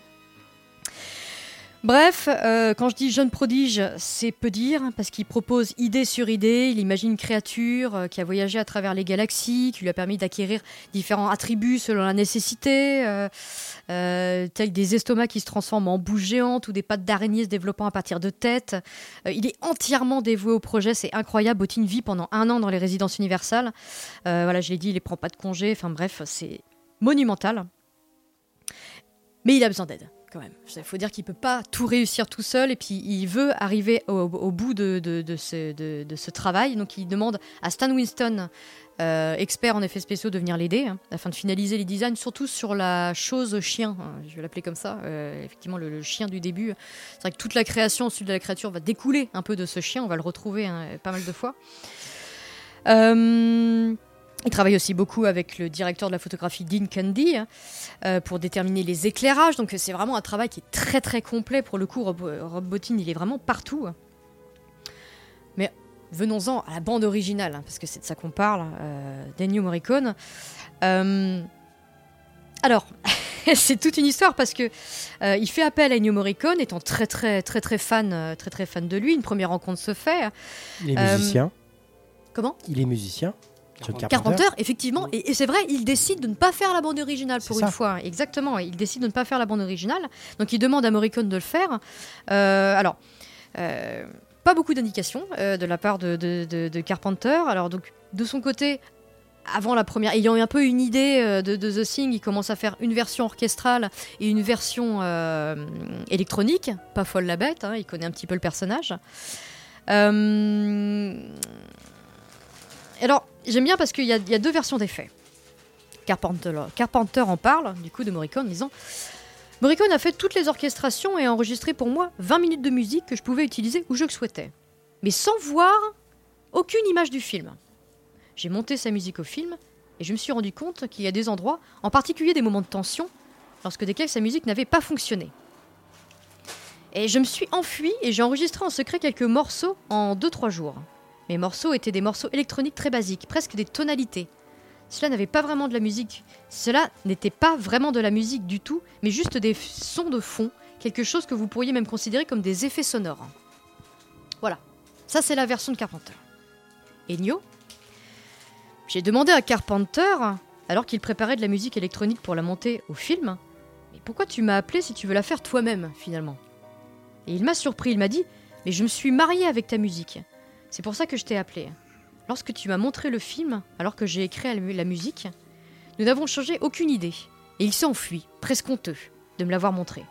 Bref, euh, quand je dis jeune prodige, c'est peu dire, hein, parce qu'il propose idée sur idée, il imagine une créature euh, qui a voyagé à travers les galaxies, qui lui a permis d'acquérir différents attributs selon la nécessité, euh, euh, tels des estomacs qui se transforment en bouches géantes ou des pattes d'araignée se développant à partir de têtes. Il est entièrement dévoué au projet, c'est incroyable. Bottine vit pendant un an dans les résidences universales. Voilà, je l'ai dit, il ne prend pas de congé, enfin bref, c'est monumental. Mais il a besoin d'aide, Il faut dire qu'il peut pas tout réussir tout seul, et puis il veut arriver au, au bout de, ce, travail. Donc il demande à Stan Winston, euh, expert en effets spéciaux, de venir l'aider, hein, afin de finaliser les designs, surtout sur la chose chien, hein, je vais l'appeler comme ça, euh, effectivement le, chien du début. C'est vrai que toute la création ensuite de la créature va découler un peu de ce chien, on va le retrouver hein, pas mal de fois. Euh, il travaille aussi beaucoup avec le directeur de la photographie Dean Candy hein, euh, pour déterminer les éclairages. Donc c'est vraiment un travail qui est très très complet. Pour le coup, Rob, Rob Bottin, il est vraiment partout. Mais venons-en à la bande originale, hein, parce que c'est de ça qu'on parle, euh, d'Ennio Morricone. Euh, alors, c'est toute une histoire parce que euh, il fait appel à Ennio Morricone, étant très très très très fan, très très fan de lui. Une première rencontre se fait. Il est musicien. Comment? Il est musicien. John Carpenter. Effectivement, et, et c'est vrai, il décide de ne pas faire la bande originale pour une ça. fois. Exactement, il décide de ne pas faire la bande originale. Donc il demande à Morricone de le faire. Euh, alors, euh, pas beaucoup d'indications euh, de la part de, de- de- de Carpenter. Alors donc, de son côté, avant la première, ayant eu un peu une idée de, de The Thing, il commence à faire une version orchestrale et une version électronique. Pas folle la bête, hein, il connaît un petit peu le personnage. Alors, j'aime bien parce qu'il y, a- deux versions des faits. Carpenter, en parle, du coup, de Morricone, disant Morricone a fait toutes les orchestrations et a enregistré pour moi 20 minutes de musique que je pouvais utiliser où je le souhaitais, mais sans voir aucune image du film. J'ai monté sa musique au film et je me suis rendu compte qu'il y a des endroits, en particulier des moments de tension, lorsque desquels sa musique n'avait pas fonctionné. Et je me suis enfui et j'ai enregistré en secret quelques morceaux en 2-3 jours. Mes morceaux étaient des morceaux électroniques très basiques, presque des tonalités. Cela n'avait pas vraiment de la musique. Cela n'était pas vraiment de la musique du tout, mais juste des sons de fond, quelque chose que vous pourriez même considérer comme des effets sonores. Voilà. Ça, c'est la version de Carpenter. Ennio? J'ai demandé à Carpenter, alors qu'il préparait de la musique électronique pour la monter au film, mais pourquoi tu m'as appelé si tu veux la faire toi-même, finalement? Et il m'a surpris, il m'a dit Mais je me suis marié avec ta musique. C'est pour ça que je t'ai appelé. Lorsque tu m'as montré le film, alors que j'ai écrit la mu- la musique, nous n'avons changé aucune idée. Et il s'est enfui, presque honteux, de me l'avoir montré.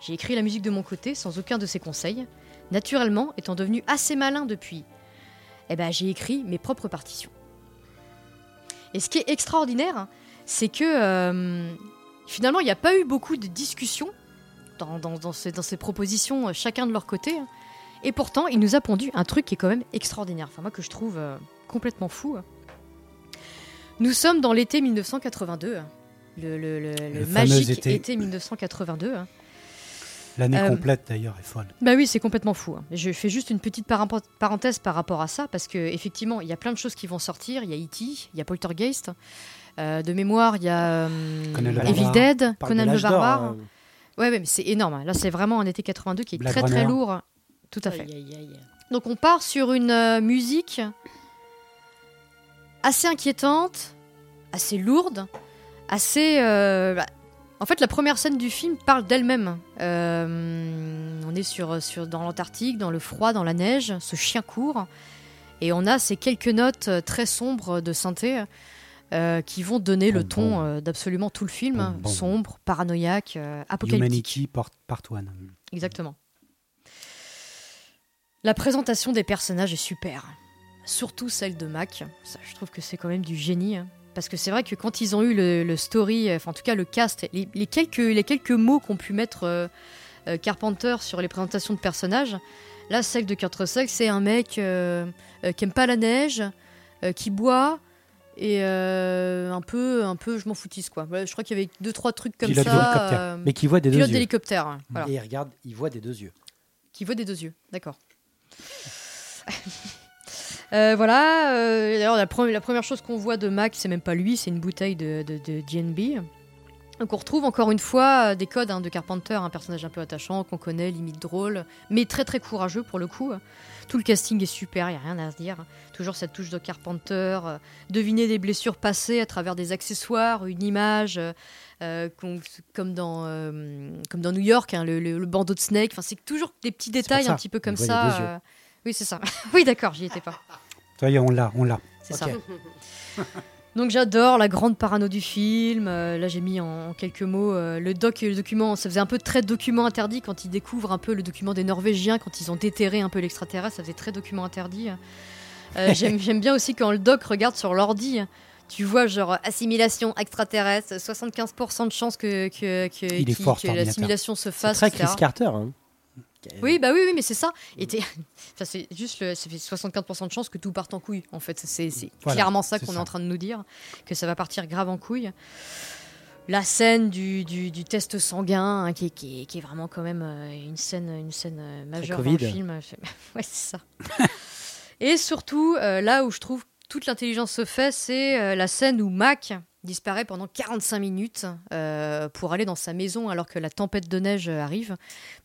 J'ai écrit la musique de mon côté, sans aucun de ses conseils. Naturellement, étant devenu assez malin depuis, eh ben, j'ai écrit mes propres partitions. Et ce qui est extraordinaire, hein, c'est que euh, finalement, il n'y a pas eu beaucoup de discussions dans, ces, propositions, euh, chacun de leur côté. Et pourtant, il nous a pondu un truc qui est quand même extraordinaire. Enfin, moi, que je trouve euh, complètement fou. Nous sommes dans l'été 1982. hein. Le, le- le- le Le fameux magique été. été. 1982. hein. L'année Euh, complète d'ailleurs est folle. Bah oui, c'est complètement fou. hein. Je fais juste une petite parenthèse par rapport à ça, parce que effectivement, il y a plein de choses qui vont sortir. Il y a E.T., il y a Poltergeist. Euh, de mémoire, il y a Evil Barbare. Dead, de Conan le Barbare. Ouais, ouais, mais c'est énorme. hein. Là, c'est vraiment un été 82 qui est très très lourd. Tout à fait. Aïe, aïe, aïe. Donc on part sur une euh, musique assez inquiétante, assez lourde, assez... euh, bah, En fait, la première scène du film parle d'elle-même. Euh, on est sur, sur, dans l'Antarctique, dans le froid, dans la neige, ce chien court, et on a ces quelques notes très sombres de synthé euh, qui vont donner le ton bon. euh, d'absolument tout le film, Bon, bon. sombre, paranoïaque, euh, apocalyptique. Humanity part, part one. Exactement. La présentation des personnages est super. Surtout celle de Mac. Ça, je trouve que c'est quand même du génie. hein. Parce que c'est vrai que quand ils ont eu le, le story, euh, enfin en tout cas le cast, les, les quelques, les quelques mots qu'ont pu mettre euh, euh, Carpenter sur les présentations de personnages, là celle de Kurt Russell, c'est un mec euh, qui aime pas la neige, qui boit et euh, un peu, un peu, je m'en foutisse quoi. Voilà, je crois qu'il y avait deux trois trucs comme Pilote ça. euh, Mais qui voit des deux yeux. d'hélicoptère. voilà. Et il regarde, il voit des deux yeux. Qui voit des deux yeux, d'accord. Euh, voilà, euh, d'ailleurs la, pre- la première chose qu'on voit de Mac, c'est même pas lui, c'est une bouteille de, de, de GNB. Donc on retrouve encore une fois euh, des codes hein, de Carpenter, un personnage un peu attachant, qu'on connaît, limite drôle, mais très très courageux pour le coup. Tout le casting est super, il a rien à se dire. Toujours cette touche de Carpenter, euh, deviner des blessures passées à travers des accessoires, une image, euh, comme, dans, euh, comme dans New York, hein, le, le- le bandeau de Snake. Enfin, c'est toujours des petits détails un petit peu comme ça. Oui, c'est ça. oui, d'accord, j'y étais pas. Ça y est, on l'a, on l'a. C'est ça. Donc j'adore la grande parano du film. Euh, là j'ai mis en, en quelques mots euh, le doc et le document. Ça faisait un peu très document interdit quand ils découvrent un peu le document des Norvégiens, quand ils ont déterré un peu l'extraterrestre. Ça faisait très document interdit. Euh, J'aime bien aussi quand le doc regarde sur l'ordi. Tu vois genre assimilation extraterrestre, 75% de chances que, que, que, que l'assimilation se C'est fasse. très etc. Chris Carter. hein. Oui, bah oui, oui, mais c'est ça. Et enfin, c'est juste, le... ça fait 75% de chances que tout parte en couille. En fait, c'est c'est Voilà, clairement ça qu'on est en train de nous dire, que ça va partir grave en couille. La scène du, du, du test sanguin, hein, qui, est- qui, qui est vraiment quand même euh, une scène, une scène euh, majeure dans le film. ouais, c'est ça. Et surtout, euh, là où je trouve toute l'intelligence se fait, c'est euh, la scène où Mac disparaît pendant 45 minutes euh, pour aller dans sa maison alors que la tempête de neige arrive.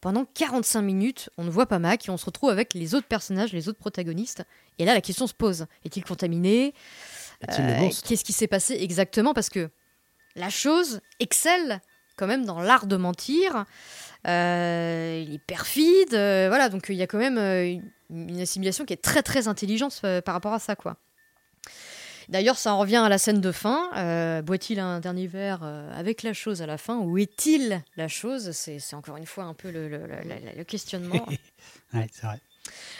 Pendant 45 minutes, on ne voit pas Mac et on se retrouve avec les autres personnages, les autres protagonistes. Et là, la question se pose est-il contaminé? Euh, Qu'est-ce qui s'est passé exactement? Parce que la chose excelle quand même dans l'art de mentir. Euh, il est perfide, voilà. Donc il y a quand même une- assimilation qui est très très intelligente par rapport à ça, quoi. D'ailleurs, ça en revient à la scène de fin. Euh, Boit-il un dernier verre euh, avec la chose à la fin Où est-il la chose? C'est encore une fois un peu le, le- le- le- le questionnement. Ouais, c'est vrai.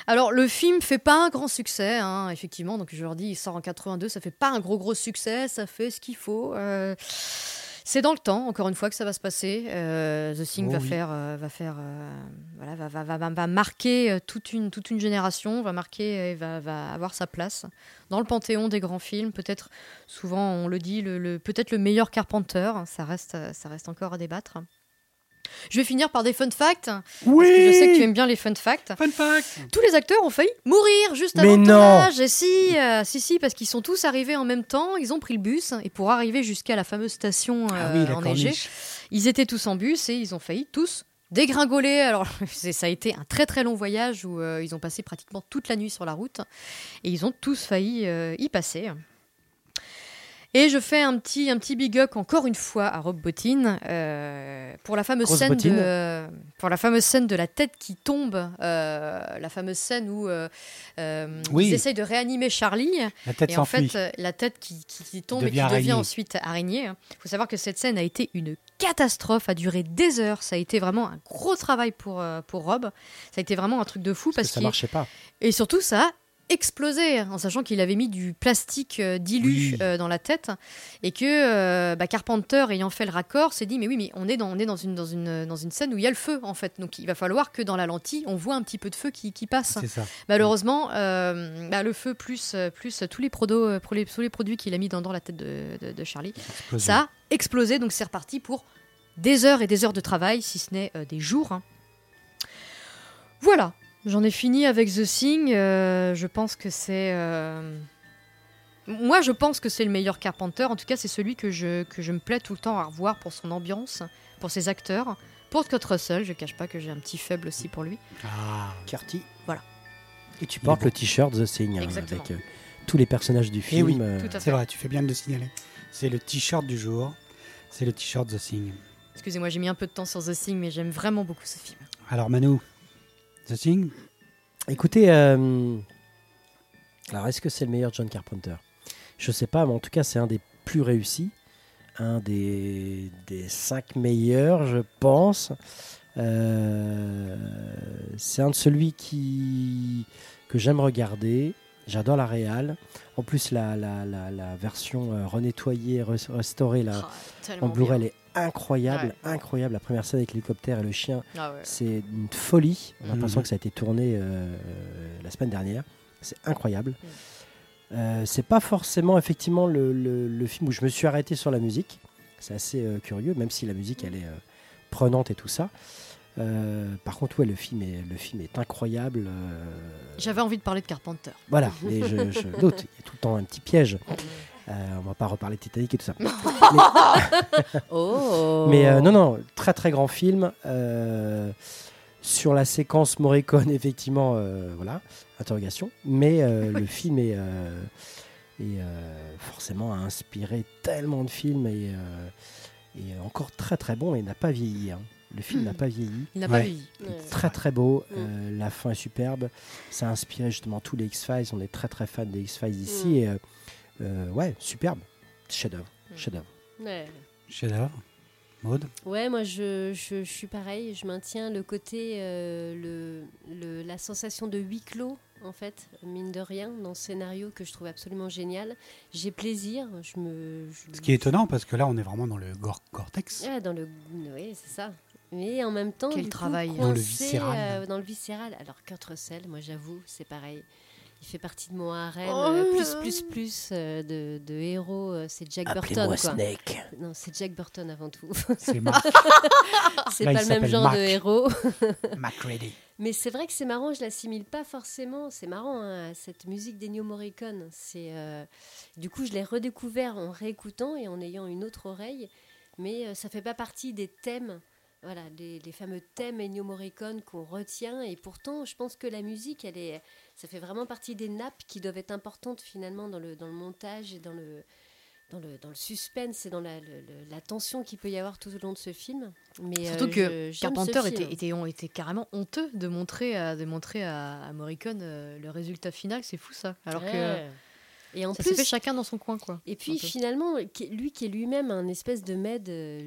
Alors, le film fait pas un grand succès, hein, effectivement. Donc, je leur dis, il sort en 82, ça fait pas un gros gros succès, ça fait ce qu'il faut. euh, c'est dans le temps, encore une fois, que ça va se passer. Euh, The Thing Oh va, oui. faire, euh, va faire, euh, voilà, va, va, va, va- va marquer toute une, toute une génération, va marquer, et va, va avoir sa place dans le panthéon des grands films. Peut-être, souvent, on le dit, le, le- peut-être le meilleur Carpenter. Ça reste, ça reste encore à débattre. Je vais finir par des fun facts. Oui Parce que je sais que tu aimes bien les fun facts. Fun fact Tous les acteurs ont failli mourir juste avant le tournage. Et si, euh, si, si, parce qu'ils sont tous arrivés en même temps. Ils ont pris le bus et pour arriver jusqu'à la fameuse station Ah euh, oui, enneigée, ils étaient tous en bus et ils ont failli tous dégringoler. Alors ça a été un très très long voyage où euh, ils ont passé pratiquement toute la nuit sur la route et ils ont tous failli y passer. Et je fais un petit, un petit big up encore une fois à Rob Bottin euh, pour la fameuse Grosse scène bottine. de euh, pour la fameuse scène de la tête qui tombe, euh, la fameuse scène où euh, Oui. ils essayent de réanimer Charlie La tête et en fait la tête qui, qui- qui tombe et qui araignée. devient ensuite araignée. Il faut savoir que cette scène a été une catastrophe, a duré des heures. Ça a été vraiment un gros travail pour pour Rob. Ça a été vraiment un truc de fou Parce que parce ça qu'il marchait pas. et surtout, ça a explosé, en sachant qu'il avait mis du plastique euh, dilu Oui. euh, dans la tête, et que euh, bah, Carpenter, ayant fait le raccord, s'est dit, mais oui, mais on est, dans, on est dans, une, dans, une, dans une scène où il y a le feu, en fait. Donc il va falloir que dans la lentille, on voit un petit peu de feu qui, qui passe. Ça. Malheureusement, bah, le feu plus, plus tous les, prodos, pour les, tous les produits qu'il a mis dans, dans la tête de, de- de Charlie, ça a explosé, donc c'est reparti pour des heures et des heures de travail, si ce n'est des jours. hein. Voilà, j'en ai fini avec The Thing. euh, je pense que c'est. euh, Moi, je pense que c'est le meilleur Carpenter. En tout cas, c'est celui que je, que je me plais tout le temps à revoir pour son ambiance, pour ses acteurs. Pour Scott Russell, je cache pas que j'ai un petit faible aussi pour lui. Ah. Carty. Voilà. Et tu portes le t-shirt The Thing hein, avec euh, tous les personnages du film. oui, euh, Tout à C'est vrai, tu fais bien de le signaler. C'est le t-shirt du jour. C'est le t-shirt The Thing. Excusez-moi, j'ai mis un peu de temps sur The Thing, mais j'aime vraiment beaucoup ce film. Alors Manu, The Thing, Écoutez, euh, alors est-ce que c'est le meilleur John Carpenter? Je sais pas, mais en tout cas, c'est un des plus réussis, un des, des cinq meilleurs, je pense. Euh, c'est un de celui qui que j'aime regarder. J'adore la réal. En plus, la, la, la, la version euh, renettoyée, res- restaurée là, Ah, en Blu-ray, elle est incroyable, Ouais. incroyable. La première scène avec l'hélicoptère et le chien, Ah ouais. c'est une folie. On a l'impression Mhm. que ça a été tourné euh, la semaine dernière. C'est incroyable. Mm. Euh, c'est pas forcément effectivement le, le- le film où je me suis arrêté sur la musique. C'est assez euh, curieux, même si la musique elle est euh, prenante et tout ça. Euh, par contre, ouais, le film est, le film est incroyable. euh, J'avais envie de parler de Carpenter. voilà, mais je, je doute. Il y a tout le temps un petit piège. Euh, on va pas reparler de Titanic et tout ça. Oh Mais euh, non, non, très très grand film. euh, sur la séquence Morricone, effectivement, voilà, interrogation. Mais le film est, euh, forcément a inspiré tellement de films et, euh, et encore très très bon et n'a pas vieilli. hein. Le film n'a pas vieilli. Il n'a Ouais. pas vieilli. Très très beau, Mm. euh, la fin est superbe. Ça a inspiré justement tous les X-Files. On est très très fan des X-Files ici. Mm. Et, euh, ouais, superbe. Chef-d'œuvre. Chef-d'œuvre. Ouais. chef-d'œuvre. Maud, Ouais, moi je, je, je suis pareil, je maintiens le côté, euh, le, le- la sensation de huis clos, en fait, mine de rien, dans ce scénario que je trouve absolument génial. J'ai plaisir, je me. je- ce qui est étonnant parce que là on est vraiment dans le gore cortex. Ouais, dans le. Oui, c'est ça. Mais en même temps, Quel du coup, travail. Dans le viscéral. euh, dans le viscéral. Alors, Kurt Russell, moi j'avoue, c'est pareil. Il fait partie de mon harem, Oh. euh, plus, plus, plus euh, de, de héros. euh, c'est Jack Burton, Appelez-moi quoi. Snake. Non, c'est Jack Burton avant tout. C'est pas le même genre Mark. de héros. McCready. Mais c'est vrai que c'est marrant, je l'assimile pas forcément. C'est marrant, hein, cette musique d'Ennio Morricone. C'est, euh, Du coup, je l'ai redécouvert en réécoutant et en ayant une autre oreille. Mais euh, ça fait pas partie des thèmes, voilà, les, les fameux thèmes Ennio Morricone qu'on retient. Et pourtant, je pense que la musique, elle est, ça fait vraiment partie des nappes qui doivent être importantes finalement dans le, dans le montage et dans le, dans le, dans le suspense et dans la, le- le- la tension qu'il peut y avoir tout au long de ce film. Mais, Surtout euh, que Carpenter était, était, on était carrément honteux de montrer à, de montrer à, à Morricone euh, le résultat final. C'est fou ça. Alors que. Et en ça plus, fait chacun dans son coin. quoi. Et puis finalement, lui qui est lui-même un espèce de med, euh,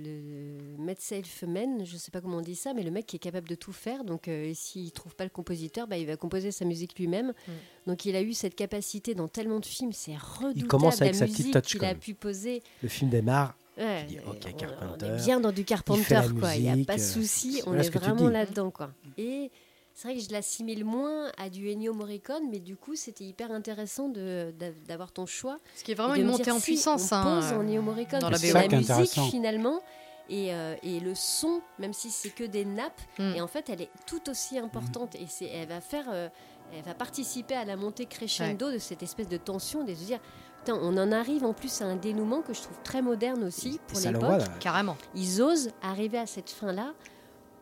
le med self-man, je sais pas comment on dit ça, mais le mec qui est capable de tout faire. Donc euh, s'il trouve pas le compositeur, bah, il va composer sa musique lui-même. Mm. Donc il a eu cette capacité dans tellement de films, c'est redoutable commence avec la sa petite touch, qu'il a pu poser. Le film démarre. Ouais, dis, euh, on- on, Carpenter, est bien dans du Carpenter, la quoi. Il n'y a pas de euh, souci, on voilà ce est vraiment là-dedans, quoi. Et c'est vrai que je l'assimile moins à du Ennio Morricone, mais du coup, c'était hyper intéressant d'avoir ton choix. Ce qui est vraiment une montée dire, en si, puissance. On hein, pose en Ennio Morricone dans parce la musique finalement et, euh, et le son, même si c'est que des nappes, Mm. et en fait elle est tout aussi importante et c'est elle va faire, euh, elle va participer à la montée crescendo de cette espèce de tension, de se dire putain, on en arrive en plus à un dénouement que je trouve très moderne aussi pour l'époque. Carrément. Ils osent arriver à cette fin là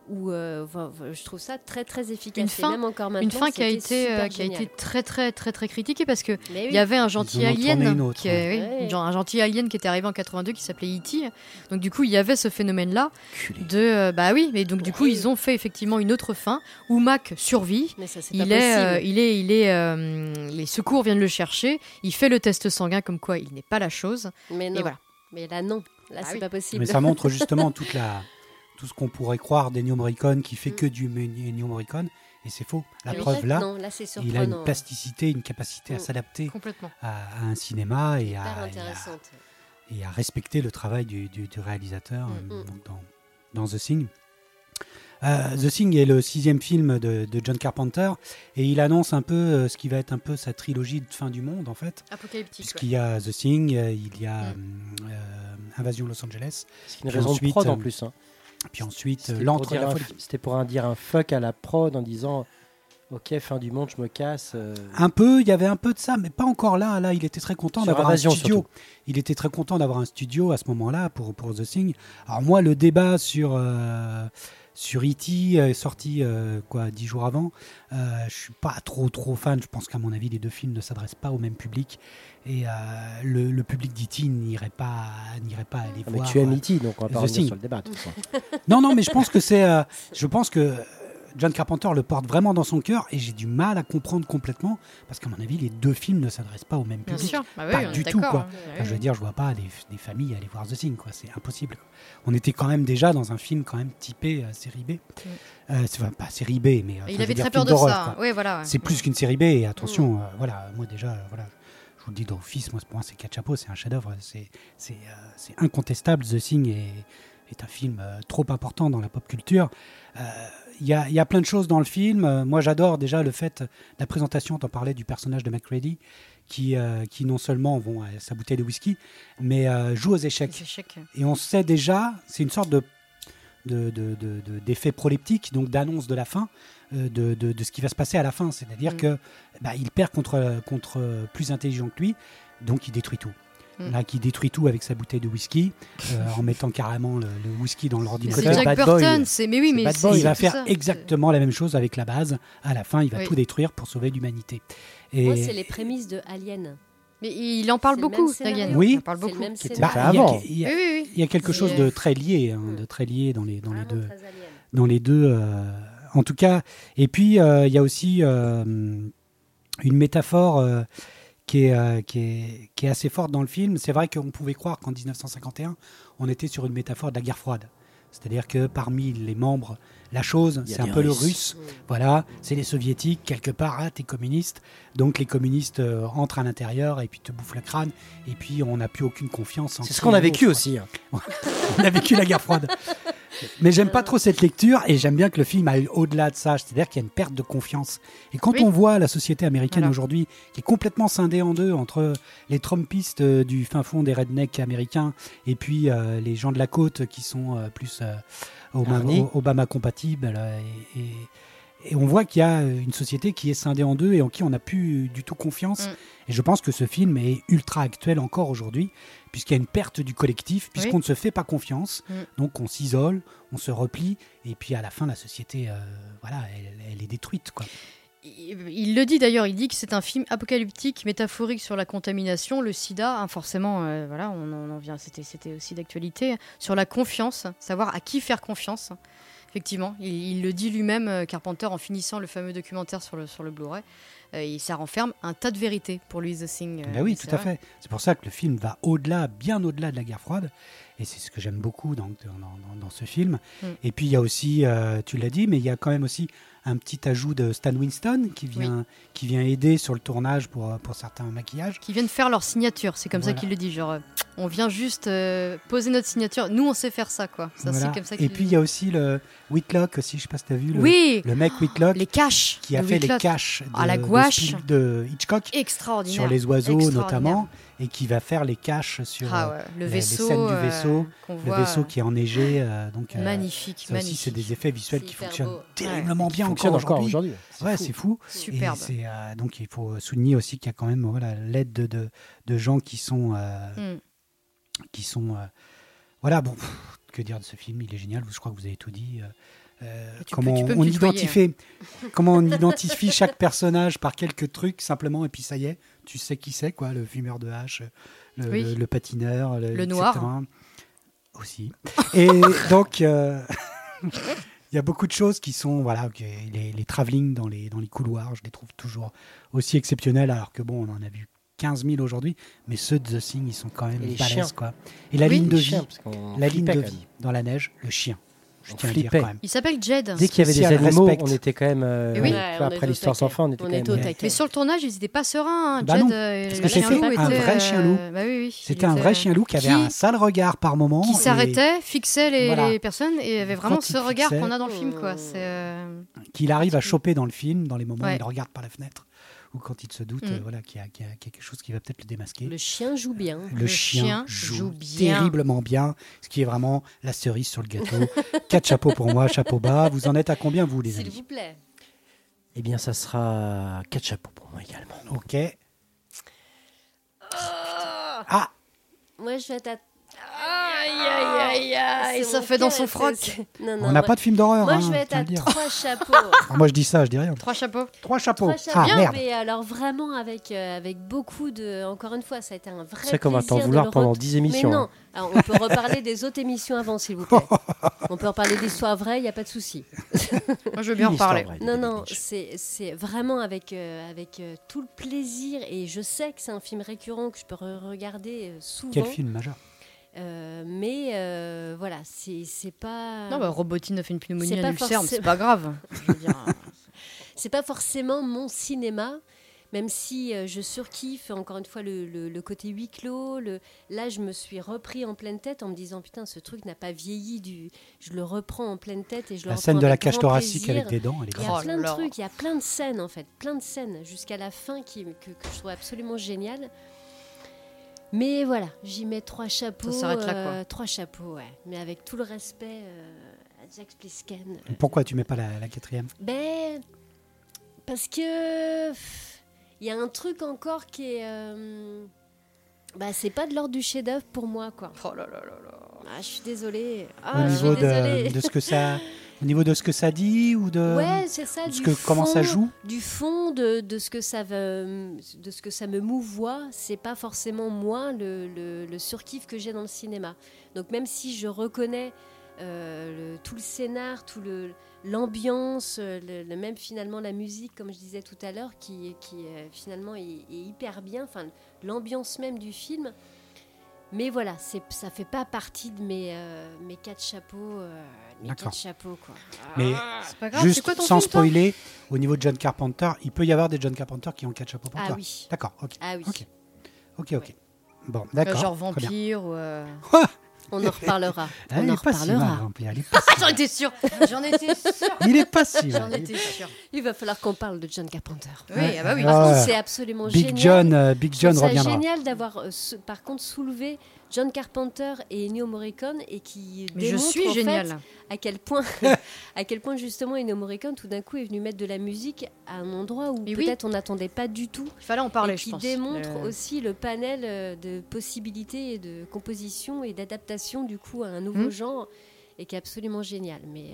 où euh, je trouve ça très très efficace. Une fin- même encore maintenant, Une fin qui a été, euh, qui a été très très très très critiquée parce que il oui. y avait un en gentil alien, autre, qui est- ouais. oui, genre un gentil alien qui était arrivé en 82 qui s'appelait E.T. Donc du coup il y avait ce phénomène là de euh, bah oui, mais donc du coup ils ont fait effectivement une autre fin où Mac survit. Mais ça, c'est pas Il est, euh, il est, il est, euh, les secours viennent le chercher. Il fait le test sanguin comme quoi il n'est pas la chose. Mais non. Et voilà. Mais là, non. Là, Ah c'est oui. pas possible. Mais ça montre justement toute la, tout ce qu'on pourrait croire d'Ennio Morricone qui fait Mm. que du Ennio Morricone. Et c'est faux. La Mais en preuve fait, là, Non, là, c'est il a une surprenant. plasticité, une capacité à Mm. s'adapter à, à un cinéma et à, et à- intéressante. et à respecter le travail du, du- du réalisateur Mm. euh, donc dans, dans The Thing. Euh, The Thing est le sixième film de, de John Carpenter et il annonce un peu euh, ce qui va être un peu sa trilogie de fin du monde en fait, Apocalyptique. puisqu'il y a The Thing, euh, il y a Mm. euh, Invasion Los Angeles, C'est une raison ensuite, de prod en plus. hein. Puis ensuite euh, C'était pour l'entre la folie. C'était pour un, dire un fuck à la prod en disant Ok, fin du monde, je me casse. euh, Un peu, il y avait un peu de ça, mais pas encore là. Là, il était très content d'avoir un studio. surtout. Il était très content d'avoir un studio à ce moment-là pour, pour The Thing. Alors moi, le débat sur euh, sur E.T. est sorti euh, quoi dix jours avant. Euh, je suis pas trop trop fan. Je pense qu'à mon avis, les deux films ne s'adressent pas au même public et euh, le, le public d'E.T. n'irait pas n'irait pas aller ah, mais voir. tu aimes euh, E.T., donc on va pas revenir sur le débat. façon. non, non, mais je pense que c'est. euh, je pense que John Carpenter le porte vraiment dans son cœur et j'ai du mal à comprendre complètement parce qu'à mon avis, les deux films ne s'adressent pas au même Bien public. sûr. Bah oui, Pas du tout, quoi. hein. Enfin, je veux dire, je vois pas des, des familles aller voir The Thing, quoi. C'est impossible. On était quand même déjà dans un film quand même typé euh, série B. Euh, c'est enfin, pas série B, mais. euh, Il avait dire, très peur de ça. Oui, voilà. ouais. C'est plus qu'une série B. Et attention, euh, voilà, moi déjà, euh, voilà, je vous le dis d'office, moi pour moi c'est quatre chapeaux, c'est un chef-d'œuvre, c'est euh, incontestable. The Thing est, est un film euh, trop important dans la pop culture. Euh, y, a, il y a plein de choses dans le film. Euh, moi, j'adore déjà le fait, la présentation, t'en parlais du personnage de McCready, qui, euh, qui non seulement vont à sa bouteille de whisky, mais euh, joue aux échecs. Et on sait déjà, c'est une sorte de de- de- de- de- d'effet proleptique, donc d'annonce de la fin, euh, de, de- de ce qui va se passer à la fin. C'est-à-dire Mm. que bah, il perd contre, contre plus intelligent que lui, donc il détruit tout. Mm. Là, qui détruit tout avec sa bouteille de whisky, euh, en mettant carrément le, le whisky dans l'ordinateur. C'est Jack Bad Boy. Burton, c'est mais oui, C'est mais Bad Boy. Il va faire ça. exactement la même chose avec la base. À la fin, il va Oui. tout détruire pour sauver l'humanité. Et Moi, c'est les prémices de Alien. Mais il en parle beaucoup. Dayan. Oui. Il en parle beaucoup. bah, il y a- il y a- Oui, oui, oui. il y a quelque chose de très lié, hein, Mm. de très lié dans les, dans les Vraiment deux. Alien. dans les deux. euh, en tout cas, et puis euh, il y a aussi euh, une métaphore euh, qui, est, euh, qui, est, qui est assez forte dans le film. C'est vrai qu'on pouvait croire qu'en 1951, on était sur une métaphore de la guerre froide. C'est-à-dire que parmi les membres, la chose, c'est un peu le russe. Voilà, c'est les soviétiques, quelque part, ah, t'es communiste. Donc les communistes euh, entrent à l'intérieur et puis te bouffent le crâne. Et puis on n'a plus aucune confiance en C'est ce qu'on a vécu aussi. hein. On a vécu la guerre froide. Mais j'aime pas trop cette lecture et j'aime bien que le film aille au-delà de ça. C'est-à-dire qu'il y a une perte de confiance. Et quand Oui. on voit la société américaine Voilà. aujourd'hui, qui est complètement scindée en deux entre les Trumpistes euh, du fin fond des rednecks américains et puis euh, les gens de la côte qui sont euh, plus euh, Obama. Obama compatibles. et, et- et on voit qu'il y a une société qui est scindée en deux et en qui on n'a plus du tout confiance. Mm. Et je pense que ce film est ultra actuel encore aujourd'hui, puisqu'il y a une perte du collectif, puisqu'on Oui. ne se fait pas confiance. Mm. Donc on s'isole, on se replie, et puis à la fin, la société, euh, voilà, elle, elle est détruite. Quoi. Il il le dit d'ailleurs, il dit que c'est un film apocalyptique, métaphorique sur la contamination, le sida, hein, forcément, euh, voilà, on, en- on en vient, c'était, c'était aussi d'actualité, sur la confiance, savoir à qui faire confiance. Effectivement, il, il le dit lui-même, euh, Carpenter, en finissant le fameux documentaire sur le, sur le Blu-ray, euh, et ça renferme un tas de vérités pour lui, The Thing. euh, Ben oui, tout à vrai. fait. C'est pour ça que le film va au-delà, bien au-delà de la guerre froide. Et c'est ce que j'aime beaucoup dans, dans- ce film. Mm. Et puis il y a aussi, euh, tu l'as dit, mais il y a quand même aussi un petit ajout de Stan Winston qui vient, qui vient aider sur le tournage pour, euh, pour certains maquillages. Qui viennent faire leur signature, c'est comme ça qu'il le dit, genre, euh, on vient juste euh, poser notre signature, nous on sait faire ça, quoi. Ça, Voilà. c'est comme ça qu'il Et puis il y a aussi le Whitlock aussi, je sais pas si tu as vu, le, Oui, le mec Whitlock les caches qui a de fait les caches de, Ah, la de gouache. Spiel- de Hitchcock extraordinaire. sur les oiseaux notamment, et qui va faire les caches sur Ah euh, ouais, le les- scènes du euh, vaisseau, le vaisseau euh, qui est enneigé. euh, donc, euh, magnifique, ça aussi, c'est des effets visuels qui fonctionnent beau. terriblement Qui bien fonctionne encore aujourd'hui. Ouais, c'est fou. superbe. Et euh, donc il faut souligner aussi qu'il y a quand même voilà l'aide de, de, de gens qui sont euh, Mm. qui sont euh, voilà bon pff, que dire de ce film? Il est génial je crois que vous avez tout dit euh, comment peux- peux on identifie, comment on identifie chaque personnage par quelques trucs simplement, et puis ça y est, tu sais qui c'est, quoi, le fumeur de hache, le, Oui. le- le patineur, le, Le etc. noir. aussi. Et donc, euh, il y a beaucoup de choses qui sont, voilà, les, les travelling dans les, dans les couloirs, je les trouve toujours aussi exceptionnels, alors que bon, on en a vu 15 000 aujourd'hui, mais ceux de The Thing, ils sont quand même balèzes, quoi. Et la Oui, ligne de vie, la ligne de vie dans la neige, le chien. Je tiens à le dire flippait. quand même. Il s'appelle Jed. Dès qu'il y avait des animaux, respect. on était quand même. euh, oui. Ouais, on après l'histoire sans fin, on était On quand même. euh. Mais sur le tournage, ils n'étaient pas sereins. hein. Bah Jed, euh, parce que chien c'était loup un était, vrai chien loup. euh, Bah oui, oui. C'était un vrai chien loup qui avait qui- un sale regard par moment. Qui et s'arrêtait, fixait les, Voilà. les personnes et avait vraiment ce regard qu'on a dans le film. Euh, Qu'il arrive à choper dans le film, dans les moments où il regarde par la fenêtre, ou quand il se doute Mm. euh, voilà, qu'il y, a- qu'il y a quelque chose qui va peut-être le démasquer. Le chien joue bien. Le, Le chien, chien joue, joue bien. terriblement bien, ce qui est vraiment la cerise sur le gâteau. Quatre chapeaux pour moi, chapeau bas. Vous en êtes à combien, vous, les S'il amis vous plaît. Eh bien, ça sera quatre chapeaux pour moi également. Ok. Ah, Moi, je vais être à. Aïe, aïe, aïe, aïe. C'est Ça fait dans son froc. Non, non, on n'a pas de film d'horreur. Moi, hein, je vais être à trois chapeaux. Ah, moi, je dis ça, je dis rien. Trois chapeaux. Trois chapeaux. Trois chapeaux. ah, Bien, merde. mais alors vraiment avec, euh, avec beaucoup de. Encore une fois, ça a été un vrai. C'est t'en plaisir de vouloir pendant re- 10 Mais émissions. non, hein. Alors, on peut reparler des autres émissions avant, s'il vous plaît. On peut reparler d'histoires vraies, il n'y a pas de souci. Moi, je veux bien en parler. vraie Non, non, c'est vraiment avec, euh, avec euh, tout le plaisir. Et je sais que c'est un film récurrent que je peux re- regarder euh, souvent. Quel film majeur. Euh, mais euh, voilà, c'est c'est pas. Non, bah, Robotine a fait une pneumonie C'est à c'est pas grave. Euh, c'est pas forcément mon cinéma, même si je surkiffe encore une fois le, le- le côté huis clos. Le... Là, je me suis repris en pleine tête en me disant putain, ce truc n'a pas vieilli. Du... Je le reprends en pleine tête et je le La scène de la cage thoracique plaisir. avec des dents, elle est Il y a Oh plein de là. trucs, il y a plein de scènes en fait, plein de scènes jusqu'à la fin qui, que, que je trouve absolument génial. Mais voilà, j'y mets trois chapeaux. Ça s'arrête là, quoi. euh, trois chapeaux, ouais. Mais avec tout le respect euh, à Jack Plisken. Pourquoi tu mets pas la, la quatrième? Ben, parce que il y a un truc encore qui est, euh, bah c'est pas de l'ordre du chef-d'œuvre pour moi quoi. Oh là là là là. Ah, je suis désolée. Au Ah, suis niveau désolée. de, de ce que ça, au niveau de ce que ça dit ou de, Ouais, ça. de ce que comment ça joue Du fond de, de ce que ça veut, de ce que ça me mouvoie, c'est pas forcément moi le, le, le surkiff que j'ai dans le cinéma. Donc même si je reconnais euh, le- tout le scénar, tout le l'ambiance, euh, le- même finalement la musique, comme je disais tout à l'heure, qui, qui euh, finalement est, est hyper bien, enfin l'ambiance même du film. Mais voilà, c'est ça fait pas partie de mes, euh, mes quatre chapeaux, euh, mes D'accord. quatre chapeaux quoi. Mais C'est pas grave, c'est juste quoi ton sans film, spoiler, au niveau de John Carpenter, il peut y avoir des John Carpenter qui ont quatre chapeaux pour Ah toi. oui. D'accord, ok. Ah oui. Ok. Ok, ok. Ouais. Bon, Euh, d'accord. Genre vampire ou. On en reparlera. Ah, On en reparlera. Vampire, il est pas si J'en étais sûre J'en étais sûre Il est pas si J'en étais sûre. Il va falloir qu'on parle de John Carpenter. Oui, ah bah oui. Ouais. Par contre, Ouais. c'est absolument Big génial. John, euh, Big John reviendra. génial d'avoir, euh, par contre, soulevé John Carpenter et Ennio Morricone et qui Mais je démontre, suis en fait, géniale. à quel point, à quel point justement Ennio Morricone tout d'un coup est venu mettre de la musique à un endroit où oui. peut-être on n'attendait pas du tout. Il fallait en parler, et je qui pense. démontre Euh, aussi le panel euh, de possibilités et de composition et d'adaptation du coup à un nouveau Hmm. genre et qui est absolument génial. Mais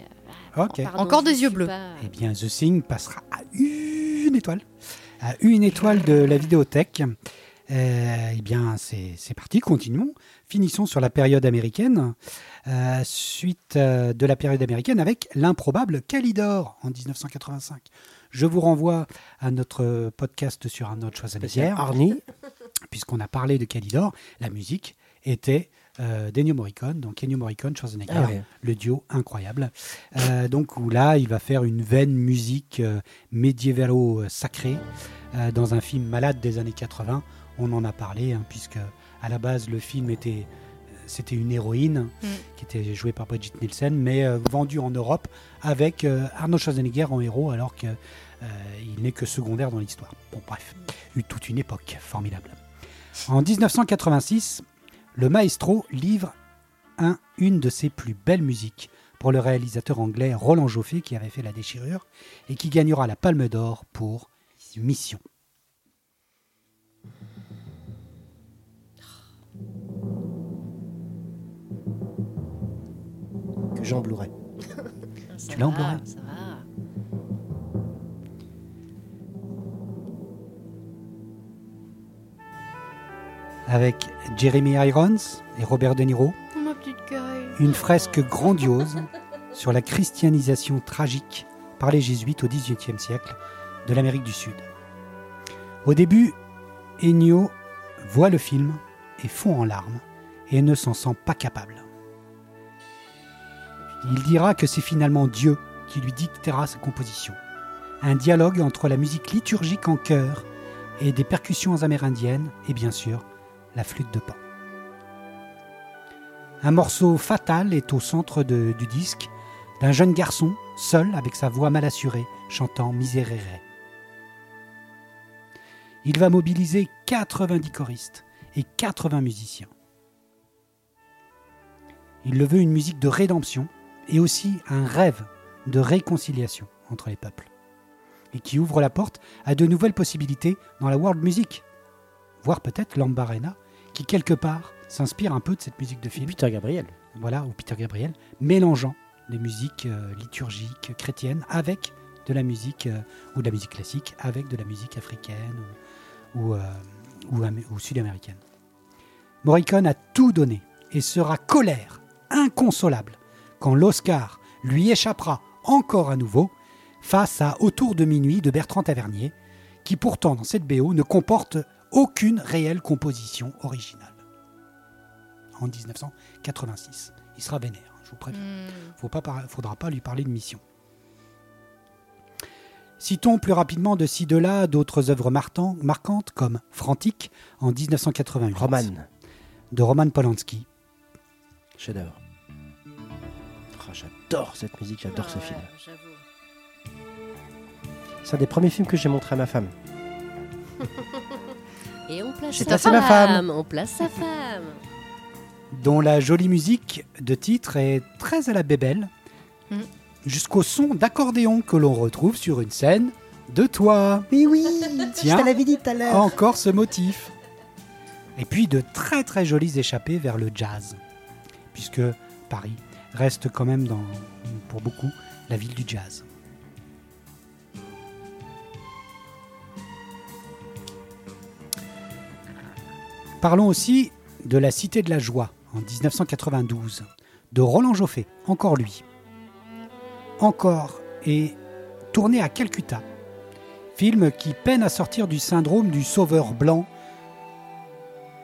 euh, pardon, Encore des yeux bleus. pas- Eh bien, The Thing passera à une étoile. À une étoile de la vidéothèque. Eh bien, c'est parti, continuons. Finissons sur la période américaine. Euh, suite euh, de la période américaine avec l'improbable Calidor en 1985. Je vous renvoie à notre podcast sur Spécial Schwarzenegger, Arnie. puisqu'on a parlé de Calidor. La musique était euh, d'Ennio Morricone, donc Ennio Morricone, Schwarzenegger Ah ouais. le duo incroyable. Euh, donc où là, il va faire une veine musique euh, médiévalo sacrée dans un film malade des années 80. On en a parlé hein, puisque à la base le film était euh, c'était une héroïne Mm. qui était jouée par Brigitte Nielsen, mais euh, vendue en Europe avec euh, Arnold Schwarzenegger en héros, alors que euh, n'est que secondaire dans l'histoire. Bon, bref, eu toute une époque formidable. En 1986, le maestro livre un, une de ses plus belles musiques pour le réalisateur anglais Roland Joffé qui avait fait la déchirure et qui gagnera la Palme d'Or pour Mission. Que Jean ça Tu l'as en Ça va. Avec Jeremy Irons et Robert De Niro, Ma petite caille. une fresque grandiose sur la christianisation tragique par les jésuites au XVIIIe siècle de l'Amérique du Sud. Au début, Ennio voit le film et fond en larmes et ne s'en sent pas capable. Il dira que c'est finalement Dieu qui lui dictera sa composition. Un dialogue entre la musique liturgique en chœur et des percussions amérindiennes et bien sûr la flûte de pan. Un morceau fatal est au centre du disque d'un jeune garçon, seul avec sa voix mal assurée, chantant Miserere. Il va mobiliser 90 choristes et 80 musiciens. Il le veut une musique de rédemption et aussi un rêve de réconciliation entre les peuples. Et qui ouvre la porte à de nouvelles possibilités dans la world music. Voire peut-être Lambarena, qui quelque part s'inspire un peu de cette musique de film Peter Gabriel. voilà, ou Peter Gabriel, mélangeant des musiques euh, liturgiques chrétiennes avec de la musique euh, ou de la musique classique avec de la musique africaine ou, ou, euh, ou amé- ou sud-américaine. Morricone a tout donné et sera colère, inconsolable, quand l'Oscar lui échappera encore à nouveau face à Autour de minuit de Bertrand Tavernier, qui pourtant dans cette BO ne comporte aucune réelle composition originale. En 1986. Il sera vénère, hein, je vous préviens. Hmm. Il ne faudra pas lui parler de mission. Citons plus rapidement de ci de là d'autres œuvres marquantes comme Frantic en 1988 Roman. de Roman Polanski, Chef-d'œuvre. J'adore cette musique, j'adore Ah ce ouais, film. C'est un des premiers films que j'ai montré à ma femme. Et on place sa placé ma femme. On place sa femme. dont la jolie musique de titre est très à la bébelle, Mm. jusqu'au son d'accordéon que l'on retrouve sur une scène de toi. Mais oui Tiens. Je te l'avais dit tout à l'heure. Encore ce motif. Et puis de très très jolies échappées vers le jazz, puisque Paris reste quand même pour beaucoup la ville du jazz. Parlons aussi de La Cité de la Joie en 1992, de Roland Joffé, encore lui. Encore et tourné à Calcutta, film qui peine à sortir du syndrome du sauveur blanc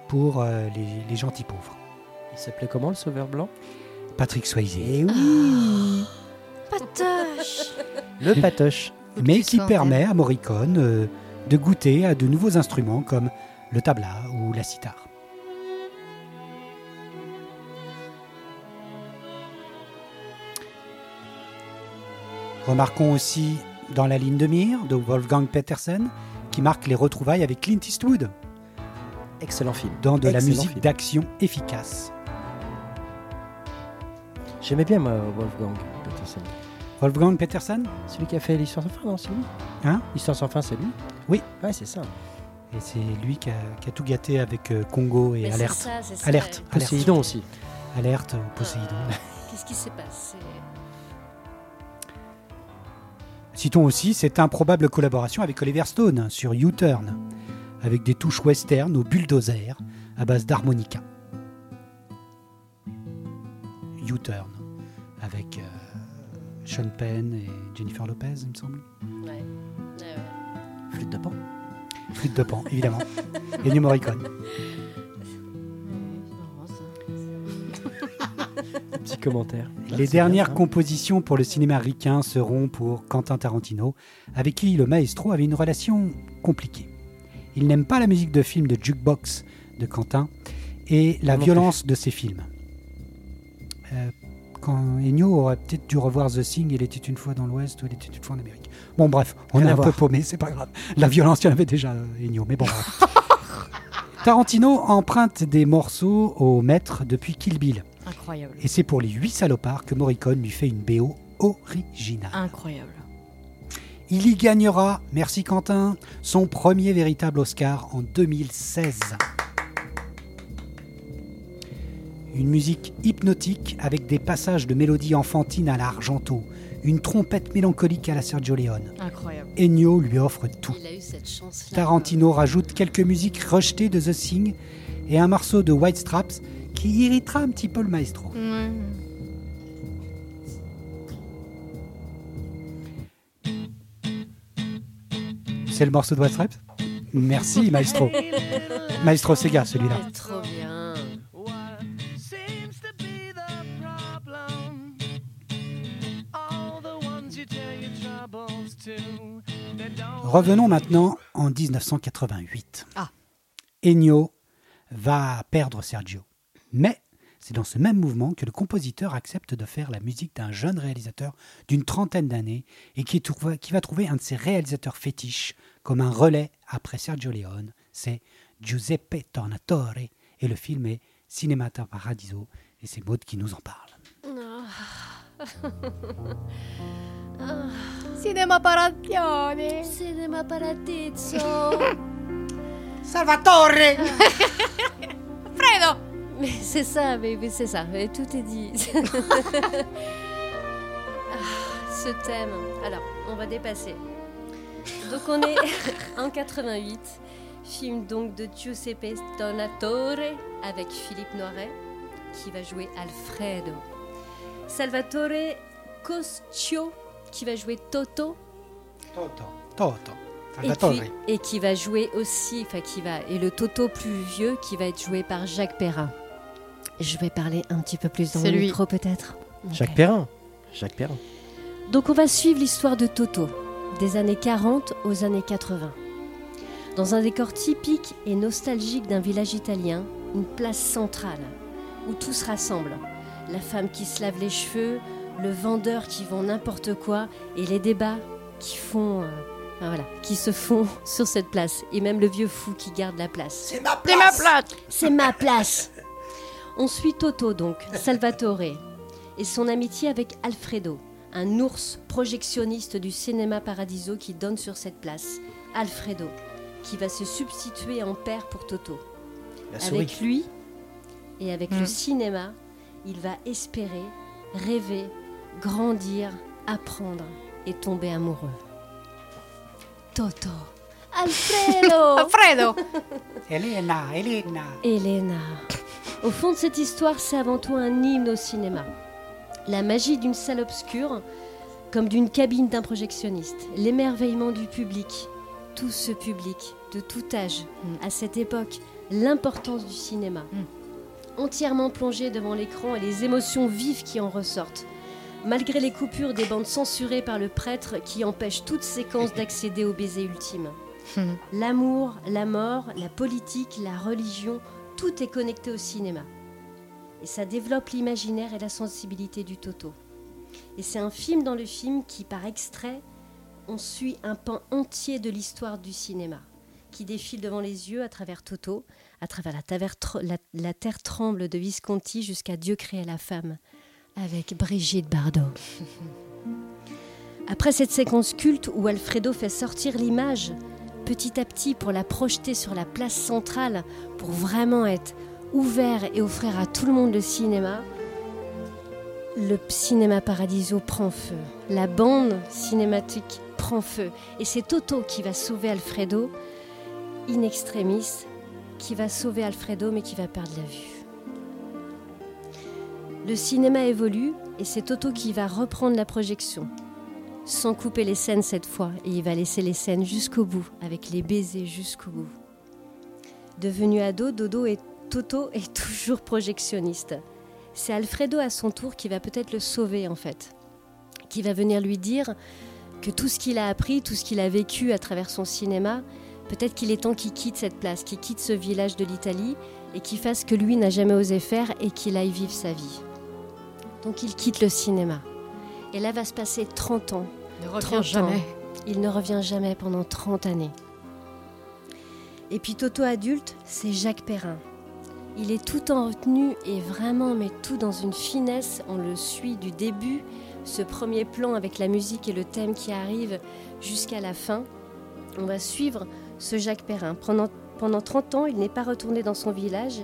pour euh, les gentils pauvres. Il s'appelait comment le sauveur blanc? Patrick Swayze. Eh oui Patoche Le patoche. mais qui permet à Morricone euh, de goûter à de nouveaux instruments comme le tabla ou la sitar. Remarquons aussi dans la ligne de mire de Wolfgang Petersen qui marque les retrouvailles avec Clint Eastwood Excellent film. dans de la musique d'action efficace. J'aimais bien moi, Wolfgang Petersen. Wolfgang Petersen Celui qui a fait l'histoire sans fin, non C'est lui? Hein? L'histoire sans fin, c'est lui? Oui. Ouais, c'est ça. Et c'est lui qui a, qui a tout gâté avec euh, Congo et Mais c'est Alerte. ça, c'est ça. Alerte. Alerte. Poséidon aussi. Alerte au Poséidon. Qu'est-ce qui s'est passé? Citons aussi cette improbable collaboration avec Oliver Stone sur U-Turn, avec des touches western au bulldozer à base d'harmonica. U-Turn, avec euh, Sean Penn et Jennifer Lopez, il me semble. Ouais. Flûte de pan. Flûte de pan, évidemment. et New Morricone. Petit commentaire. Les dernières bien, compositions pour le cinéma ricain seront pour Quentin Tarantino, avec qui le maestro avait une relation compliquée. Il n'aime pas la musique de film de jukebox de Quentin et la non violence de ses films. Euh, quand Ennio aurait peut-être dû revoir The Thing, il était une fois dans l'Ouest ou il était une fois en Amérique. Bon, bref, on Rien est un peu paumé, c'est pas grave. La violence, il y en avait déjà, euh, Ennio, mais bon. bref. Tarantino emprunte des morceaux au maître depuis Kill Bill. Incroyable. Et c'est pour les huit salopards que Morricone lui fait une BO originale. Incroyable. Il y gagnera, merci Quentin, son premier véritable Oscar en 2016. Une musique hypnotique avec des passages de mélodies enfantines à l'argento, une trompette mélancolique à la Sergio Leone. Incroyable. Ennio lui offre tout. Il a eu cette chance-là. Tarantino rajoute quelques musiques rejetées de The Thing et un morceau de White Straps qui irritera un petit peu le maestro. C'est le morceau de White Stripes Merci, maestro. maestro Sega, celui-là. Revenons maintenant en 1988. Ah. Ennio va perdre Sergio. Mais c'est dans ce même mouvement que le compositeur accepte de faire la musique d'un jeune réalisateur d'une trentaine d'années et qui, trouve- qui va trouver un de ses réalisateurs fétiches comme un relais après Sergio Leone. C'est Giuseppe Tornatore et le film est Cinemata Paradiso et c'est Maud qui nous en parle. Cinema Paradione. Cinema Paratizzo. Salvatore Fredo. Mais c'est ça, mais, mais c'est ça, mais tout est dit. Ah, ce thème. Alors, on va dépasser. Donc on est en 88, film donc de Giuseppe Donatore avec Philippe Noiret qui va jouer Alfredo. Salvatore Coscio qui va jouer Toto Toto. Toto. et, Salvatore. puis- et qui va jouer aussi, enfin qui va, et le Toto plus vieux qui va être joué par Jacques Perrin. Je vais parler un petit peu plus dans le lui. micro peut-être. Jacques. Perrin. Jacques Perrin. Donc on va suivre l'histoire de Toto, des années 40 aux années 80. Dans un décor typique et nostalgique d'un village italien, une place centrale, où tout se rassemble. La femme qui se lave les cheveux, le vendeur qui vend n'importe quoi, et les débats qui font... euh, enfin, voilà, qui se font sur cette place, et même le vieux fou qui garde la place. C'est ma plate C'est ma place On suit Toto donc, Salvatore, et son amitié avec Alfredo, un ours projectionniste du cinéma Paradiso qui donne sur cette place. Alfredo, qui va se substituer en père pour Toto. La souris. Avec lui et avec Mm. le cinéma, il va espérer, rêver, grandir, apprendre et tomber amoureux. Toto Alfredo Alfredo Elena, Elena. Elena. Au fond de cette histoire, c'est avant tout un hymne au cinéma. La magie d'une salle obscure, comme d'une cabine d'un projectionniste. L'émerveillement du public. Tout ce public, de tout âge, Mm. à cette époque, l'importance du cinéma. Entièrement plongé devant l'écran et les émotions vives qui en ressortent. Malgré les coupures des bandes censurées par le prêtre qui empêchent toute séquence d'accéder au baiser ultime. L'amour, la mort, la politique, la religion, tout est connecté au cinéma. Et ça développe l'imaginaire et la sensibilité du Toto. Et c'est un film dans le film qui, par extrait, on suit un pan entier de l'histoire du cinéma, qui défile devant les yeux à travers Toto, à travers la- la terre tremble de Visconti jusqu'à Dieu créa la femme, avec Brigitte Bardot. Après cette séquence culte où Alfredo fait sortir l'image, petit à petit pour la projeter sur la place centrale, pour vraiment être ouvert et offrir à tout le monde le cinéma, le cinéma Paradiso prend feu. La bande cinématique prend feu. Et c'est Toto qui va sauver Alfredo, in extremis, qui va sauver Alfredo mais qui va perdre la vue. Le cinéma évolue et c'est Toto qui va reprendre la projection sans couper les scènes cette fois, et il va laisser les scènes jusqu'au bout, avec les baisers jusqu'au bout. Devenu ado, Dodo et Toto est toujours projectionniste. C'est Alfredo à son tour qui va peut-être le sauver en fait, qui va venir lui dire que tout ce qu'il a appris, tout ce qu'il a vécu à travers son cinéma, peut-être qu'il est temps qu'il quitte cette place, qu'il quitte ce village de l'Italie et qu'il fasse ce que lui n'a jamais osé faire et qu'il aille vivre sa vie. Donc il quitte le cinéma. Et là va se passer 30 ans. Ne 30 reviens ans. jamais. Il ne revient jamais pendant 30 années. Et puis Toto adulte, c'est Jacques Perrin. Il est tout en retenue et vraiment, mais tout dans une finesse. On le suit du début, ce premier plan avec la musique et le thème qui arrive jusqu'à la fin. On va suivre ce Jacques Perrin. Pendant, pendant 30 ans, il n'est pas retourné dans son village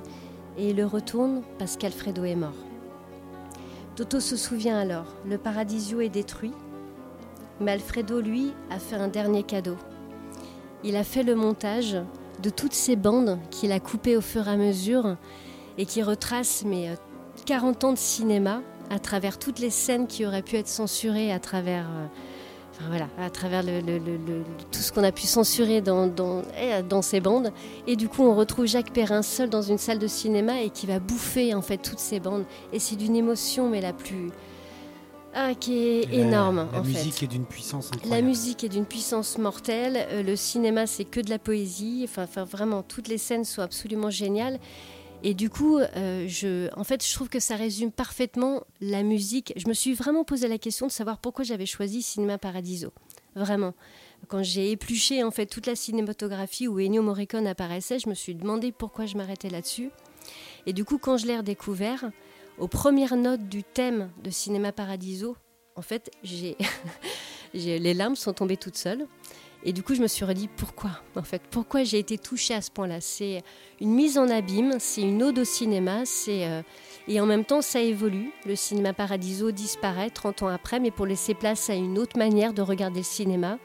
et il le retourne parce qu'Alfredo est mort. Toto se souvient alors, le Paradisio est détruit, mais Alfredo, lui, a fait un dernier cadeau. Il a fait le montage de toutes ces bandes qu'il a coupées au fur et à mesure et qui retracent euh, 40 ans de cinéma à travers toutes les scènes qui auraient pu être censurées à travers, euh, enfin, voilà, à travers le- le- le- le- tout ce qu'on a pu censurer dans, dans, eh, dans ces bandes. Et du coup, on retrouve Jacques Perrin seul dans une salle de cinéma et qui va bouffer en fait toutes ces bandes. Et c'est d'une émotion, mais la plus. Ah, qui est la- énorme La en fait. musique est d'une puissance La incroyable. musique est d'une puissance mortelle. euh, le cinéma, c'est que de la poésie. Enfin, enfin, vraiment, toutes les scènes sont absolument géniales. Et du coup, euh, je, en fait, je trouve que ça résume parfaitement la musique. Je me suis vraiment posé la question de savoir pourquoi j'avais choisi Cinéma Paradiso. Vraiment. Quand j'ai épluché en fait toute la cinématographie où Ennio Morricone apparaissait, je me suis demandé pourquoi je m'arrêtais là-dessus. Et du coup, quand je l'ai redécouvert, aux premières notes du thème de Cinéma Paradiso, en fait, j'ai- les larmes sont tombées toutes seules. Et du coup, je me suis redit pourquoi, en fait, pourquoi j'ai été touchée à ce point-là? C'est une mise en abîme, c'est une ode au cinéma, c'est euh, et en même temps, ça évolue. Le cinéma Paradiso disparaît 30 ans après, mais pour laisser place à une autre manière de regarder le cinéma,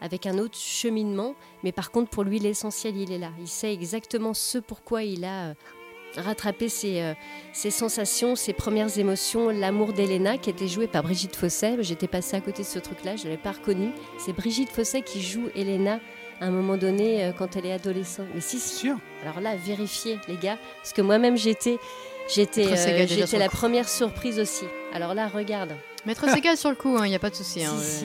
avec un autre cheminement. Mais par contre, pour lui, l'essentiel, il est là. Il sait exactement ce pourquoi il a rattrapé ses, euh, ses sensations, ses premières émotions. L'amour d'Elena, qui était joué par Brigitte Fosset. J'étais passée à côté de ce truc-là, je ne l'avais pas reconnu. C'est Brigitte Fosset qui joue Elena à un moment donné euh, quand elle est adolescente. Mais si, si. sûr. Alors là, vérifiez, les gars, parce que moi-même, j'étais. J'étais, euh, la première surprise aussi. Alors là, regarde. Maître Segal sur le coup, il n'y a pas de souci. hein, Si,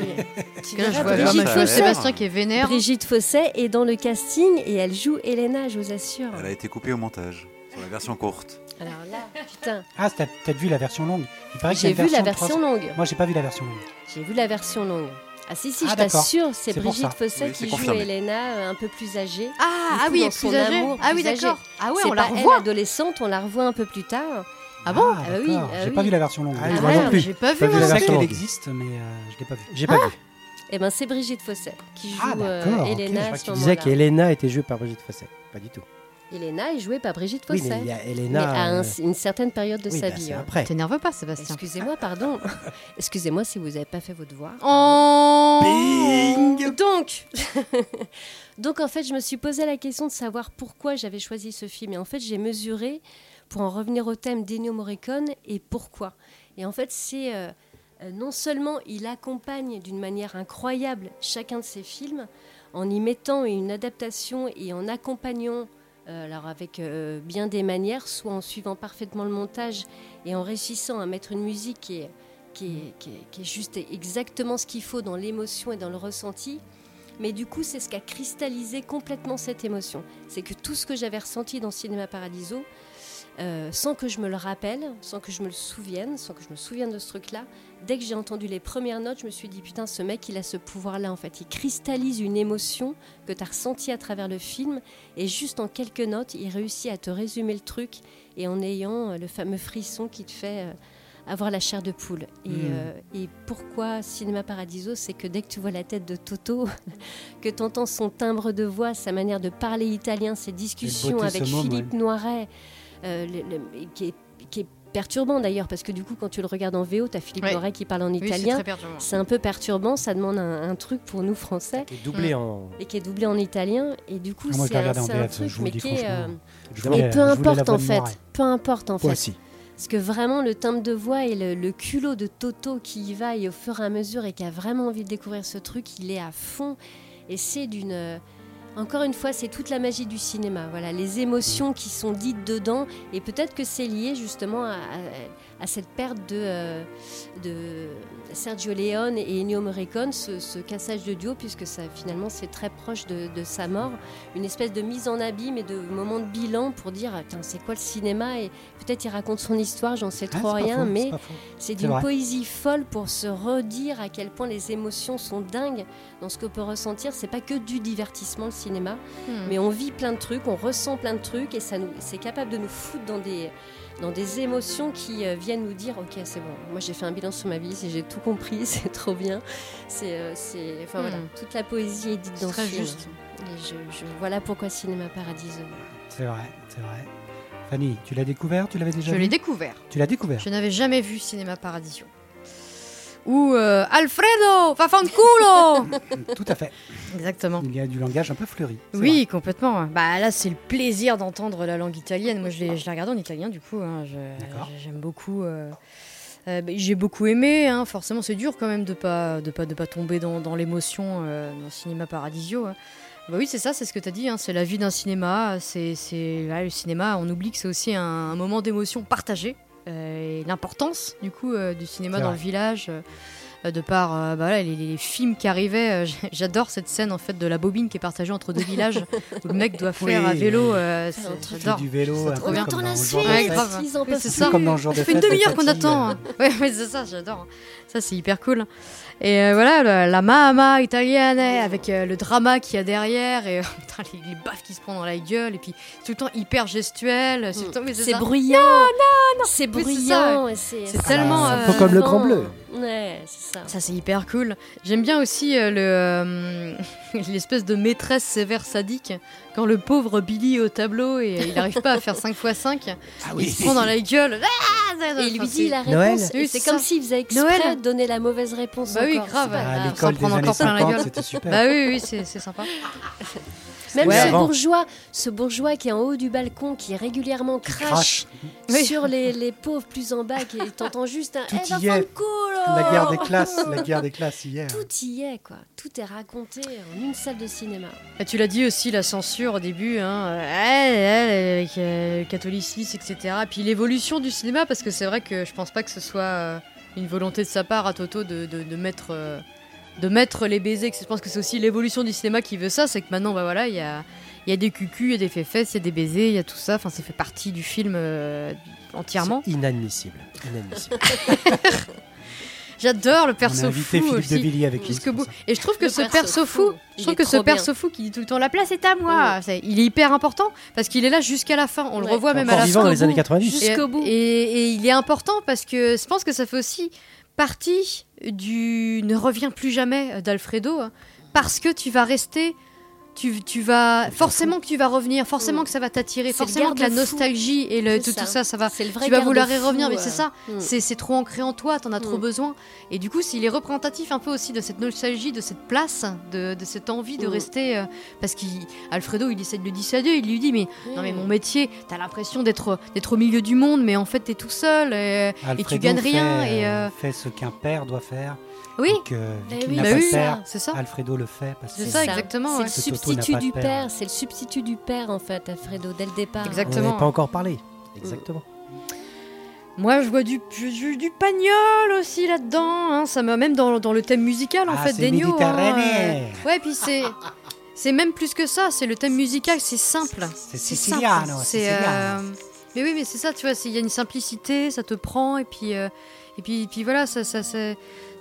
si. là, je verras vois Brigitte Fosset. Sébastien qui est vénère. Brigitte Fosset est dans le casting et elle joue Elena, je vous assure. Elle a été coupée au montage, sur la version courte. Alors là, putain, Ah, t'as peut-être vu la version longue. Il paraît j'ai vu la version 300. longue. Moi, j'ai pas vu la version longue. J'ai vu la version longue. Ah si, si, Ah, je t'assure, c'est Brigitte. Fosset Oui, qui joue confirmé. Elena euh, un peu plus âgée. Ah, ah coup, oui, dans plus âgée. amour, Ah oui, d'accord. Ah ouais, c'est on la pas elle revoit. adolescente, on la revoit un peu plus tard. Ah bon Ah, Ah oui, ah J'ai oui. pas vu la version longue. Ah, Je moi merde, non plus. J'ai pas vu. La sais version qu'elle existe, mais euh, je l'ai pas vue. J'ai pas vu. Eh ben c'est Brigitte Fosset qui joue Ah, euh, je Elena. Tu disais qu'Elena était jouée par Brigitte Fosset. Pas du tout. Elena est jouée par Brigitte Oui, Fosset. mais il y a mais Elena. à un- euh, une certaine période de oui, sa bah, vie. hein. après. T'énerve pas, Sébastien. Excusez-moi, pardon. Excusez-moi si vous n'avez pas fait vos devoirs. Oh Donc, donc en fait, je me suis posé la question de savoir pourquoi j'avais choisi ce film. Et en fait, j'ai mesuré, pour en revenir au thème d'Ennio Morricone, et pourquoi. Et en fait, c'est euh, euh, non seulement il accompagne d'une manière incroyable chacun de ses films, en y mettant une adaptation et en accompagnant, euh, alors avec euh, bien des manières, soit en suivant parfaitement le montage et en réussissant à mettre une musique qui est, qui est, qui est- qui est juste exactement ce qu'il faut dans l'émotion et dans le ressenti. Mais du coup, c'est ce qui a cristallisé complètement cette émotion. C'est que tout ce que j'avais ressenti dans Cinéma Paradiso, euh, sans que je me le rappelle, sans que je me le souvienne, sans que je me souvienne de ce truc-là, dès que j'ai entendu les premières notes, je me suis dit putain, ce mec, il a ce pouvoir-là en fait. Il cristallise une émotion que tu as ressentie à travers le film et juste en quelques notes, il réussit à te résumer le truc et en ayant euh, le fameux frisson qui te fait euh, avoir la chair de poule. Et, Mm. euh, et pourquoi Cinéma Paradiso C'est que dès que tu vois la tête de Toto, que tu entends son timbre de voix, sa manière de parler italien, ses discussions avec Philippe Noiret, le- le- qui, est, qui est perturbant d'ailleurs, parce que du coup, quand tu le regardes en VO, tu as Philippe Ouais. Noiret qui parle en Oui, c'est italien. perturbant. c'est un peu perturbant, ça demande un, un truc pour nous français Qui est doublé Mm. en. et qui est doublé en italien. Et du coup, moi, je c'est un, un truc, mais qui est. euh, voulais- et peu importe en fait, peu importe en Moi fait. aussi. Parce que vraiment, le timbre de voix et le, le culot de Toto qui y va et au fur et à mesure et qui a vraiment envie de découvrir ce truc, il est à fond. Et c'est d'une. Encore une fois, c'est toute la magie du cinéma. Voilà, les émotions qui sont dites dedans. Et peut-être que c'est lié justement à, cette perte de, euh, de Sergio Leone et Ennio Morricone, ce, ce cassage de duo, puisque ça, finalement, c'est très proche de, de sa mort. Une espèce de mise en abîme et de moment de bilan pour dire c'est quoi le cinéma Et peut-être il raconte son histoire, j'en sais Ah, trop rien, faux, mais c'est d'une poésie folle pour se redire à quel point les émotions sont dingues dans ce qu'on peut ressentir. C'est pas que du divertissement le cinéma, Hmm. mais on vit plein de trucs, on ressent plein de trucs et ça nous, c'est capable de nous foutre dans des dans des émotions qui euh, viennent nous dire ok c'est bon moi j'ai fait un bilan sur ma vie j'ai tout compris c'est trop bien c'est euh, c'est enfin voilà Hmm. toute la poésie est dite dans très ce film juste. et je, je- voilà pourquoi cinéma paradiso C'est vrai, c'est vrai. Fanny, tu l'as découvert Tu l'avais déjà Je l'ai découvert. Tu l'as découvert? Je n'avais jamais vu Cinéma Paradiso. Ou euh, Alfredo, fanculo Tout à fait. Exactement. Il y a du langage un peu fleuri. Oui, complètement. Bah là, c'est le plaisir d'entendre la langue italienne. Moi, je l'ai, je l'ai regardé en italien, du coup. hein. J'aime beaucoup. euh, euh, bah, j'ai beaucoup aimé. hein. Forcément, c'est dur quand même de pas de pas de pas tomber dans, dans l'émotion euh, dans Cinéma Paradisio. hein. Bah oui, c'est ça, c'est ce que tu as dit. hein. C'est la vie d'un cinéma. C'est, le cinéma. On oublie que c'est aussi un, un moment d'émotion partagé. Euh, et l'importance du coup euh, du cinéma dans vrai. le village. euh, de par euh, bah voilà, les, les films qui arrivaient, euh, j'adore cette scène en fait de la bobine qui est partagée entre deux villages où le mec doit faire Oui. à vélo. euh, j'adore. du vélo, C'est un trop peu bien. comme Attends dans la suite, Ouais, ils en Oui, ça. Comme dans le jour de Ça fait une de demi-heure qu'on attend. Ouais, ouais, c'est ça, j'adore. Ça, c'est hyper cool. Et euh, voilà, la, la mama italienne avec euh, le drama qu'il y a derrière et euh, putain, les, les baffes qui se prend dans la gueule et puis tout le temps hyper gestuel. C'est tout le temps- mais C'est ça. bruyant. Non, non, C'est bruyant. C'est C'est tellement, euh, Un peu comme le Grand Bleu. Ouais, c'est ça. Ça c'est hyper cool. J'aime bien aussi euh, le euh, l'espèce de maîtresse sévère sadique quand le pauvre Billy est au tableau et il n'arrive pas à faire 5 x 5 Ah il oui. se prend dans la gueule. Ah, Et il lui dit la réponse. C'est comme s'il faisait exprès Noël. de donner la mauvaise réponse. Bah oui, encore. grave. Pas À l'école des prendre années encore plein la 50, gueule. c'était super. Bah oui, oui, c'est sympa. Même Ouais, ce avant. bourgeois, ce bourgeois qui est en haut du balcon, qui régulièrement crache. Oui. sur les, les pauvres plus en bas, qui t'entends juste un Tout Eh, y est. La guerre des classes, la guerre des classes hier. Tout y est, quoi. Tout est raconté en une salle de cinéma. Bah, tu l'as dit aussi, la censure au début, hein, euh, le catholicisme, etc. Puis l'évolution du cinéma, parce que c'est vrai que je pense pas que ce soit euh, une volonté de sa part à Toto de, de, de mettre, euh, de mettre les baisers. Je pense que c'est aussi l'évolution du cinéma qui veut ça, c'est que maintenant, bah voilà, il y a, il y a des cucus, il y a des fesses, il y a des baisers, il y a tout ça. Enfin, ça fait partie du film euh, entièrement. Inadmissible. Inadmissible. J'adore le On a perso invité fou Philippe aussi. de Villiers avec pour bout. Et je trouve que Le ce perso perso fou, je trouve est que ce bien. perso fou qui dit tout le temps la place est à moi, c'est- il est hyper important parce qu'il est là jusqu'à la fin. On le revoit même à la vivant fin. dans les années Et- 90. Jusqu'au bout. Et, et il est important parce que je pense que ça fait aussi partie du ne reviens plus jamais d'Alfredo hein, parce que tu vas rester. Tu, tu vas forcément que tu vas revenir, forcément que ça va t'attirer, forcément que la nostalgie et le, tout, ça. tout ça, ça va. Le vrai Tu vas vouloir y revenir, mais euh. c'est ça. Mm. C'est c'est trop ancré en toi, t'en as trop Mm. besoin. Et du coup, s'il est représentatif un peu aussi de cette nostalgie, de cette place, de, de cette envie de rester. euh, parce qu'Alfredo, il essaie de le dissuader, il lui dit Mais non, mais mon métier, t'as l'impression d'être d'être au milieu du monde, mais en fait, t'es tout seul et, et tu gagnes rien. fait, Et, euh, euh, fait ce qu'un père doit faire. Oui, que, vu Eh oui, bah oui, c'est ça. Alfredo le fait parce que C'est ça, exactement, C'est ouais. le substitut du père. père. C'est le substitut du père, en fait, Alfredo, dès le départ. On Exactement. n'avait pas encore parlé. Exactement. Moi, je vois du, du, du pagnol aussi là-dedans. hein. Ça me même dans, dans le thème musical en Ah, fait c'est d'Ennio. hein, méditerranéen. Ouais, puis c'est c'est même plus que ça. C'est le thème musical, c'est simple. C'est siciliano, simple. c'est euh, mais oui, mais c'est ça. Tu vois, il y a une simplicité, ça te prend et puis euh, et puis et puis voilà, ça ça ça,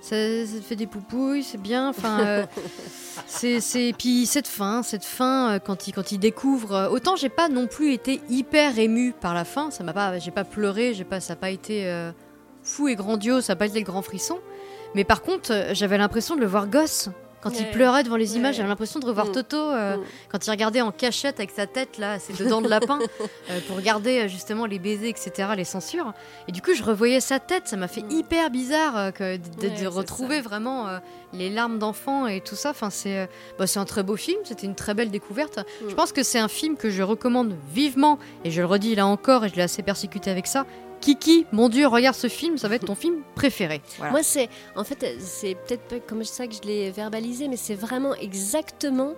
ça, ça fait des poupouilles, c'est bien. Enfin, euh, c'est c'est puis cette fin, cette fin euh, quand il quand il découvre. euh, autant j'ai pas non plus été hyper ému par la fin. Ça m'a pas, j'ai pas pleuré, j'ai pas, ça a pas été euh, fou et grandiose, ça a pas été le grand frisson. Mais par contre, j'avais l'impression de le voir gosse. Quand il pleurait devant les images, j'avais l'impression de revoir Mm. Toto euh, Mm. quand il regardait en cachette avec sa tête là, ses deux dents de lapin, euh, pour regarder euh, justement les baisers, etc., les censures. Et du coup, je revoyais sa tête, ça m'a fait Mm. hyper bizarre euh, que de, retrouver vraiment les larmes d'enfant et tout ça. Enfin, c'est bah, c'est un très beau film, c'était une très belle découverte. Je pense que c'est un film que je recommande vivement, et je le redis là encore, et je l'ai assez persécuté avec ça. Kiki, mon Dieu, regarde ce film, ça va être ton film préféré. Voilà. Moi, c'est en fait, c'est peut-être pas comme ça que je l'ai verbalisé, mais c'est vraiment exactement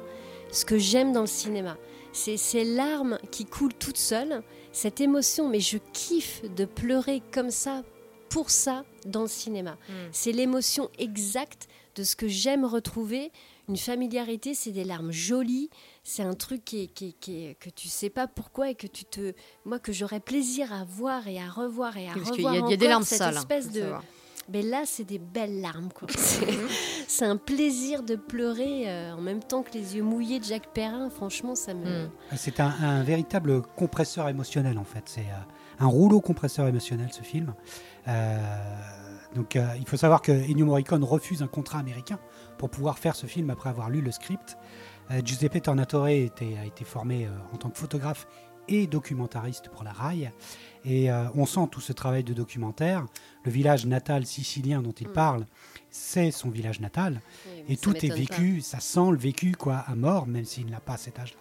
ce que j'aime dans le cinéma. C'est ces larmes qui coulent toutes seules, cette émotion, mais je kiffe de pleurer comme ça, pour ça, dans le cinéma. Mm. C'est l'émotion exacte de ce que j'aime retrouver. Une familiarité, c'est des larmes jolies, c'est un truc qui que tu sais pas pourquoi et que tu te. Moi, que j'aurais plaisir à voir et à revoir et à Parce qu'il y revoir. a, il y a des encore larmes cette sales. hein, espèce de, savoir. mais là, c'est des belles larmes. quoi. C'est- C'est un plaisir de pleurer euh, en même temps que les yeux mouillés de Jacques Perrin. Franchement, ça me. Mm. C'est un, un véritable compresseur émotionnel en fait. C'est euh, un rouleau compresseur émotionnel ce film. Euh, donc euh, il faut savoir que Ennio Morricone refuse un contrat américain pour pouvoir faire ce film après avoir lu le script. Euh, Giuseppe Tornatore était- a été formé euh, en tant que photographe et documentariste pour la RAI. Et euh, on sent tout ce travail de documentaire. Le village natal sicilien dont il Mm. parle, c'est son village natal. Oui, Et tout est vécu, ça sent le vécu quoi, à mort, même s'il n'a pas cet âge-là.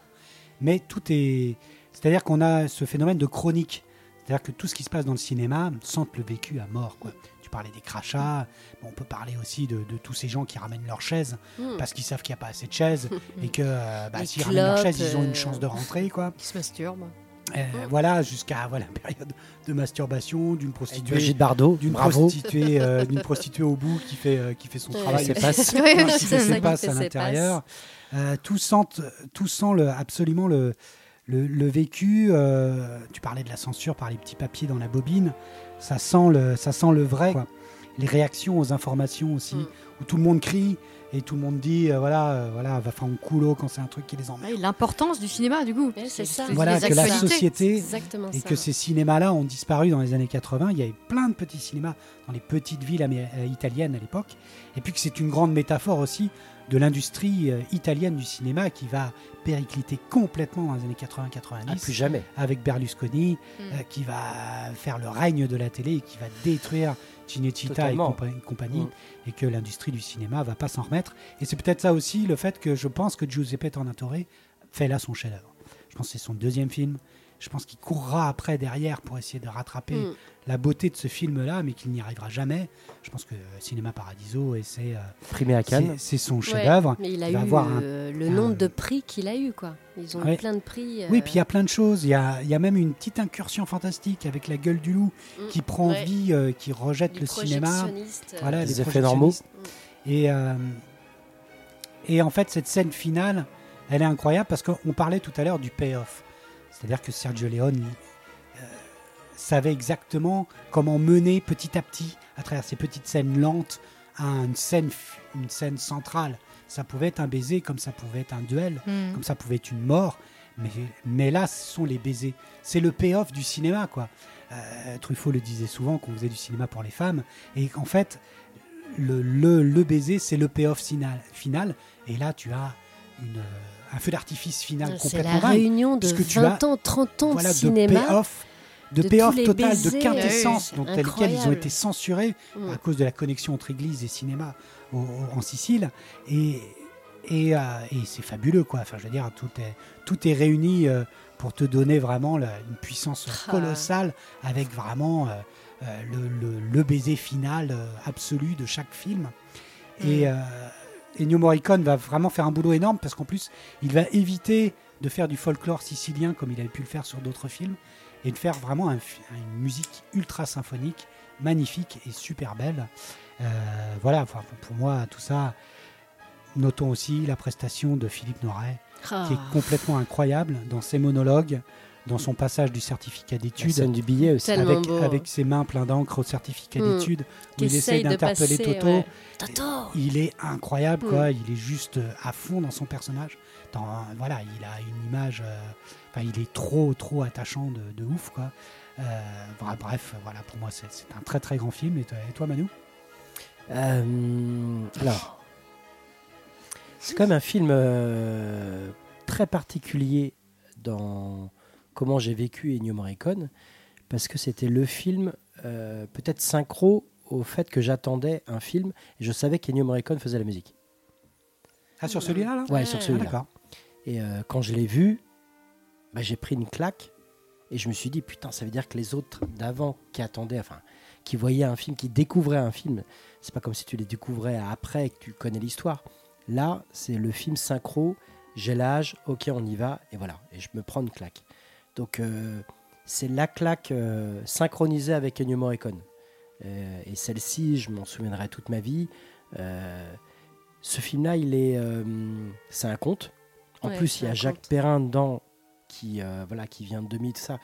Mais tout est. C'est-à-dire qu'on a ce phénomène de chronique. C'est-à-dire que tout ce qui se passe dans le cinéma sent le vécu à mort. Quoi. Parlais des crachats, bon, on peut parler aussi de, de tous ces gens qui ramènent leurs chaises. Hmm. parce qu'ils savent qu'il n'y a pas assez de chaises et que euh, bah, s'ils ramènent leurs chaises, ils ont une euh, chance de rentrer. Quoi. Qui se masturbe. Euh, voilà, jusqu'à voilà, une période de masturbation, d'une prostituée. Brigitte Bardot, D'une bravo. prostituée, euh, d'une prostituée au bout qui fait, euh, qui fait son travail C'est pas- Oui, Ouais, oui, qui c'est fait à l'intérieur. Tout sent, tout sent le, absolument le, le, le vécu. euh, tu parlais de la censure par les petits papiers dans la bobine. Ça sent le, ça sent le vrai. quoi. Les réactions aux informations aussi, Mm. où tout le monde crie et tout le monde dit euh, voilà, euh, voilà, va faire un coulo quand c'est un truc qui les emmerde. Ouais, L'importance du cinéma, du coup. Ouais, c'est ça. Voilà, les que la société et ça. que ces cinémas-là ont disparu dans les années 80. Il y avait plein de petits cinémas dans les petites villes euh, italiennes à l'époque. Et puis que c'est une grande métaphore aussi de l'industrie euh, italienne du cinéma qui va péricliter complètement dans les années 80-90 Ah, plus jamais. avec Berlusconi, Mm. euh, qui va faire le règne de la télé et qui va détruire Cinecittà et compa- compagnie, Mm. et que l'industrie du cinéma va pas s'en remettre. Et c'est peut-être ça aussi le fait que je pense que Giuseppe Tornatore fait là son chef-d'œuvre. Je pense que c'est son deuxième film. Je pense qu'il courra après derrière pour essayer de rattraper Hmm. la beauté de ce film-là, mais qu'il n'y arrivera jamais. Je pense que Cinéma Paradiso, et c'est euh, Primé à Cannes. c'est- son Ouais, chef-d'œuvre. Mais il a Il eu avoir un- euh, le un- nombre de prix qu'il a eu, quoi. Ils ont Ouais. eu plein de prix. euh, Oui, puis il y a plein de choses. Il y a, il y a même une petite incursion fantastique avec la gueule du loup mm, qui prend ouais. vie, euh, qui rejette les le cinéma. euh, Voilà, Les les effets normaux. Et, euh, et en fait, cette scène finale, elle est incroyable parce qu'on parlait tout à l'heure du payoff. C'est-à-dire que Sergio Leone euh, savait exactement comment mener petit à petit, à travers ces petites scènes lentes, à une scène, f- une scène centrale. Ça pouvait être un baiser, comme ça pouvait être un duel, Mm. comme ça pouvait être une mort. Mais, mais là, ce sont les baisers. C'est le payoff du cinéma, quoi. Euh, Truffaut le disait souvent qu'on faisait du cinéma pour les femmes. Et en fait, le, le, le baiser, c'est le payoff final, final. Et là, tu as une, euh, un feu d'artifice final C'est complètement la dingue. réunion de puisque tu 20 ans, 30 ans Voilà, de cinéma. de payoff, de, de payoff total, baisers. de quintessence, Ouais, dont c'est lesquels ils ont été censurés Mm. à cause de la connexion entre église et cinéma au- au- en Sicile. Et, et, euh, et c'est fabuleux, quoi. Enfin, je veux dire, tout est, tout est réuni euh, pour te donner vraiment la- une puissance Ah. colossale avec vraiment euh, euh, le, le- le baiser final euh, absolu de chaque film. Et euh, Ennio Morricone va vraiment faire un boulot énorme parce qu'en plus, il va éviter de faire du folklore sicilien comme il avait pu le faire sur d'autres films et de faire vraiment un une musique ultra symphonique, magnifique et super belle. Euh, voilà, enfin, pour- moi, tout ça. Notons aussi la prestation de Philippe Noiret, Ah. qui est complètement incroyable dans ses monologues, dans son passage du certificat La d'études, scène du billet aussi. Tellement avec, ses mains pleines d'encre au certificat Mm. d'études, où il essaye d'interpeller Toto. ouais. Toto Il est incroyable, quoi. Il est juste euh, à fond dans son personnage. Dans, voilà, il a une image. euh, Enfin, il est trop, trop attachant de, de ouf, quoi. Euh, bref, voilà, pour moi, c'est c'est un très, très grand film. Et toi, et toi, Manu? Euh, alors, c'est quand même un film euh, très particulier dans comment j'ai vécu Ennio Morricone, parce que c'était le film euh, peut-être synchro au fait que j'attendais un film et je savais qu'Ennio Morricone faisait la musique. Ah, sur celui-là, là? Ouais, sur Ah, celui-là. D'accord. Et euh, quand je l'ai vu, bah, j'ai pris une claque et je me suis dit putain, ça veut dire que les autres d'avant qui attendaient, enfin, qui voyaient un film, qui découvraient un film, c'est pas comme si tu les découvrais après et que tu connais l'histoire. Là, c'est le film synchro, j'ai l'âge, ok, on y va, et voilà, et je me prends une claque. Donc, euh, c'est la claque euh, synchronisée avec Ennio Morricone. Euh, et celle-ci, je m'en souviendrai toute ma vie. Euh, ce film-là, il est, euh, c'est un conte. En Ouais, plus, il y a Jacques. Perrin dedans, qui, euh, voilà, qui vient de 2000, tout ça,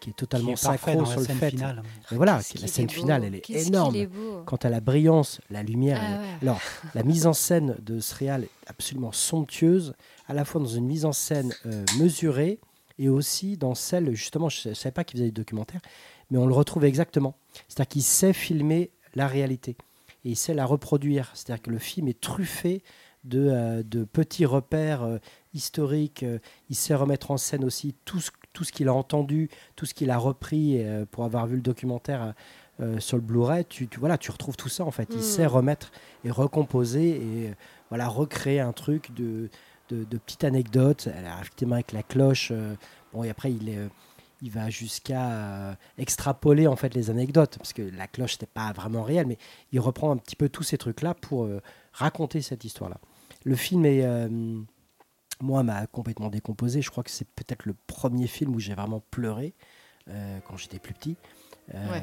qui est totalement Qui est synchro sur le fait. finale. Mais voilà, la scène finale, elle est énorme. est. Quant à la brillance, la lumière, Ah elle est- ouais. alors la mise en scène de ce réal est absolument somptueuse, à la fois dans une mise en scène euh, mesurée et aussi dans celle, justement, je ne savais pas qu'il faisait des documentaires, mais on le retrouve exactement. C'est-à-dire qu'il sait filmer la réalité et il sait la reproduire. C'est-à-dire que le film est truffé de, euh, de petits repères euh, historiques. euh, il sait remettre en scène aussi tout ce, tout ce qu'il a entendu, tout ce qu'il a repris euh, pour avoir vu le documentaire euh, sur le Blu-ray, tu, tu- voilà, tu retrouves tout ça en fait. Il Mm. sait remettre et recomposer et euh, voilà, recréer un truc de, de, de petites anecdotes. Effectivement, avec la cloche, euh, bon, et après, il est. euh, il va jusqu'à euh, extrapoler en fait les anecdotes parce que la cloche n'était pas vraiment réelle mais il reprend un petit peu tous ces trucs là pour raconter cette histoire là le film est moi m'a complètement décomposé je crois que c'est peut-être le premier film où j'ai vraiment pleuré euh, quand j'étais plus petit Euh, Ouais.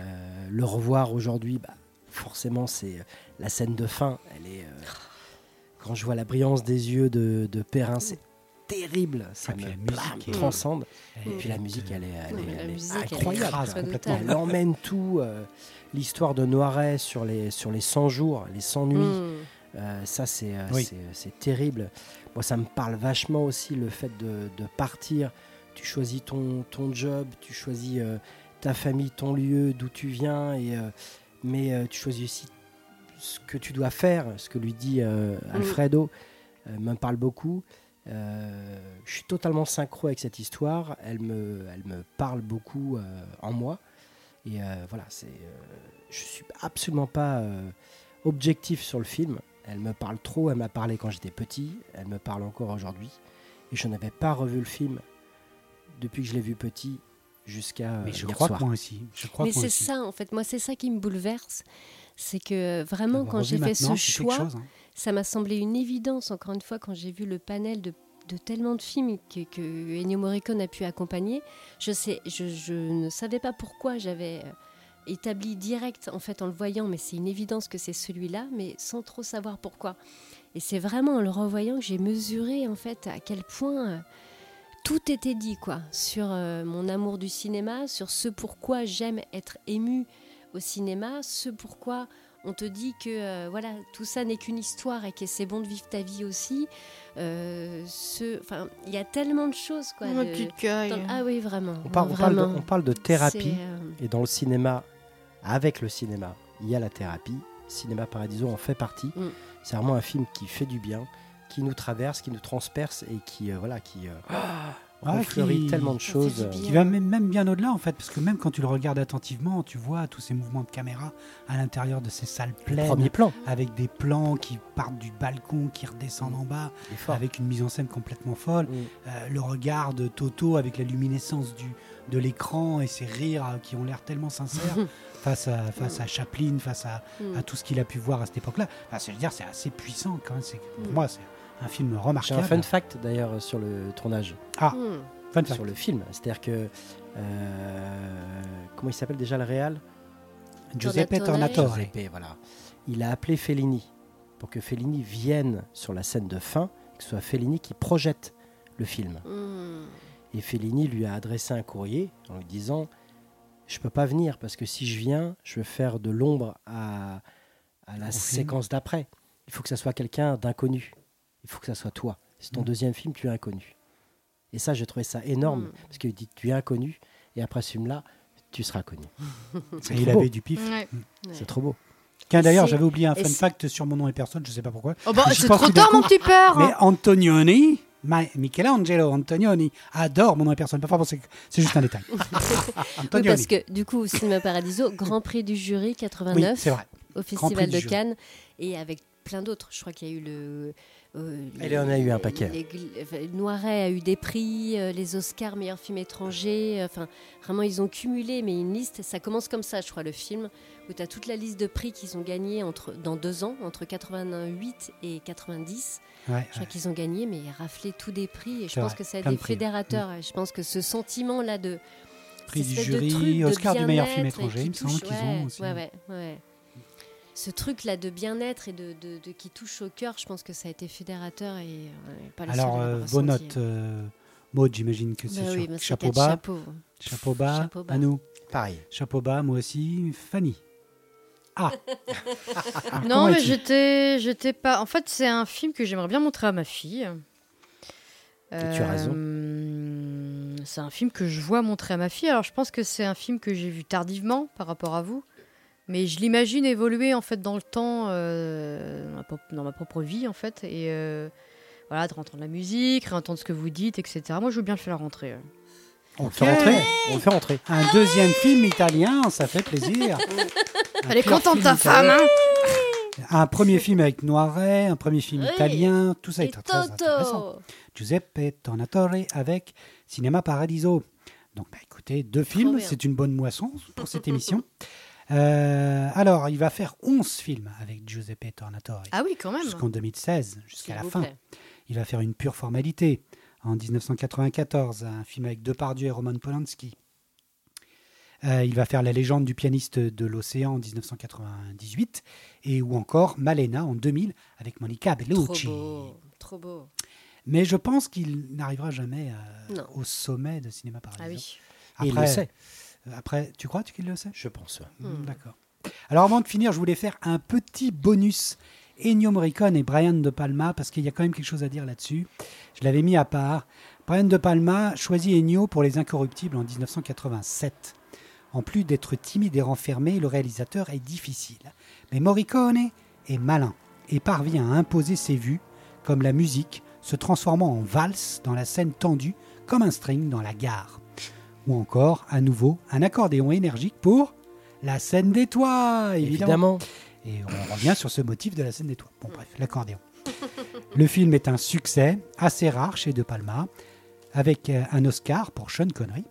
le revoir aujourd'hui bah, forcément c'est la scène de fin elle est euh, quand je vois la brillance des yeux de, de Perrin c'est terrible ça me musique transcende et puis la musique elle est, incroyable elle emmène tout. euh, L'histoire de Noiret sur les, sur les 100 jours, les 100 nuits, Mm. euh, ça c'est euh, Oui. c'est- terrible. Moi ça me parle vachement aussi le fait de, de partir. Tu choisis ton, ton job, tu choisis euh, ta famille, ton lieu, d'où tu viens, et, euh, mais euh, tu choisis aussi ce que tu dois faire, ce que lui dit euh, Alfredo, euh, me parle beaucoup. Euh, je suis totalement synchro avec cette histoire. Elle me, elle me parle beaucoup euh, en moi. Et euh, voilà, c'est, euh, je suis absolument pas euh, objectif sur le film. Elle me parle trop. Elle m'a parlé quand j'étais petit. Elle me parle encore aujourd'hui. Et je n'avais pas revu le film depuis que je l'ai vu petit jusqu'à Mais je hier crois soir. que moi aussi. Je crois Mais c'est aussi. ça, en fait. Moi, c'est ça qui me bouleverse. C'est que vraiment, quand j'ai fait ce choix, chose, hein. ça m'a semblé une évidence, encore une fois, quand j'ai vu le panel de, de tellement de films que, que Ennio Morricone a pu accompagner. Je, sais, je, je ne savais pas pourquoi j'avais euh, établi direct, en fait, en le voyant, mais c'est une évidence que c'est celui-là, mais sans trop savoir pourquoi. Et c'est vraiment en le revoyant que j'ai mesuré, en fait, à quel point euh, tout était dit, quoi, sur euh, mon amour du cinéma, sur ce pourquoi j'aime être ému au cinéma, ce pourquoi on te dit que euh, voilà tout ça n'est qu'une histoire et que c'est bon de vivre ta vie aussi. Euh, ce, enfin, il y a tellement de choses quoi. Oh, de- dans- ah oui vraiment. On parle, on parle de, vraiment. on parle de thérapie. Euh, Et dans le cinéma, avec le cinéma, il y a la thérapie. Cinéma Paradiso en fait partie. Mm. C'est vraiment un film qui fait du bien, qui nous traverse, qui nous transperce et qui euh, voilà, qui euh, Ah, refleurit qui- tellement de choses. Qui va même, même bien au-delà en fait, parce que même quand tu le regardes attentivement, tu vois tous ces mouvements de caméra à l'intérieur de ces salles pleines, Premier plan, avec des plans qui partent du balcon, qui redescendent en bas, avec une mise en scène complètement folle. Mm. Euh, le regard de Toto avec la luminescence du, de l'écran et ses rires euh, qui ont l'air tellement sincères face, à, face à Chaplin, face à, mm. à tout ce qu'il a pu voir à cette époque-là. Enfin, c'est- je veux dire, c'est assez puissant quand même. Pour Mm. moi, c'est un film J'ai remarquable. un fun fact d'ailleurs sur le tournage, Ah, Mm. fun fact. sur le film. C'est-à-dire que euh, comment il s'appelle déjà le réal? Giuseppe Tornatore. Giuseppe, voilà. Il a appelé Fellini pour que Fellini vienne sur la scène de fin, que ce soit Fellini qui projette le film. Mm. Et Fellini lui a adressé un courrier en lui disant Je peux pas venir parce que si je viens, je vais faire de l'ombre à, à la Au séquence d'après. Il faut que ça soit quelqu'un d'inconnu. Il faut que ça soit toi. C'est ton Mm. deuxième film, tu es inconnu. Et ça, j'ai trouvé ça énorme Mm. parce qu'il dit Tu es inconnu et après ce film-là, tu seras connu. Et il beau. avait du pif. Ouais. C'est trop beau. Tiens, d'ailleurs, j'avais oublié un fun fact sur mon nom et personne, je sais pas pourquoi. Oh bah, c'est trop tard, mon petit père. Mais Antonioni, Ma- Michelangelo Antonioni adore mon nom et personne. Pas c'est c'est juste un détail. Oui, parce que du coup, Cinéma Paradiso, Grand Prix du jury Oui, 89 c'est vrai. au Festival de jury. Cannes et avec plein d'autres. Je crois qu'il y a eu le. Euh, Elle les- en a eu un paquet. les Noiret a eu des prix, euh, les Oscars meilleur film étranger. euh, Enfin, vraiment, ils ont cumulé, mais une liste. Ça commence comme ça, je crois, le film, où tu as toute la liste de prix qu'ils ont gagnés entre, dans deux ans, entre 88 et 90. Ouais, Je crois ouais. qu'ils ont gagné, mais raflé tous des prix. Et je pense vrai, que ça a des prix. fédérateurs. Et je pense que ce sentiment-là de. Prix du de jury, truc de Oscar du meilleur film étranger, il me semble qu'ils ouais, ont aussi. Ce truc-là de bien-être et de, de- de- qui touche au cœur, je pense que ça a été fédérateur et euh, pas Alors, à euh, ressenti. notes, euh, Maud, j'imagine que c'est Bah oui, bah, chapeau bas. Chapeau bas, Chapeau bas. à nous. Pareil. Chapeau bas, moi aussi. Fanny. Ah Alors, Non, mais j'étais pas. En fait, c'est un film que j'aimerais bien montrer à ma fille. tu as raison. Euh, C'est un film que je vois montrer à ma fille. Alors, je pense que c'est un film que j'ai vu tardivement par rapport à vous, mais je l'imagine évoluer en fait dans le temps, euh, dans, ma pop- dans ma propre vie en fait, et euh, voilà, de entendre la musique, réentendre ce que vous dites, etc. Moi, je veux bien le faire rentrer. On le fait rentrer. On le fait rentrer. Un deuxième film italien, ça fait plaisir. Elle est contente film ta femme, hein Un premier film avec Noiret, un premier film Oui. italien, tout ça est Et très, très intéressant. Giuseppe Tornatore avec Cinéma Paradiso. Donc, bah, écoutez, deux films, c'est une bonne moisson pour cette émission. Euh, alors, il va faire 11 films avec Giuseppe Tornatore Ah oui, quand même. jusqu'en 2016, S'il jusqu'à la fin. plaît. Il va faire une pure formalité en 1994, un film avec Depardieu et Roman Polanski. Euh, il va faire La légende du pianiste de l'océan en 1998 et ou encore Malena en 2000 avec Monica Trop Bellucci. beau. Trop beau. Mais je pense qu'il n'arrivera jamais euh, au sommet de Cinéma Paradiso. Ah oui. Et il le sait. Après, tu crois qu'il le sait? Je pense. Hmm, Hmm. D'accord. Alors avant de finir, je voulais faire un petit bonus Ennio Morricone et Brian De Palma parce qu'il y a quand même quelque chose à dire là-dessus. Je l'avais mis à part. Brian De Palma choisit Ennio pour Les Incorruptibles en 1987. En plus d'être timide et renfermé, le réalisateur est difficile. Mais Morricone est malin et parvient à imposer ses vues, comme la musique, se transformant en valse dans la scène tendue comme un string dans la gare. Ou encore, à nouveau, un accordéon énergique pour la scène des toits, évidemment. Évidemment. Et on revient sur ce motif de la scène des toits. Bon, bref, l'accordéon. Le film est un succès, assez rare chez De Palma, avec euh, un Oscar pour Sean Connery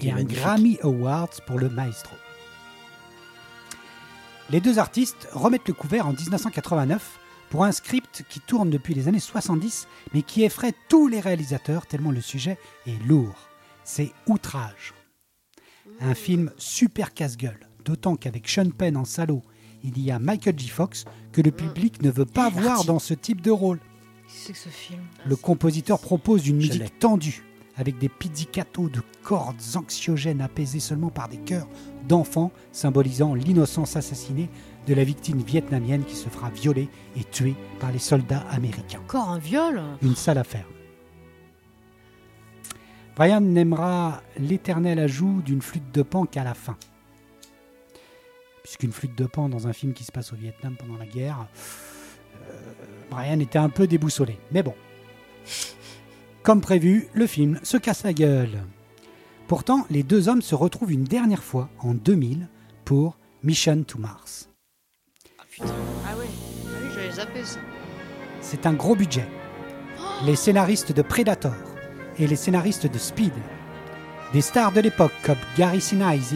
et un magnifique. Grammy Awards pour le Maestro. Les deux artistes remettent le couvert en 1989 pour un script qui tourne depuis les années 70, mais qui effraie tous les réalisateurs tellement le sujet est lourd. C'est Outrage. Un film super casse-gueule, d'autant qu'avec Sean Penn en salaud, il y a Michael J. Fox que le public ne veut pas voir dans ce type de rôle. C'est que ce film? Le compositeur propose une musique tendue, avec des pizzicatos de cordes anxiogènes apaisées seulement par des chœurs d'enfants, symbolisant l'innocence assassinée de la victime vietnamienne qui se fera violer et tuer par les soldats américains. Encore un viol? Une sale affaire. Brian n'aimera l'éternel ajout d'une flûte de pan qu'à la fin. Puisqu'une flûte de pan dans un film qui se passe au Vietnam pendant la guerre, euh, Brian était un peu déboussolé. Mais bon. Comme prévu, le film se casse la gueule. Pourtant, les deux hommes se retrouvent une dernière fois en 2000 pour Mission to Mars. Ah putain. Ah ouais. Ah oui, j'avais zappé ça. C'est un gros budget. Les scénaristes de Predator et les scénaristes de Speed. Des stars de l'époque comme Gary Sinise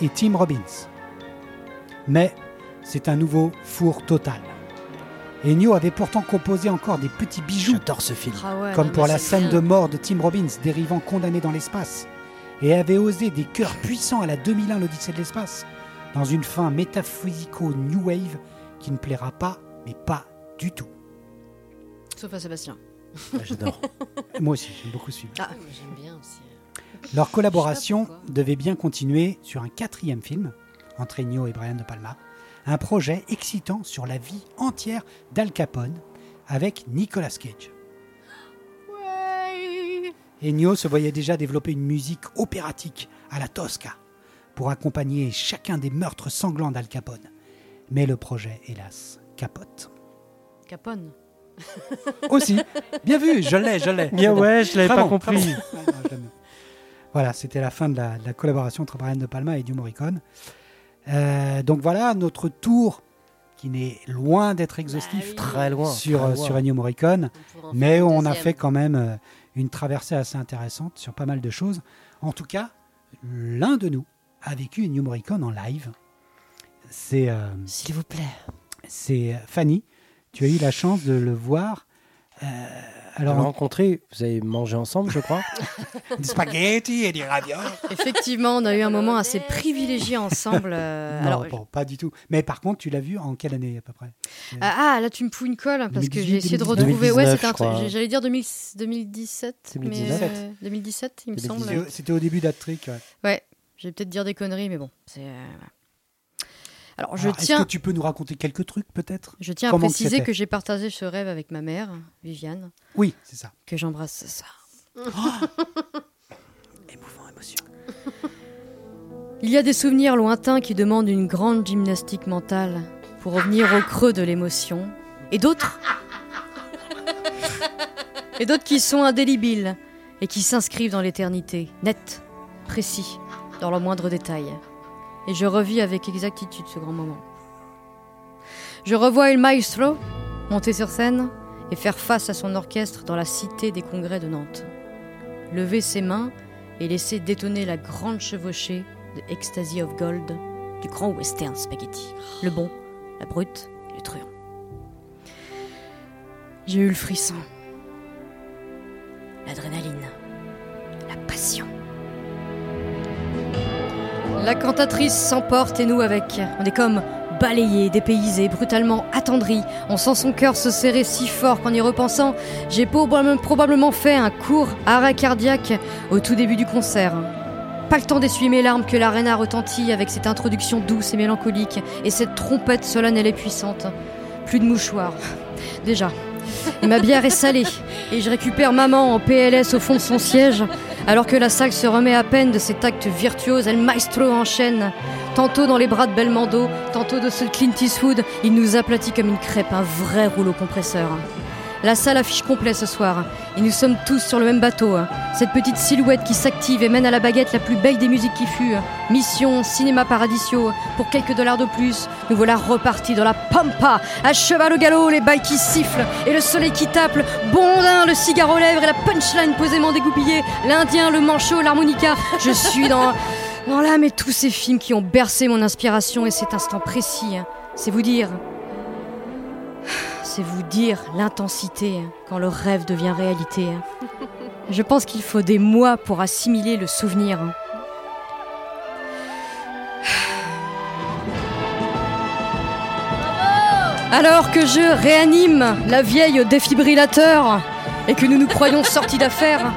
et Tim Robbins. Mais c'est un nouveau four total. Ennio avait pourtant composé encore des petits bijoux, J'adore ce film. Ah ouais, comme pour la scène bien. de mort de Tim Robbins dérivant condamné dans l'espace, et avait osé des chœurs puissants à la 2001 l'Odyssée de l'espace, dans une fin métaphysico-new wave qui ne plaira pas, mais pas du tout. Sauf à Sébastien. Ah, J'adore. Moi aussi, j'aime beaucoup ce film. Ah, J'aime bien aussi. Leur collaboration devait bien continuer sur un quatrième film entre Ennio et Brian De Palma, un projet excitant sur la vie entière d'Al Capone avec Nicolas Cage. ouais. Ennio se voyait déjà développer une musique opératique à la Tosca pour accompagner chacun des meurtres sanglants d'Al Capone. Mais le projet, hélas, capote. Capone. Aussi, bien vu, je l'ai, je l'ai. Bien ouais, je l'avais pas bon, compris. Voilà, c'était la fin de la, de la collaboration entre Brian De Palma et Ennio Morricone. Euh, donc voilà notre tour qui n'est loin d'être exhaustif Bah oui. Très loin. sur, très loin. sur Ennio Morricone, On mais on a fait quand même euh, une traversée assez intéressante sur pas mal de choses. En tout cas, l'un de nous a vécu Ennio Morricone en live. C'est euh, S'il vous plaît. c'est Fanny. Tu as eu la chance de le voir. euh, Alors, rencontré, vous avez mangé ensemble, je crois. des spaghettis et des ravioles. Effectivement, on a eu un moment assez privilégié ensemble. euh, non, alors, bon, pas du tout. Mais par contre, tu l'as vu en quelle année à peu près? Ah, ah, là tu me fous une colle parce que 2018, j'ai essayé de 2019, retrouver. Ouais, 2019, c'était un truc. J'allais dire 2000 2017, 2019. mais euh, 2017, il me 2018. semble. C'était- C'était au début d'Attrick. Ouais. Ouais, je vais peut-être dire des conneries, mais bon, c'est. Alors, je Alors, Est-ce tiens, que tu peux nous raconter quelques trucs peut-être? Je tiens à comment préciser que j'ai partagé ce rêve avec ma mère, Viviane, Oui, c'est ça. que j'embrasse ce soir. Émouvant, émotion. Il y a des souvenirs lointains qui demandent une grande gymnastique mentale pour revenir au creux de l'émotion, et d'autres Et d'autres qui sont indélébiles et qui s'inscrivent dans l'éternité, net, précis, dans le moindre détail. Et je revis avec exactitude ce grand moment. Je revois El Maestro monter sur scène et faire face à son orchestre dans la cité des congrès de Nantes. Lever ses mains et laisser détonner la grande chevauchée de Ecstasy of Gold du grand western spaghetti. Le bon, la brute et le truand. J'ai eu le frisson. L'adrénaline. La passion. La cantatrice s'emporte et nous avec. On est comme balayés, dépaysés, brutalement attendris. On sent son cœur se serrer si fort qu'en y repensant, j'ai probablement fait un court arrêt cardiaque au tout début du concert. Pas le temps d'essuyer mes larmes que l'arène retentit avec cette introduction douce et mélancolique et cette trompette solennelle et puissante. Plus de mouchoirs. Déjà. Et ma bière est salée et je récupère maman en PLS au fond de son siège alors que la salle se remet à peine de cet acte virtuose. El Maestro enchaîne. Tantôt dans les bras de Belmondo, tantôt de de Clint Eastwood, il nous aplatit comme une crêpe, un vrai rouleau compresseur. La salle affiche complet ce soir, et nous sommes tous sur le même bateau. Cette petite silhouette qui s'active et mène à la baguette la plus belle des musiques qui fut. Mission Cinéma Paradisio, pour quelques dollars de plus, nous voilà repartis dans la pampa, à cheval au galop, les balles qui sifflent, et le soleil qui tape, bondin, le cigare aux lèvres et la punchline posément dégoupillée, l'indien, le manchot, l'harmonica. Je suis dans, dans l'âme et tous ces films qui ont bercé mon inspiration et cet instant précis. C'est vous dire c'est vous dire l'intensité hein, quand le rêve devient réalité. hein. Je pense qu'il faut des mois pour assimiler le souvenir. hein. Alors que je réanime la vieille défibrillateur et que nous nous croyons sortis d'affaires,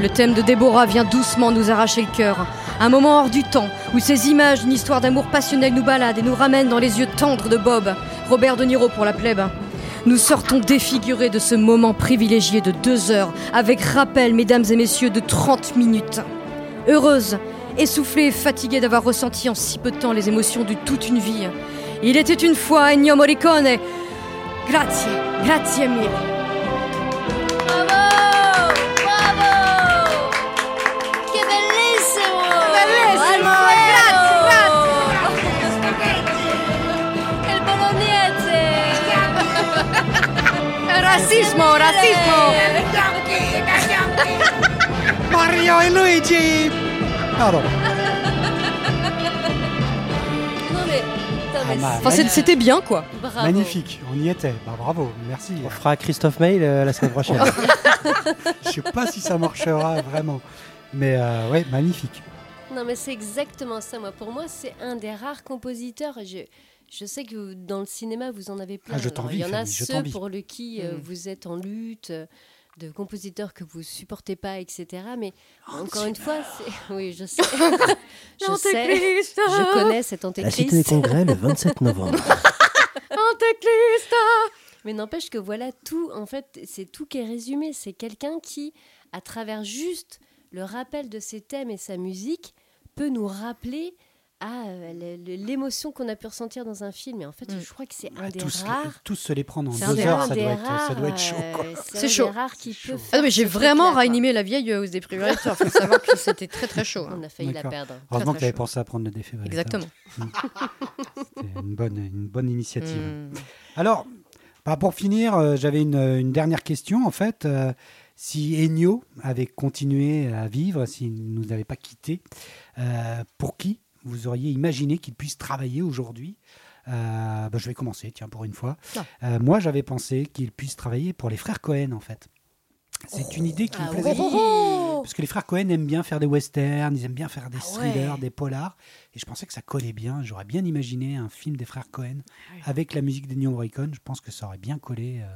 le thème de Déborah vient doucement nous arracher le cœur. Un moment hors du temps où ces images d'une histoire d'amour passionnel nous baladent et nous ramènent dans les yeux tendres de Bob, Robert De Niro pour la plèbe. Nous sortons défigurés de ce moment privilégié de deux heures, avec rappel, mesdames et messieurs, de 30 minutes. Heureuse, essoufflée et fatiguée d'avoir ressenti en si peu de temps les émotions de toute une vie. Il était une fois Ennio Morricone. Grazie, grazie mille. Razzismo, razzismo! Mario et Luigi Pardon. Ah, ma- Enfin, c'est- c'était bien, quoi. bravo. Magnifique, on y était. Bah, bravo, merci. On fera Christophe Mail euh, la semaine prochaine. Je sais pas si ça marchera vraiment. Mais euh, ouais, magnifique. Non, mais c'est exactement ça. Moi, pour moi, c'est un des rares compositeurs. Je, je sais que dans le cinéma, vous en avez plein. Ah, je Alors, Il y en a ceux pour le qui euh, Mm. vous êtes en lutte, euh, de compositeurs que vous supportez pas, etc. Mais Oh, encore une fois. Oui, je sais. je sais. Je connais cet La antéchrist. Cité des Congrès le 27 novembre. Antéchrist Mais n'empêche que voilà tout, en fait, c'est tout qui est résumé. C'est quelqu'un qui, à travers juste le rappel de ses thèmes et sa musique, peut nous rappeler à euh, l'émotion qu'on a pu ressentir dans un film. Et en fait, Mm. je crois que c'est un Ah, des tous, rares. tous se les prendre en deux heures, ça doit, être, ça doit être chaud. euh, C'est chaud. qui C'est peut. Ah non, mais j'ai vraiment réanimé la vieille hausse des privilégiateurs. Faut savoir que c'était très très chaud. hein. On a failli la perdre. Heureusement que tu avais pensé à prendre le défibrillateur. Exactement. C'était une bonne, une bonne initiative. Hmm. Alors, bah, pour finir, euh, j'avais une, une dernière question. En fait, Euh, si Ennio avait continué à vivre, s'il ne nous avait pas quittés, euh, pour qui vous auriez imaginé qu'il puisse travailler aujourd'hui Euh, bah, Je vais commencer, tiens, pour une fois. Ah. Euh, moi, j'avais pensé qu'il puisse travailler pour les frères Cohen, en fait. C'est une idée qui Ah me plaisait oui. beaucoup. Parce que les frères Cohen aiment bien faire des westerns, ils aiment bien faire des Ah ouais. thrillers, des polars. Et je pensais que ça collait bien. J'aurais bien imaginé un film des frères Cohen avec la musique d'Ennio Morricone. Je pense que ça aurait bien collé. euh,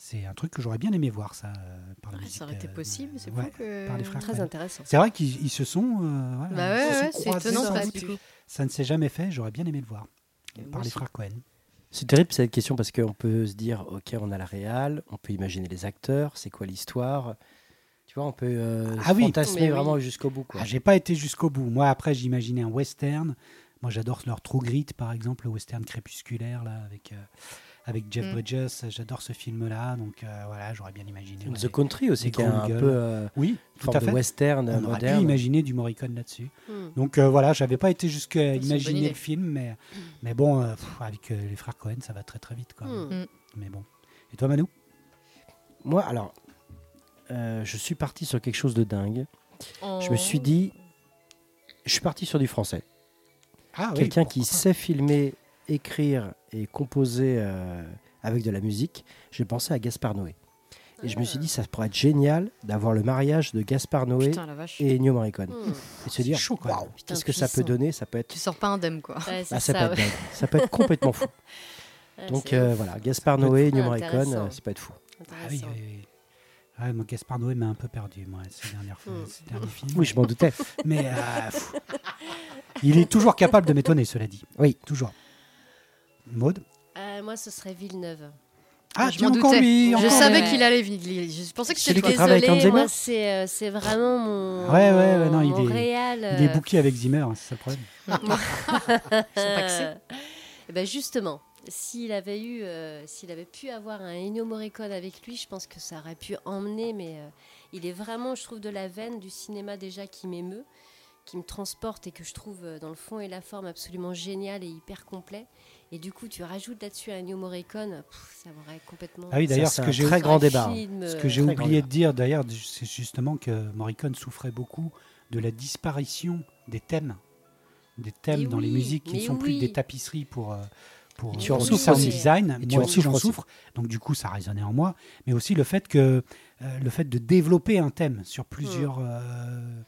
c'est un truc que j'aurais bien aimé voir, ça, euh, par la Ah, musique. ça aurait été euh, possible, c'est ouais, que... par les frères Très intéressant. C'est vrai qu'ils ils se sont. euh, voilà, Bah ils se ouais, sont ouais, c'est croisés étonnant ça, doute. du coup. Ça ne s'est jamais fait. J'aurais bien aimé le voir Et par les aussi. frères Cohen. C'est terrible cette question parce qu'on peut se dire, ok, on a la réal, on peut imaginer les acteurs, c'est quoi l'histoire? Tu vois, on peut euh, Ah oui. fantasmer oui. vraiment jusqu'au bout. Ah, J'ai pas été jusqu'au bout. Moi, après, j'imaginais un western. Moi, j'adore leur True Grit, par exemple, le western crépusculaire, là, avec, euh, avec Jeff Mm. Bridges. J'adore ce film-là, donc euh, voilà, j'aurais bien imaginé. ouais. The Country aussi, qui est un gueules. peu euh, Oui, tout à de fait. western On aurait pu imaginer du Morricone là-dessus. Hmm. Donc euh, voilà, j'avais pas été jusqu'à imaginer le film, mais, mais bon, euh, pff, avec euh, les frères Cohen, ça va très très vite. Quoi. Hmm. Mais bon. Et toi, Manu Moi, alors, euh, je suis parti sur quelque chose de dingue. Je me Oh. suis dit, je suis parti sur du français. Ah Quelqu'un qui sait filmer, écrire et composer euh, avec de la musique. J'ai pensé à Gaspard Noé. Et je me suis dit, ça pourrait être génial d'avoir le mariage de Gaspard Noé Putain, et Ennio Morricone. Hmm. Et se dire, Putain, qu'est-ce que ça peut donner Ça peut être, Tu sors pas indemne, quoi. Ouais, ah, ça, ça, peut être ouais. ça peut être complètement fou. Ouais, Donc euh, voilà, Gaspard Noé. Ennio Morricone, euh, ça peut être fou. Ah oui, oui, oui. Ouais, moi, Gaspard Noé m'a un peu perdu, moi, ces dernières fois, Hmm. ces derniers films. Oui, je m'en doutais. Mais euh, il est toujours capable de m'étonner, cela dit. Oui. Toujours. Maud Euh, moi, ce serait Villeneuve. Ah, je m'en encore doutais. lui, je savais qu'il allait. il- Je pensais que c'était Zimmer moi, c'est euh, c'est vraiment mon, Ouais, ouais, ouais, non, il est- réal. Il est euh, booké avec Zimmer, hein, c'est ça le problème. Ils eh ben justement, s'il avait eu, euh, s'il avait pu avoir un Ennio Morricone avec lui, je pense que ça aurait pu emmener. Mais euh, il est vraiment, je trouve, de la veine du cinéma déjà qui m'émeut, qui me transporte et que je trouve euh, dans le fond et la forme absolument génial et hyper complet. Et du coup, tu rajoutes là-dessus un Ennio Morricone, pff, ça m'aurait complètement. Ah oui, d'ailleurs, ce c'est que un j'ai très grand débat. film, Ce que j'ai oublié grand de dire d'ailleurs, c'est justement que Morricone souffrait beaucoup de la disparition des thèmes, des thèmes Mais dans les musiques qui ne sont plus des tapisseries pour euh, pour, tu pour en du souffres sound aussi. design. Et tu Moi en aussi, j'en souffre. Donc du coup, ça résonnait en moi, mais aussi le fait que euh, le fait de développer un thème sur plusieurs euh,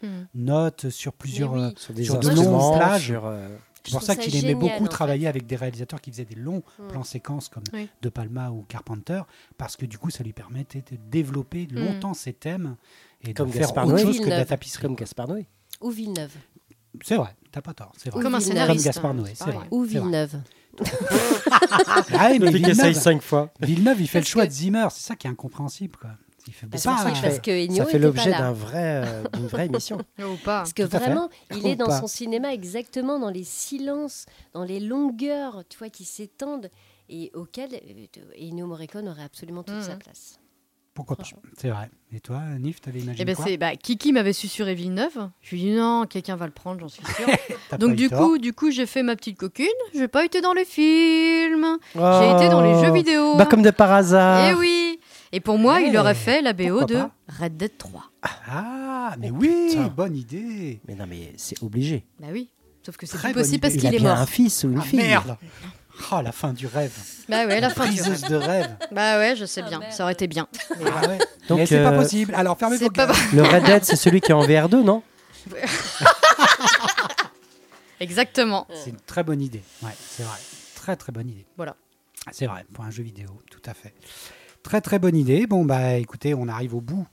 Hmm. notes, sur plusieurs. oui. euh, Sur des Sur de longues plages. sur, euh, c'est pour ça qu'il aimait beaucoup travailler fait. avec des réalisateurs qui faisaient des longs Mm. plans séquences comme Oui. De Palma ou Carpenter, parce que du coup, ça lui permettait de développer longtemps ses thèmes et Comme de faire Gaspard autre Noé. chose que de la Villeneuve. tapisserie. comme Gaspard Noé. Ou Villeneuve. C'est vrai, t'as pas tort, c'est vrai. Comme un scénariste. Comme Gaspard hein, Noé, c'est vrai. Ou. Villeneuve. Ah mais Villeneuve, cinq fois. Villeneuve, il fait le choix que- de Zimmer, c'est ça qui est incompréhensible. Quoi. Il fait Parce, pas, que- ça parce fait- que Ennio Ça fait était l'objet d'un vrai, euh, d'une vraie émission. Ou pas. Parce que Tout vraiment, il est Ou dans pas. son cinéma exactement dans les silences, dans les longueurs, tu vois, qui s'étendent et auxquelles euh, Ennio Morricone aurait absolument toute sa place. Pourquoi pas. C'est vrai. Et toi, Nif, t'avais imaginé Eh ben quoi c'est bah, Kiki m'avait susurré Villeneuve. Je lui ai dit non, quelqu'un va le prendre, j'en suis sûre. Donc du tort. coup, du coup, j'ai fait ma petite coquine. J'ai pas été dans les films. J'ai Oh. été dans les jeux vidéo. Bah, comme de par hasard. Et oui. Et pour moi, il aurait fait la BO pourquoi de pas Red Dead 3. Ah, mais Oh, oui, putain. bonne idée. Mais non, mais c'est obligé. Bah oui. Sauf que c'est bonne possible parce. Il a qu'il est bien mort. un fils ou une Ah, fille. merde Oh, la fin du rêve. Bah ouais, la fin du Briseuse de rêve. Bah ouais, je sais Ah, bien. merde. Ça aurait été bien. Mais Ah ouais. Donc, mais c'est pas euh, possible. Alors fermez vos pas. Le Red Dead, c'est celui qui est en VR2, non Exactement. C'est une très bonne idée. Ouais, c'est vrai. Très très bonne idée. Voilà. C'est vrai, pour un jeu vidéo, tout à fait. Très très bonne idée. Bon, bah écoutez, on arrive au bout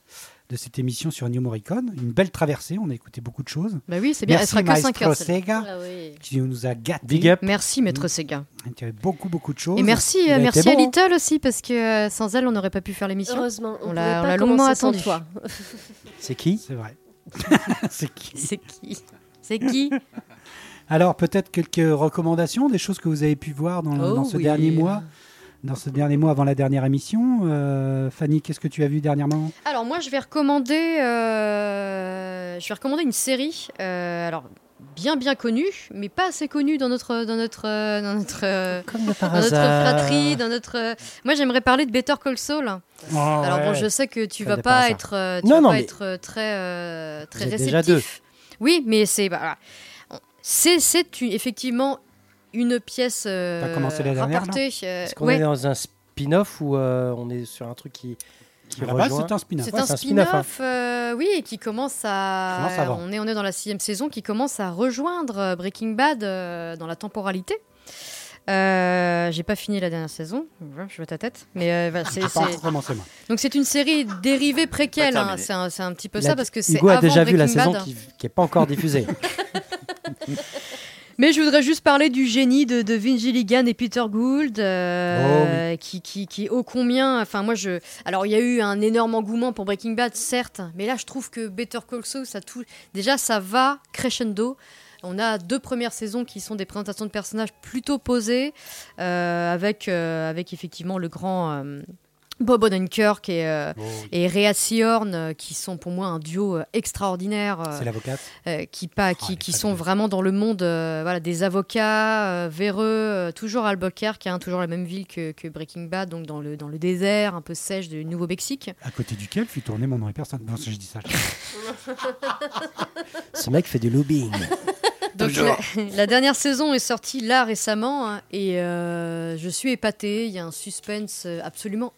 de cette émission sur New Morricone. Une belle traversée, on a écouté beaucoup de choses. Bah oui, c'est bien. Merci Elle sera que 5 Maestro heures. Sega, Ah oui. qui nous a gâtés. Big up. Merci, maître Sega. Il y avait beaucoup beaucoup de choses. Et merci, Il euh, merci bon, à. Little aussi, parce que euh, sans elle, on n'aurait pas pu faire l'émission. Heureusement, on, On l'a- longuement attendu. toi. C'est qui? C'est vrai. c'est qui? C'est qui? C'est qui? Alors peut-être quelques recommandations, des choses que vous avez pu voir dans, Oh dans ce oui. dernier mois, dans ce dernier mois avant la dernière émission. Euh, Fanny, qu'est-ce que tu as vu dernièrement? Alors moi, je vais recommander, euh, je vais recommander une série. euh, alors bien bien connue, mais pas assez connue dans notre dans notre dans notre euh, Comme dans notre fratrie, dans notre. euh, Moi, j'aimerais parler de Better Call Saul. Alors bon, je sais que tu Comme vas pas être, euh, tu Non, vas non, pas mais- être très euh, très réceptif. déjà deux. Oui, mais c'est bah, voilà. c'est effectivement une pièce euh, T'as commencé la dernière, rapportée. euh, Est-ce qu'on ouais. est dans un spin-off ou euh, on est sur un truc qui, qui À la base, rejoint c'est un spin-off. C'est Ouais, un c'est un spin-off, spin-off, euh, oui, et qui commence à. Commence avant. on est on est dans la sixième saison, qui commence à rejoindre euh, Breaking Bad euh, dans la temporalité. Euh, j'ai pas fini la dernière saison, je vois ta tête, mais euh, voilà, c'est, J'ai pas c'est- encore commencé moi. donc c'est une série dérivée préquelle, Pas hein, c'est, un, c'est un petit peu Il a- ça parce que c'est Hugo a avant déjà vu la Breaking saison Bad. qui n'est pas encore diffusée. Mais je voudrais juste parler du génie de, de Vince Gilligan et Peter Gould, euh, Oh qui, qui, qui, ô combien. Enfin, moi, je. Alors, il y a eu un énorme engouement pour Breaking Bad, certes, mais là, je trouve que Better Call Saul, ça tout. Déjà, ça va crescendo. On a deux premières saisons qui sont des présentations de personnages plutôt posées, euh, avec, euh, avec effectivement le grand Bob Odenkirk et, euh, et Rhea euh, qui sont pour moi un duo euh, extraordinaire. euh, C'est l'avocate. euh, qui, pas, Oh, qui, qui sont vraiment dans le monde euh, voilà, des avocats euh, véreux, euh, toujours à Albuquerque, hein, toujours la même ville que, que Breaking Bad, donc dans le, dans le désert un peu sèche du Nouveau-Mexique. À côté duquel fut tourné mon nom et personne. Non, je dis ça. Ce mec fait du lobbying. Donc, la, la dernière saison est sortie là récemment hein, et euh, je suis épatée. Il y a un suspense absolument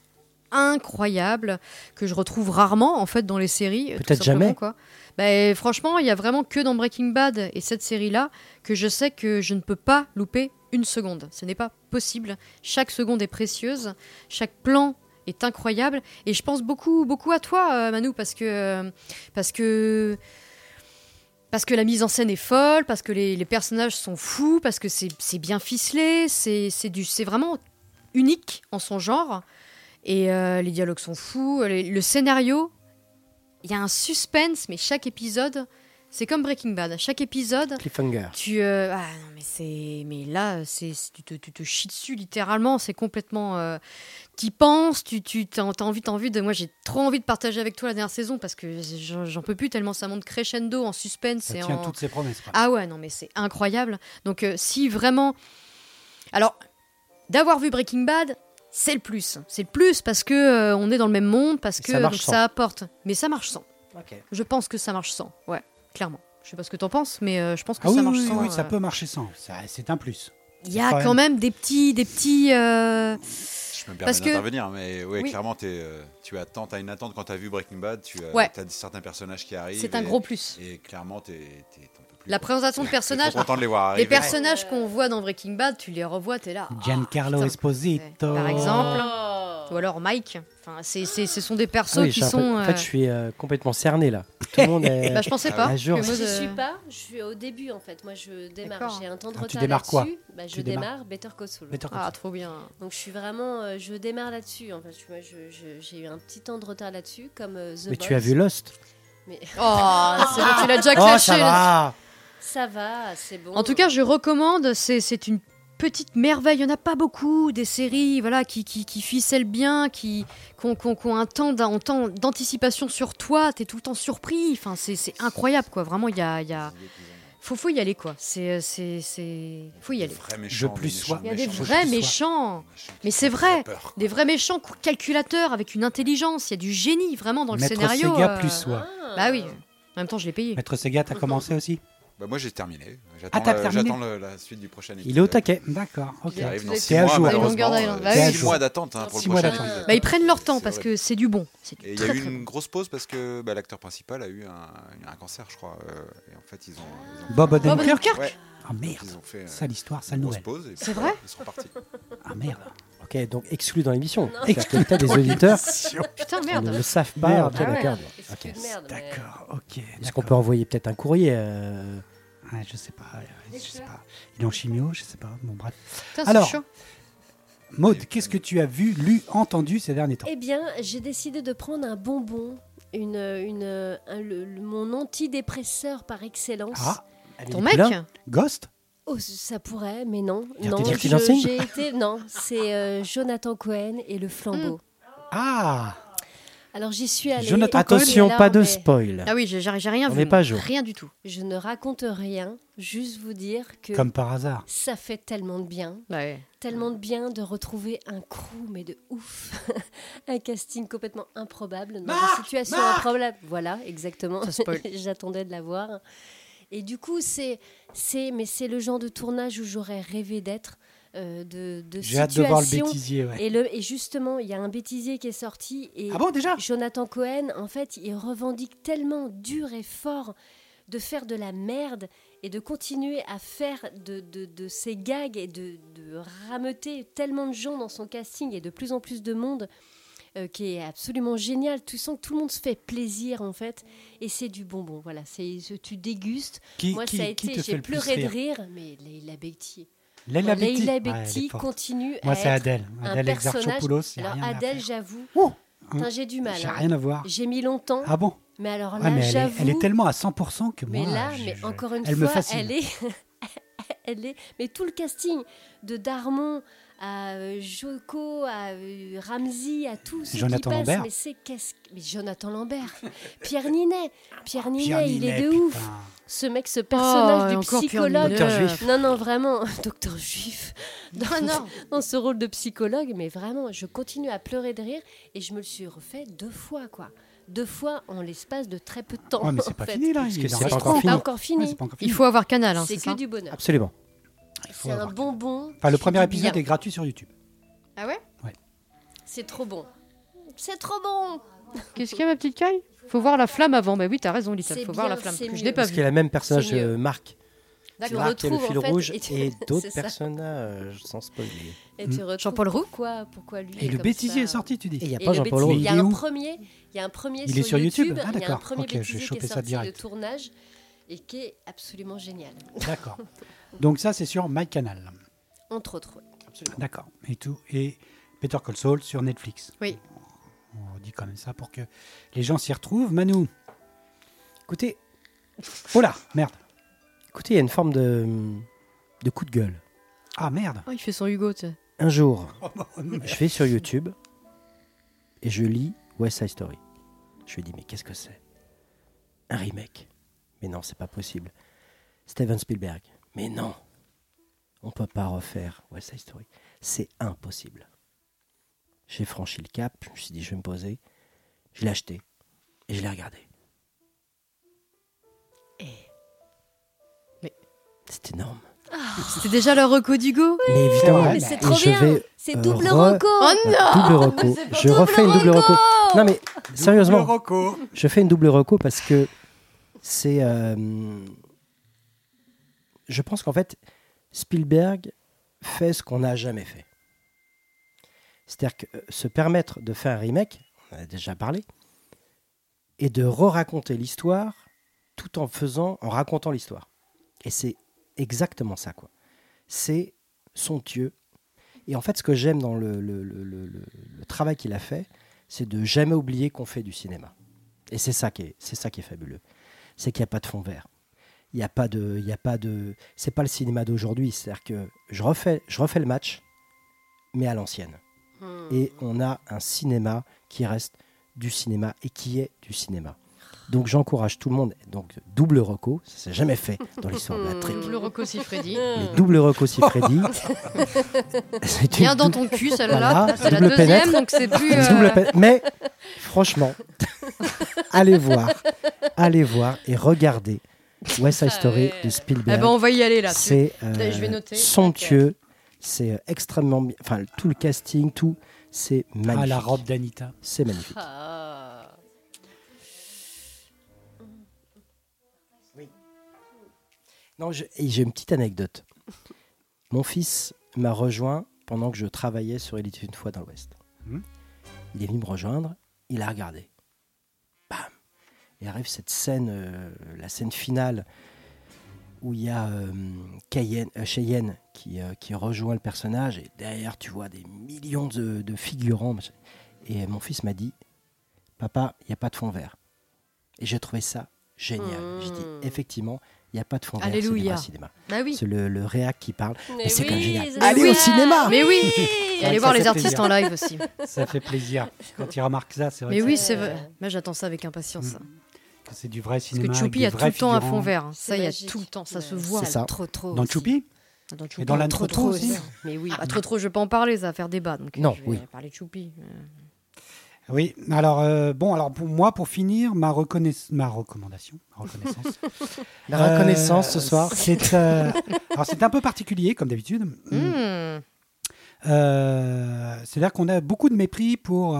incroyable que je retrouve rarement en fait dans les séries. Peut-être jamais. Quoi. Bah, franchement, il y a vraiment que dans Breaking Bad et cette série-là que je sais que je ne peux pas louper une seconde. Ce n'est pas possible. Chaque seconde est précieuse. Chaque plan est incroyable et je pense beaucoup beaucoup à toi euh, Manu parce que euh, parce que parce que la mise en scène est folle, parce que les, les personnages sont fous, parce que c'est c'est bien ficelé, c'est c'est du- c'est vraiment unique en son genre. Et euh, les dialogues sont fous. les- le scénario, il y a un suspense, mais chaque épisode, c'est comme Breaking Bad. Chaque épisode, Cliffhanger. tu euh, ah non mais c'est mais là c'est tu te, tu te chies dessus littéralement c'est complètement euh, t'y penses tu tu t'as, envie t'as envie de moi j'ai trop envie de partager avec toi la dernière saison parce que j'en, j'en peux plus tellement ça monte crescendo en suspense Ça et tient en toutes ses promesses. quoi. ah ouais non mais c'est incroyable donc euh, si vraiment alors d'avoir vu Breaking Bad c'est le plus c'est le plus parce que euh, on est dans le même monde parce que ça marche donc, sans. ça apporte mais ça marche sans Ok. je pense que ça marche sans ouais clairement je sais pas ce que t'en penses mais euh, je pense que Ah ça oui, marche oui, sans oui, ça euh. peut marcher sans. Ça- C'est un plus. Il y a quand quand même des petits, des petits. euh, Je me permets que- d'intervenir, mais ouais, Oui. clairement, t'es, euh, tu attends, as une attente quand tu as vu Breaking Bad, tu as, Ouais. t'as certains personnages qui arrivent. C'est un et- gros plus. Et clairement, t'en peux plus. La présentation de personnages, trop content de les voir les arriver. personnages qu'on voit dans Breaking Bad, tu les revois, t'es là. ah, Giancarlo. Esposito. Par exemple. Oh. Ou alors Mike. Enfin, c'est, c'est- ce sont des persos Ah oui, qui peu- sont. En fait, euh, je suis euh, complètement cerné là. Tout le monde est. Bah, je pensais pas. Je je- suis pas, je suis au début en fait. Moi je démarre, j'ai un temps de Ah, tu retard démarres quoi là-dessus. Bah, je Tu démarre Better Call Saul. Better Call Ah, trop bien. Donc je suis vraiment, euh, je démarre là-dessus. En fait, j'ai eu un petit temps de retard là-dessus, comme euh, The Mais tu as vu Lost Mais Oh, c'est bon, tu l'as déjà Oh, clashé. ça là. va ça va, c'est bon. En tout cas, je recommande. C'est, une petite merveille. Il n'y en a pas beaucoup des séries voilà, qui, qui, qui ficellent bien, qui, qui ont, qui ont- qui ont un temps, d'anticipation sur toi. Tu es tout le temps surpris. Enfin, c'est, incroyable. quoi. Vraiment, il y a. il y a- Faut, faut y aller, quoi. C'est, c'est, c'est... Faut y aller. Vrais méchants, plus sois. Il y a des vrais méchants. Mais c'est vrai. Des vrais méchants calculateurs avec une intelligence. Il y a du génie, vraiment, dans le Maître scénario. Sega euh. plus soi. Ah. Bah oui. En même temps, je l'ai payé. Maître Sega, t'as commencé aussi? Bah, moi, j'ai terminé. Ah, J'attends, t'as le- terminé j'attends le- la suite du prochain épisode. Il est au taquet. D'accord, ok. Qui arrive dans T'es 6 à mois, jour. malheureusement. Longueur d'année, oui. 6 mois d'attente hein, pour Six le mois prochain d'attente. épisode. Bah, ils prennent leur temps parce vrai. que c'est du bon. Il y a eu une bon. grosse pause parce que bah, l'acteur principal a eu un, un cancer, je crois. euh, et en fait, ils ont. ils ont Bob Odenkirk Ouais, Ah merde, ils ont fait ça l'histoire, ça nouvelle. pause. C'est vrai Ils sont partis. Ah merde. Ok, donc exclu dans l'émission. Peut-être des auditeurs Putain, merde. ne le savent pas. Merde. Ah d'accord. Ok. de merde, mais- D'accord, ok. Est-ce qu'on peut envoyer peut-être un courrier euh, Ouais, je sais pas, euh, je sais pas. Il est en chimio, je sais pas. Bon, bref. Putain, c'est Alors, chaud. Maud, qu'est-ce que tu as vu, lu, entendu ces derniers temps? Eh bien, j'ai décidé de prendre un bonbon, une, une, un- le- le- mon antidépresseur par excellence. Ah, Ton mec? Ghost? Oh, ça pourrait, mais non. Non, Dirty je- Dancing j'ai été non, c'est euh, Jonathan Cohen et le flambeau. Ah Alors j'y suis allée. Jonathan Attention, pas de mais spoil. Ah oui, j'ai rien On vu. pas jour. Rien du tout. Je ne raconte rien, juste vous dire que Comme par hasard. ça fait tellement de bien, Ouais. tellement de bien de retrouver un crew, mais de ouf, un casting complètement improbable dans une situation improbable. Voilà, exactement. Ça spoil. J'attendais de la voir. Et du coup, c'est, c'est, mais c'est le genre de tournage où j'aurais rêvé d'être, euh, de, de J'ai hâte de voir le bêtisier, ouais. Et, le, et justement, il y a un bêtisier qui est sorti et Ah bon, déjà? Jonathan Cohen, en fait, il revendique tellement dur et fort de faire de la merde et de continuer à faire de, de, de ces gags et de, de rameuter tellement de gens dans son casting et de plus en plus de monde euh, qui est absolument génial. Tu sens que tout le monde se fait plaisir en fait et c'est du bonbon. Voilà, c'est tu dégustes. Qui, Moi, qui, ça a été, j'ai pleuré de rire? mais Leila Bekti. Leila Bekti. Leila Ouais, est Bekti continue Moi, à c'est être Adèle. un Adèle personnage. Exarchopoulos. y a Alors Adèle, j'avoue, Oh Putain, J'ai du mal. J'ai hein. rien à voir. J'ai mis longtemps, Ah bon? Mais alors là, mais elle est, j'avoue. elle est tellement à 100% que moi. Mais là, je- mais encore une fois, elle est, elle est, mais tout le casting de Darmon à euh, Joko, à euh, Ramsey, à tous Jonathan qui passent, Lambert. mais c'est qu'est-ce, que- mais Jonathan Lambert, Pierre Ninet, Pierre Ninet, Pierre il est Ninet, de ouf. Ce mec, ce personnage Oh, du psychologue. Juif. Non, non, vraiment, docteur juif. Dans, Ah non. dans ce rôle de psychologue, mais vraiment, je continue à pleurer de rire et je me le suis refait deux fois, quoi. Deux fois en l'espace de très peu de temps. Ouais, mais c'est pas fini là. C'est pas encore fini. Ouais, Il faut avoir Canal, hein, c'est que ça du bonheur. Absolument. C'est un bonbon. Enfin, le premier épisode bien. est gratuit sur YouTube. Ah ouais C'est trop bon. C'est trop bon. Qu'est-ce qu'il y a, ma petite caille? Faut voir la flamme avant. Bah oui, t'as raison, Lisa. C'est Faut voir la flamme. Je l'ai pas Parce qu'il a le même personnage, euh, Marc. Tu D'accord. Marc est le retrouves, fil en fait, rouge et tu- et d'autres personnages sans spoiler. Et tu retrouves Jean-Paul Roux pourquoi, pourquoi lui Et le bêtisier ça. est sorti, tu Et il dis n'y a pas Jean-Paul Roux. Il y a un où premier, il y a un premier Il est sur YouTube Ah, Il y a un d'accord. premier Ok, je vais bêtisier qui est ça sorti direct. de tournage et qui est absolument génial. D'accord. Donc ça, c'est sur MyCanal. Entre autres. ouais. D'accord. Et tout. Et Peter Call Saul sur Netflix. Oui. On dit quand même ça pour que les gens s'y retrouvent. Manu. Écoutez, Oh là, merde. écoutez, il y a une forme de, de coup de gueule. Ah merde. Oh, il fait son Hugo, tu sais. Un jour, je vais sur YouTube et je lis West Side Story. Je me dis, mais qu'est-ce que c'est? Un remake Mais non, c'est pas possible. Steven Spielberg Mais non On peut pas refaire West Side Story. C'est impossible. J'ai franchi le cap, je me suis dit, je vais me poser. Je l'ai acheté et je l'ai regardé. Mais- C'est énorme. C'était déjà le reco d'Hugo Mais évidemment, vrai, Mais bah, c'est trop je bien. vais, C'est euh, double re- reco. Oh non double reco. Je double refais une double reco. reco. Non mais sérieusement, je fais une double reco parce que c'est. euh, je pense qu'en fait, Spielberg fait ce qu'on n'a jamais fait. C'est-à-dire que euh, se permettre de faire un remake, on en a déjà parlé, et de re-raconter l'histoire tout en faisant, en racontant l'histoire. Et c'est exactement ça, quoi. C'est somptueux. Et en fait, ce que j'aime dans le, travail qu'il a fait, c'est de jamais oublier qu'on fait du cinéma. Et c'est ça qui est, c'est ça qui est fabuleux. C'est qu'il n'y a pas de fond vert. Il n'y a pas de, il y a pas de, c'est pas le cinéma d'aujourd'hui. C'est-à-dire que je refais, je refais le match, mais à l'ancienne. Hmm. Et on a un cinéma qui reste du cinéma et qui est du cinéma. Donc j'encourage tout le monde. Donc double reco, ça s'est jamais fait dans l'histoire de la trique. Double reco si Freddy. Mais double reco si Freddy. c'est Bien dans ton cul, celle-là. Voilà, c'est la double deuxième, pénètre. donc c'est plus. euh. Mais franchement, allez voir, allez voir et regardez West Side Ah Story de Eh Spielberg. ben, on va y aller là. c'est euh, Je vais noter. somptueux, c'est euh, extrêmement bien. Enfin, tout le casting, tout, c'est magnifique. Ah, la robe d'Anita. C'est magnifique. Ah. Non, je- et j'ai une petite anecdote. Mon fils m'a rejoint pendant que je travaillais sur Il était une fois dans l'Ouest. Mhm. Il est venu me rejoindre, il a regardé. Bam Et arrive cette scène, euh, la scène finale, où il y a euh, Cayenne- euh, Cheyenne qui, euh, qui rejoint le personnage, et derrière tu vois des millions de, de figurants. Et mon fils m'a dit, papa, il n'y a pas de fond vert. Et j'ai trouvé ça génial. J'ai dit, Mhm. effectivement, il n'y a pas de fond vert, c'est Alléluia. vrai cinéma. Bah oui. C'est le, le réac qui parle. Mais c'est quand même oui, génial. c'est Allez oui. au cinéma Mais oui Et ça voir les artistes plaisir. en live aussi. Ça fait plaisir. Quand il remarque ça, c'est vrai Mais que oui, c'est- c'est vrai. Moi, j'attends ça avec impatience. ça. C'est- du vrai Parce cinéma. que avec Choupi a tout le temps un fond vert. hein. Ça, il y a tout le temps. Ça se voit. C'est ça. Trop, trop. Dans. Choupi Dans Choupi. Et dans l'âne Trop, trop trop aussi. Mais oui. Ah, trop trop, je vais pas en parler, ça va faire débat. Donc euh, Non, je vais oui. parler de Choupi. Euh, Oui, alors euh, bon, alors pour moi, pour finir, ma, reconnaisse- ma recommandation, ma reconnaissance. La reconnaissance Euh, ce soir. C'est euh, alors c'est un peu particulier comme d'habitude. hmm. Euh, C'est-à-dire qu'on a beaucoup de mépris pour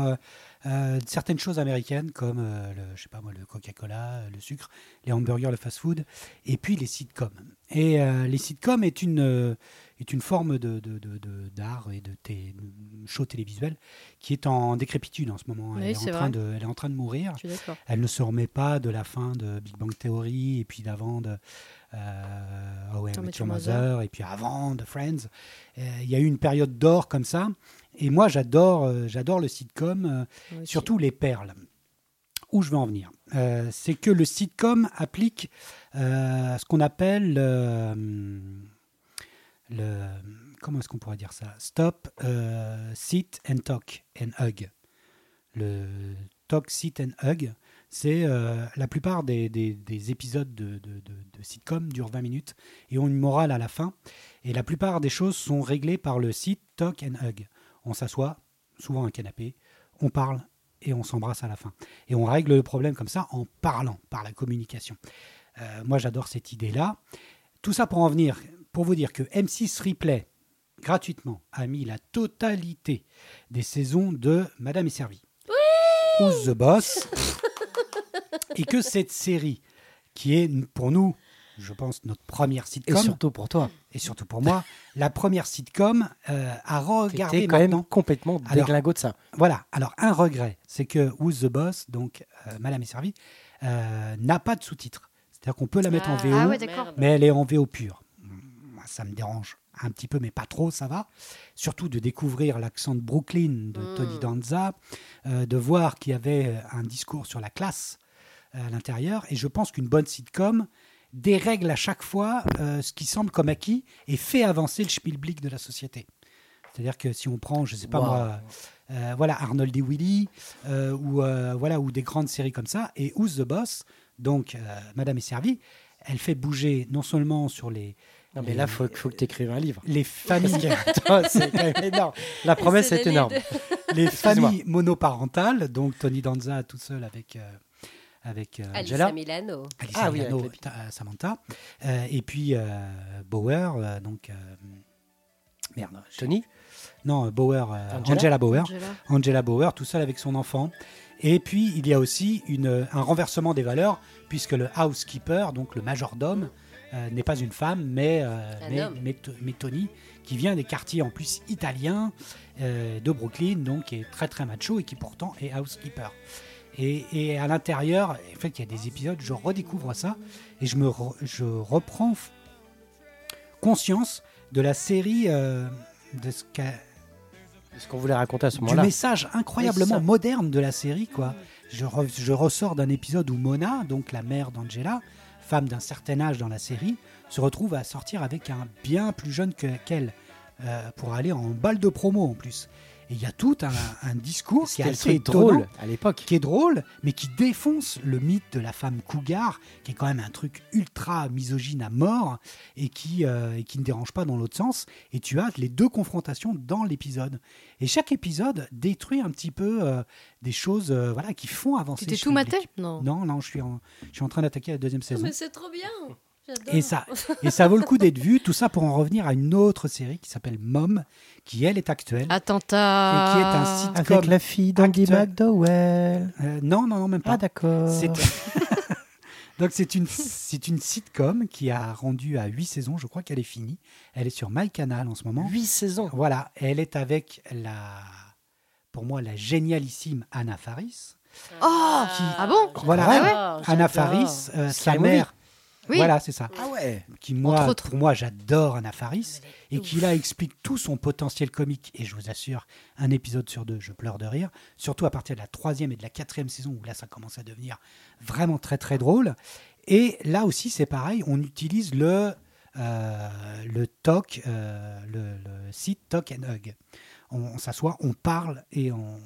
euh, certaines choses américaines comme euh, le, je sais pas moi, le Coca-Cola, euh, le sucre, les hamburgers, le fast-food, et puis les sitcoms. Et euh, les sitcoms est une est une forme de d'art et de, de show télévisuel qui est en décrépitude en ce moment. Elle, est, en train de, elle est en train de mourir. Elle ne se remet pas de la fin de Big Bang Theory et puis d'avant de euh, Met Your Mother. Mother et puis avant de Friends. Il y a eu une période d'or comme ça Et moi, j'adore, euh, j'adore le sitcom, euh, surtout les perles. Où je veux en venir Euh, C'est que le sitcom applique ce qu'on appelle le. Comment est-ce qu'on pourrait dire ça? Stop, euh, sit and talk and hug. Le talk, sit and hug, c'est euh, la plupart des, des- des épisodes de, de, de- de sitcom durent 20 minutes et ont une morale à la fin. Et la plupart des choses sont réglées par le sit, talk and hug. On s'assoit, souvent à un canapé, on parle et on s'embrasse à la fin. Et on règle le problème comme ça en parlant, par la communication. Euh, moi, j'adore cette idée-là. Tout ça pour en venir, pour vous dire que M6 Replay, gratuitement, a mis la totalité des saisons de Madame est servie. Who's the Boss? Et que cette série, qui est pour nous, je pense, notre première Et sitcom, surtout pour toi, et surtout pour moi, la première sitcom euh, à regarder quand même maintenant. complètement Alors- déglingo de ça. Voilà. Alors, un regret, c'est que Who's the Boss, donc euh, Madame est servie, euh, n'a pas de sous-titres. C'est-à-dire qu'on peut la mettre en VO, Ah ouais, mais elle est en VO pure. Moi, ça me dérange un petit peu, mais pas trop, ça va. Surtout de découvrir l'accent de Brooklyn de Mm. Tony Danza, euh, de voir qu'il y avait euh, un discours sur la classe à l'intérieur. Et je pense qu'une bonne sitcom dérègle à chaque fois euh, ce qui semble comme acquis et fait avancer le schmilblick de la société. C'est-à-dire que si on prend, je sais pas Wow. moi, euh, voilà Arnold et Willy, euh, ou euh, voilà ou des grandes séries comme ça, et Who's the Boss, donc euh, Madame est servie, elle fait bouger non seulement sur les Non, mais les- là, il faut, faut que tu écrives un livre. les familles, c'est quand même énorme. La promesse est les énorme. les familles monoparentales, donc Tony Danza tout seul avec euh, avec euh, Angela. Milano. Alicia Ah oui, avec Samantha, euh, et puis euh, Bauer, euh, donc euh, merde, Tony non Bauer, euh, Angela Angela Bauer, Angela. Angela Bauer, tout seul avec son enfant. Et puis, il y a aussi une, un renversement des valeurs, puisque le housekeeper, donc le majordome, euh, n'est pas une femme, mais, euh, mais, mais To- mais Tony, qui vient des quartiers en plus italiens euh, de Brooklyn, donc qui est très très macho et qui pourtant est housekeeper. Et, et à l'intérieur, en fait, il y a des épisodes, je redécouvre ça et je, me re- je reprends conscience de la série, euh, de ce qu'a Ce qu'on voulait raconter à ce du moment-là. message incroyablement moderne de la série quoi. Je, re- je ressors d'un épisode où Mona, donc la mère d'Angela, femme d'un certain âge dans la série, se retrouve à sortir avec un bien plus jeune que- qu'elle euh, pour aller en balle de promo en plus. Et il y a tout un, un discours qui est assez drôle à l'époque. qui est drôle, mais qui défonce le mythe de la femme cougar, qui est quand même un truc ultra misogyne à mort et qui, euh, et qui ne dérange pas dans l'autre sens. Et tu as les deux confrontations dans l'épisode. Et chaque épisode détruit un petit peu euh, des choses euh, voilà, qui font avancer. Tu t'es tout maté. Non. Non, non, je suis en, je suis en train d'attaquer la deuxième saison. mais c'est trop bien. Et ça, et ça vaut le coup d'être vu. Tout ça pour en revenir à une autre série qui s'appelle Mom, qui elle est actuelle. Attentat. Et qui est un site- Avec la fille d'Andy. McDowell. Euh, non, non, non, même pas. Ah, d'accord. Donc c'est une, c'est une sitcom qui a rendu à 8 saisons, je crois qu'elle est finie. Elle est sur MyCanal en ce moment. Huit saisons. Voilà, elle est avec la, pour moi, la génialissime Anna Faris. Oh Ah bon? Voilà, Ah ouais? Anna. Faris, euh, sa mère. Oui. Voilà, c'est ça. Ah ouais. Qui moi, pour moi, j'adore Anna Faris et qui là explique tout son potentiel comique. Et je vous assure, un épisode sur deux, je pleure de rire. Surtout à partir de la troisième et de la quatrième saison où là, ça commence à devenir vraiment très très drôle. Et là aussi, c'est pareil, on utilise le euh, le talk, euh, le, le site talk and hug. On, on s'assoit, on parle et on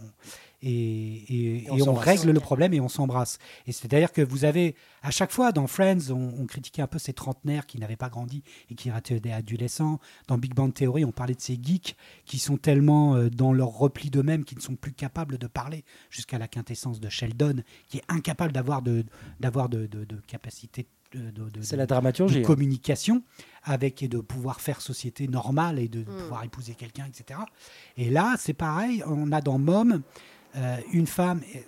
et, et- Et on règle le problème et on s'embrasse. Et c'est-à-dire que vous avez, à chaque fois, dans Friends, on, on critiquait un peu ces trentenaires qui n'avaient pas grandi et qui étaient des adolescents. Dans Big Bang Theory, on parlait de ces geeks qui sont tellement euh, dans leur repli d'eux-mêmes qu'ils ne sont plus capables de parler, jusqu'à la quintessence de Sheldon, qui est incapable d'avoir de, d'avoir de, de, de capacité de, de- de- C'est la dramaturgie. hein. communication avec et de pouvoir faire société normale et de Mm. pouvoir épouser quelqu'un, etc. Et là, c'est pareil, on a dans Mom euh, une femme. et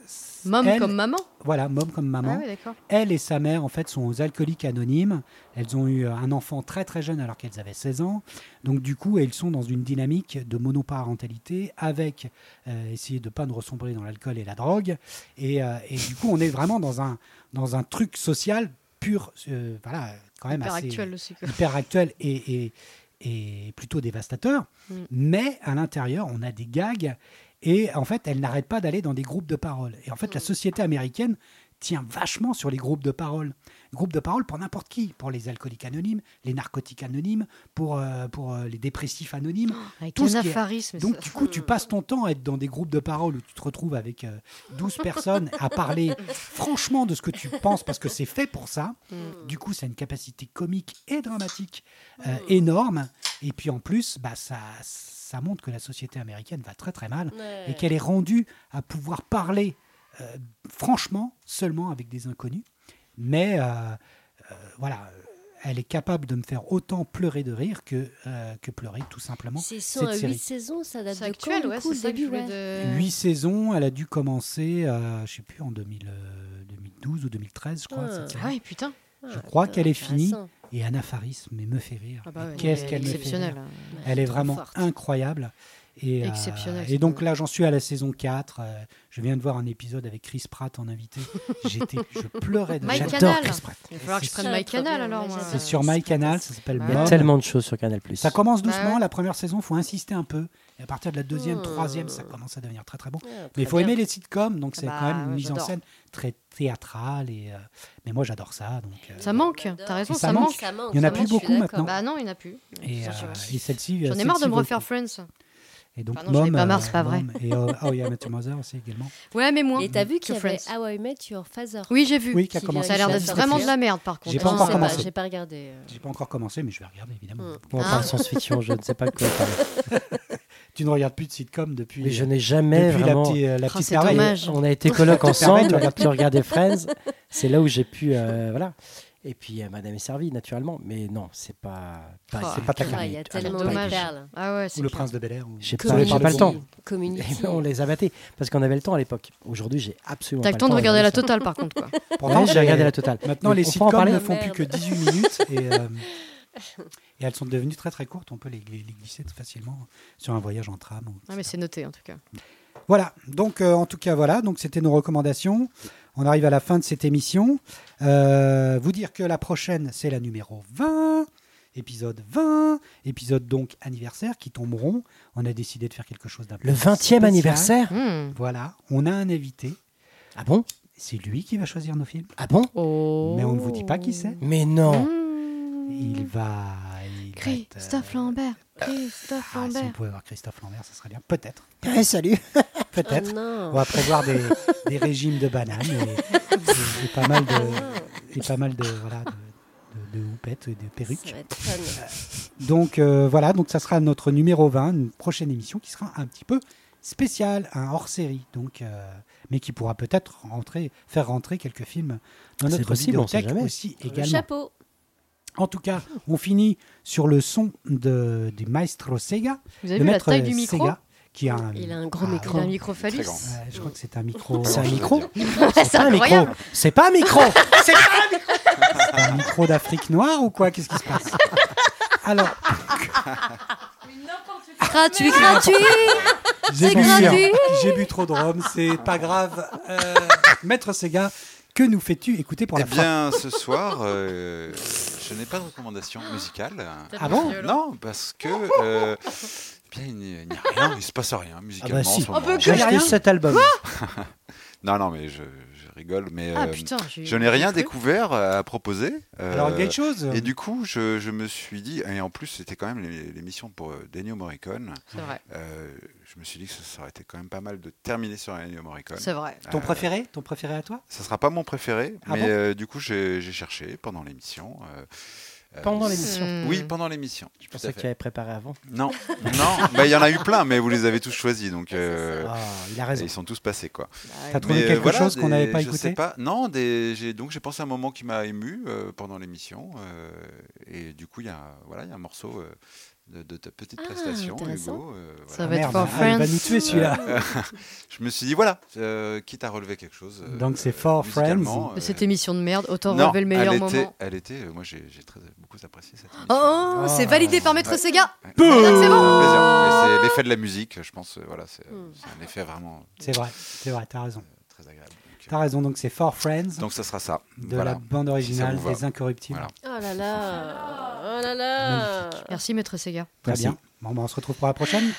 Mom elle- comme maman? Voilà, Mom comme maman. Ah oui. Elle et sa mère, en fait, sont aux alcooliques anonymes. Elles ont eu un enfant très très jeune alors qu'elles avaient 16 ans. Donc du coup, elles sont dans une dynamique de monoparentalité avec euh, essayer de pas de ressombrer dans l'alcool et la drogue. Et, euh, et du coup, on est vraiment dans un, dans un truc social pur, euh, voilà, quand même Hyper assez actuel aussi. hyper actuel et, et, est plutôt dévastateur. Mm. Mais à l'intérieur, on a des gags. Et en fait, elle n'arrête pas d'aller dans des groupes de parole. Et en fait, la société américaine tient vachement sur les groupes de parole. Groupes de parole pour n'importe qui. Pour les alcooliques anonymes, les narcotiques anonymes, pour, euh, pour euh, les dépressifs anonymes. Avec Tout ce qui est- Donc, ça- du coup, tu passes ton temps à être dans des groupes de parole où tu te retrouves avec euh, 12 personnes à parler franchement de ce que tu penses parce que c'est fait pour ça. Mm. Du coup, ça a une capacité comique et dramatique euh, énorme. Et puis en plus, bah, ça, ça montre que la société américaine va très très mal Ouais. et qu'elle est rendue à pouvoir parler franchement seulement avec des inconnus. Mais euh, euh, voilà, euh, elle est capable de me faire autant pleurer de rire que, euh, que pleurer tout simplement. C'est série. 8 saisons, ça date de actuel, quand, ouais, coup, c'est le ça que je début, voulais ouais. de- Huit saisons, elle a dû commencer, euh, je sais plus, en 2000, euh, 2012 ou 2013, je crois. Ah. cette série. Ah oui, putain. Je Ah, crois qu'elle est finie. Et Anna Faris mais me fait rire. Ah bah ouais, Qu'est-ce elle est qu'elle me fait rire. hein. Elle est vraiment forte. incroyable. Et, euh, Exceptionnelle, et donc là, j'en suis à la saison 4. euh, je viens de voir un épisode avec Chris Pratt en invité. J'étais, je pleurais de My J'adore Canal. Chris Pratt. Il va falloir que je C'est prenne ça, My trop Canal bien, alors. moi. C'est sur My Canal, ça s'appelle Bah Il y a tellement de choses sur Canal+. Ça commence Bah doucement, ouais. la première saison, faut insister un peu. Et à partir de la deuxième, Hmm. troisième, ça commence à devenir très très bon. Ouais, Mais il faut bien. aimer les sitcoms, donc Ah c'est bah, quand même une ouais, mise en scène très théâtrale. Et, euh, mais moi, j'adore ça. Donc, euh, Ça manque, t'as raison, ça ça manque. Il y en a plus beaucoup maintenant. Bah non, il n'y en a plus. et, celle-ci. J'en ai marre de me refaire. Friends. Et donc, j'en ai Mom, pas marre, euh, c'est pas vrai. Et euh, How I Met Your Mother aussi également. Ouais, mais moins. Et t'as vu qu'il y avait. How I Met Your Father Oui, j'ai vu. Oui, qui a commencé. Ça a l'air d'être vraiment de la merde par contre. J'ai pas encore commencé. J'ai pas regardé. euh. J'ai pas encore commencé, mais je vais regarder évidemment. Mm. On Ah. parle science-fiction, je ne sais pas de quoi parler. Tu ne regardes plus de sitcom depuis. Mais je n'ai jamais depuis vraiment... la, petite- euh, la Oh, petite merveille. On a été coloc Merveille, ensemble, tu regardais Friends. C'est là où j'ai pu... euh, voilà. Et puis euh, Madame est servie, naturellement. Mais non, c'est pas... pas Oh. C'est pas ta carte. Il y a tellement c'est de dommage. perles. Ah ouais, Ou le clair. prince de Bel Air. ou- pas, pas le temps. On les a battés parce qu'on avait le temps à l'époque. Aujourd'hui, j'ai absolument T'as pas le temps de regarder la totale par contre quoi. Pourtant, j'ai regardé la totale. Maintenant, les sitcoms parler ne font plus que 18 minutes et, euh, et elles sont devenues très très courtes. On peut les, les- les glisser facilement sur un voyage en tram. ou- Ah mais c'est noté en tout cas. Voilà, donc euh, en tout cas, voilà, donc c'était nos recommandations. On arrive à la fin de cette émission. Euh, vous dire que la prochaine, c'est la numéro 20, épisode 20, épisode donc anniversaire qui tomberont. On a décidé de faire quelque chose d'un peu Le 20e spécial. anniversaire Hmm. Voilà, on a un invité. Ah bon? C'est lui qui va choisir nos films. Ah bon? Oh. Mais on ne vous dit pas qui c'est. Mais non Hmm. Il va. il va être, Christophe euh, Lambert. Christophe ah, si on Lambert. pouvait voir Christophe Lambert, ça serait bien. Peut-être. Ouais, Salut Peut-être. Oh. On va prévoir des, des régimes de bananes et, et- et pas mal de, et pas mal de, voilà, de, de, de houpettes et de Ça perruques. va être fun. Donc euh, voilà, donc ça sera notre numéro 20, une prochaine émission qui sera un petit peu spéciale, un hors-série, donc, euh, mais qui pourra peut-être rentrer, faire rentrer quelques films dans notre possible, jamais. aussi Le également. chapeau. En tout cas, on finit sur le son de, du maestro Sega, Vous avez le vu la taille du micro Sega, qui a un, Il a un gros Ah, micro. Il a un micro Très phallus. grand. Ouais, je crois que c'est un micro. C'est un micro C'est pas un micro. C'est pas un micro C'est pas un micro un micro d'Afrique noire ou quoi? Qu'est-ce qui se passe? Alors, Gratuit, gratuit. j'ai bu, gratuit. j'ai bu trop de rhum, c'est pas grave. Euh, Maître Sega, que nous fais-tu écouter pour Eh la fin? bien, ce soir, euh, je n'ai pas de recommandation musicale. Ah bon? Non, parce que euh, bien, il n'y a rien, il se passe rien musicalement Ah bah si. en ce moment. J'ai y a acheté rien cet album. Non, non, mais je, je rigole, mais Ah euh, putain. j'ai- je n'ai rien j'ai cru. découvert à proposer. euh, Alors, quelque chose et du coup, je, je me suis dit, et en plus, c'était quand même l'é- l'émission pour euh, Ennio Morricone. C'est vrai. euh, je me suis dit que ça, ça aurait été quand même pas mal de terminer sur Ennio Morricone. C'est vrai. Ton Euh, préféré Ton préféré à toi? Ça sera pas mon préféré, Ah mais bon? euh, du coup, j'ai j'ai cherché pendant l'émission. euh, euh, Pendant l'émission. Hmm. Oui, pendant l'émission. Je pensais que tu avais préparé avant. Non, non, mais il y en a eu plein, mais vous les avez tous choisis, donc euh, Ah, il a raison. ils sont tous passés quoi. T'as trouvé Mais, euh, quelque voilà, chose qu'on n'avait pas je sais écouté pas. Non, des, donc j'ai pensé à un moment qui m'a ému euh, pendant l'émission, euh, et du coup il y a voilà il y a un morceau euh, de, de ta petite Ah, prestation. Hugo. euh, Ça voilà. va être Merde, for ah, il va friends. nous tuer celui-là. Je me suis dit voilà, euh, quitte à relever quelque chose. euh, Donc, c'est For euh, cette émission de merde, autant non, relever le meilleur elle moment. était, elle était, euh, moi j'ai beaucoup apprécié cette émission. Oh, Ah. c'est validé par Maître Ouais. Sega. Ouais. C'est bon. C'est l'effet de la musique, je pense. euh, Voilà, c'est Hmm. c'est un effet vraiment C'est vrai, c'est vrai, t'as raison. très agréable. T'as raison, donc c'est For Friends donc ça sera ça. de voilà. la bande Si originale va. des Incorruptibles. Voilà. Oh là là Oh là là Merci, maître Sega. Très Merci. bien. Bon, bah, on se retrouve pour la prochaine.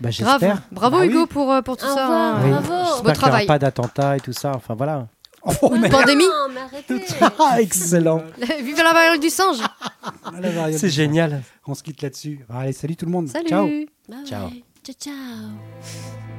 Bah, j'espère. Bravo Bah oui. Hugo pour, euh, pour tout Au ça. revoir. hein. Oui. Bravo. J'espère Beau qu'il n'y aura travail. pas d'attentat et tout ça. Enfin voilà. Oh, mais Pandémie. Ah, excellent. Vive la variole du singe. variante C'est génial. On se quitte là-dessus. Allez, salut tout le monde. Salut. Ciao. Bye Ciao. bye. Ciao, ciao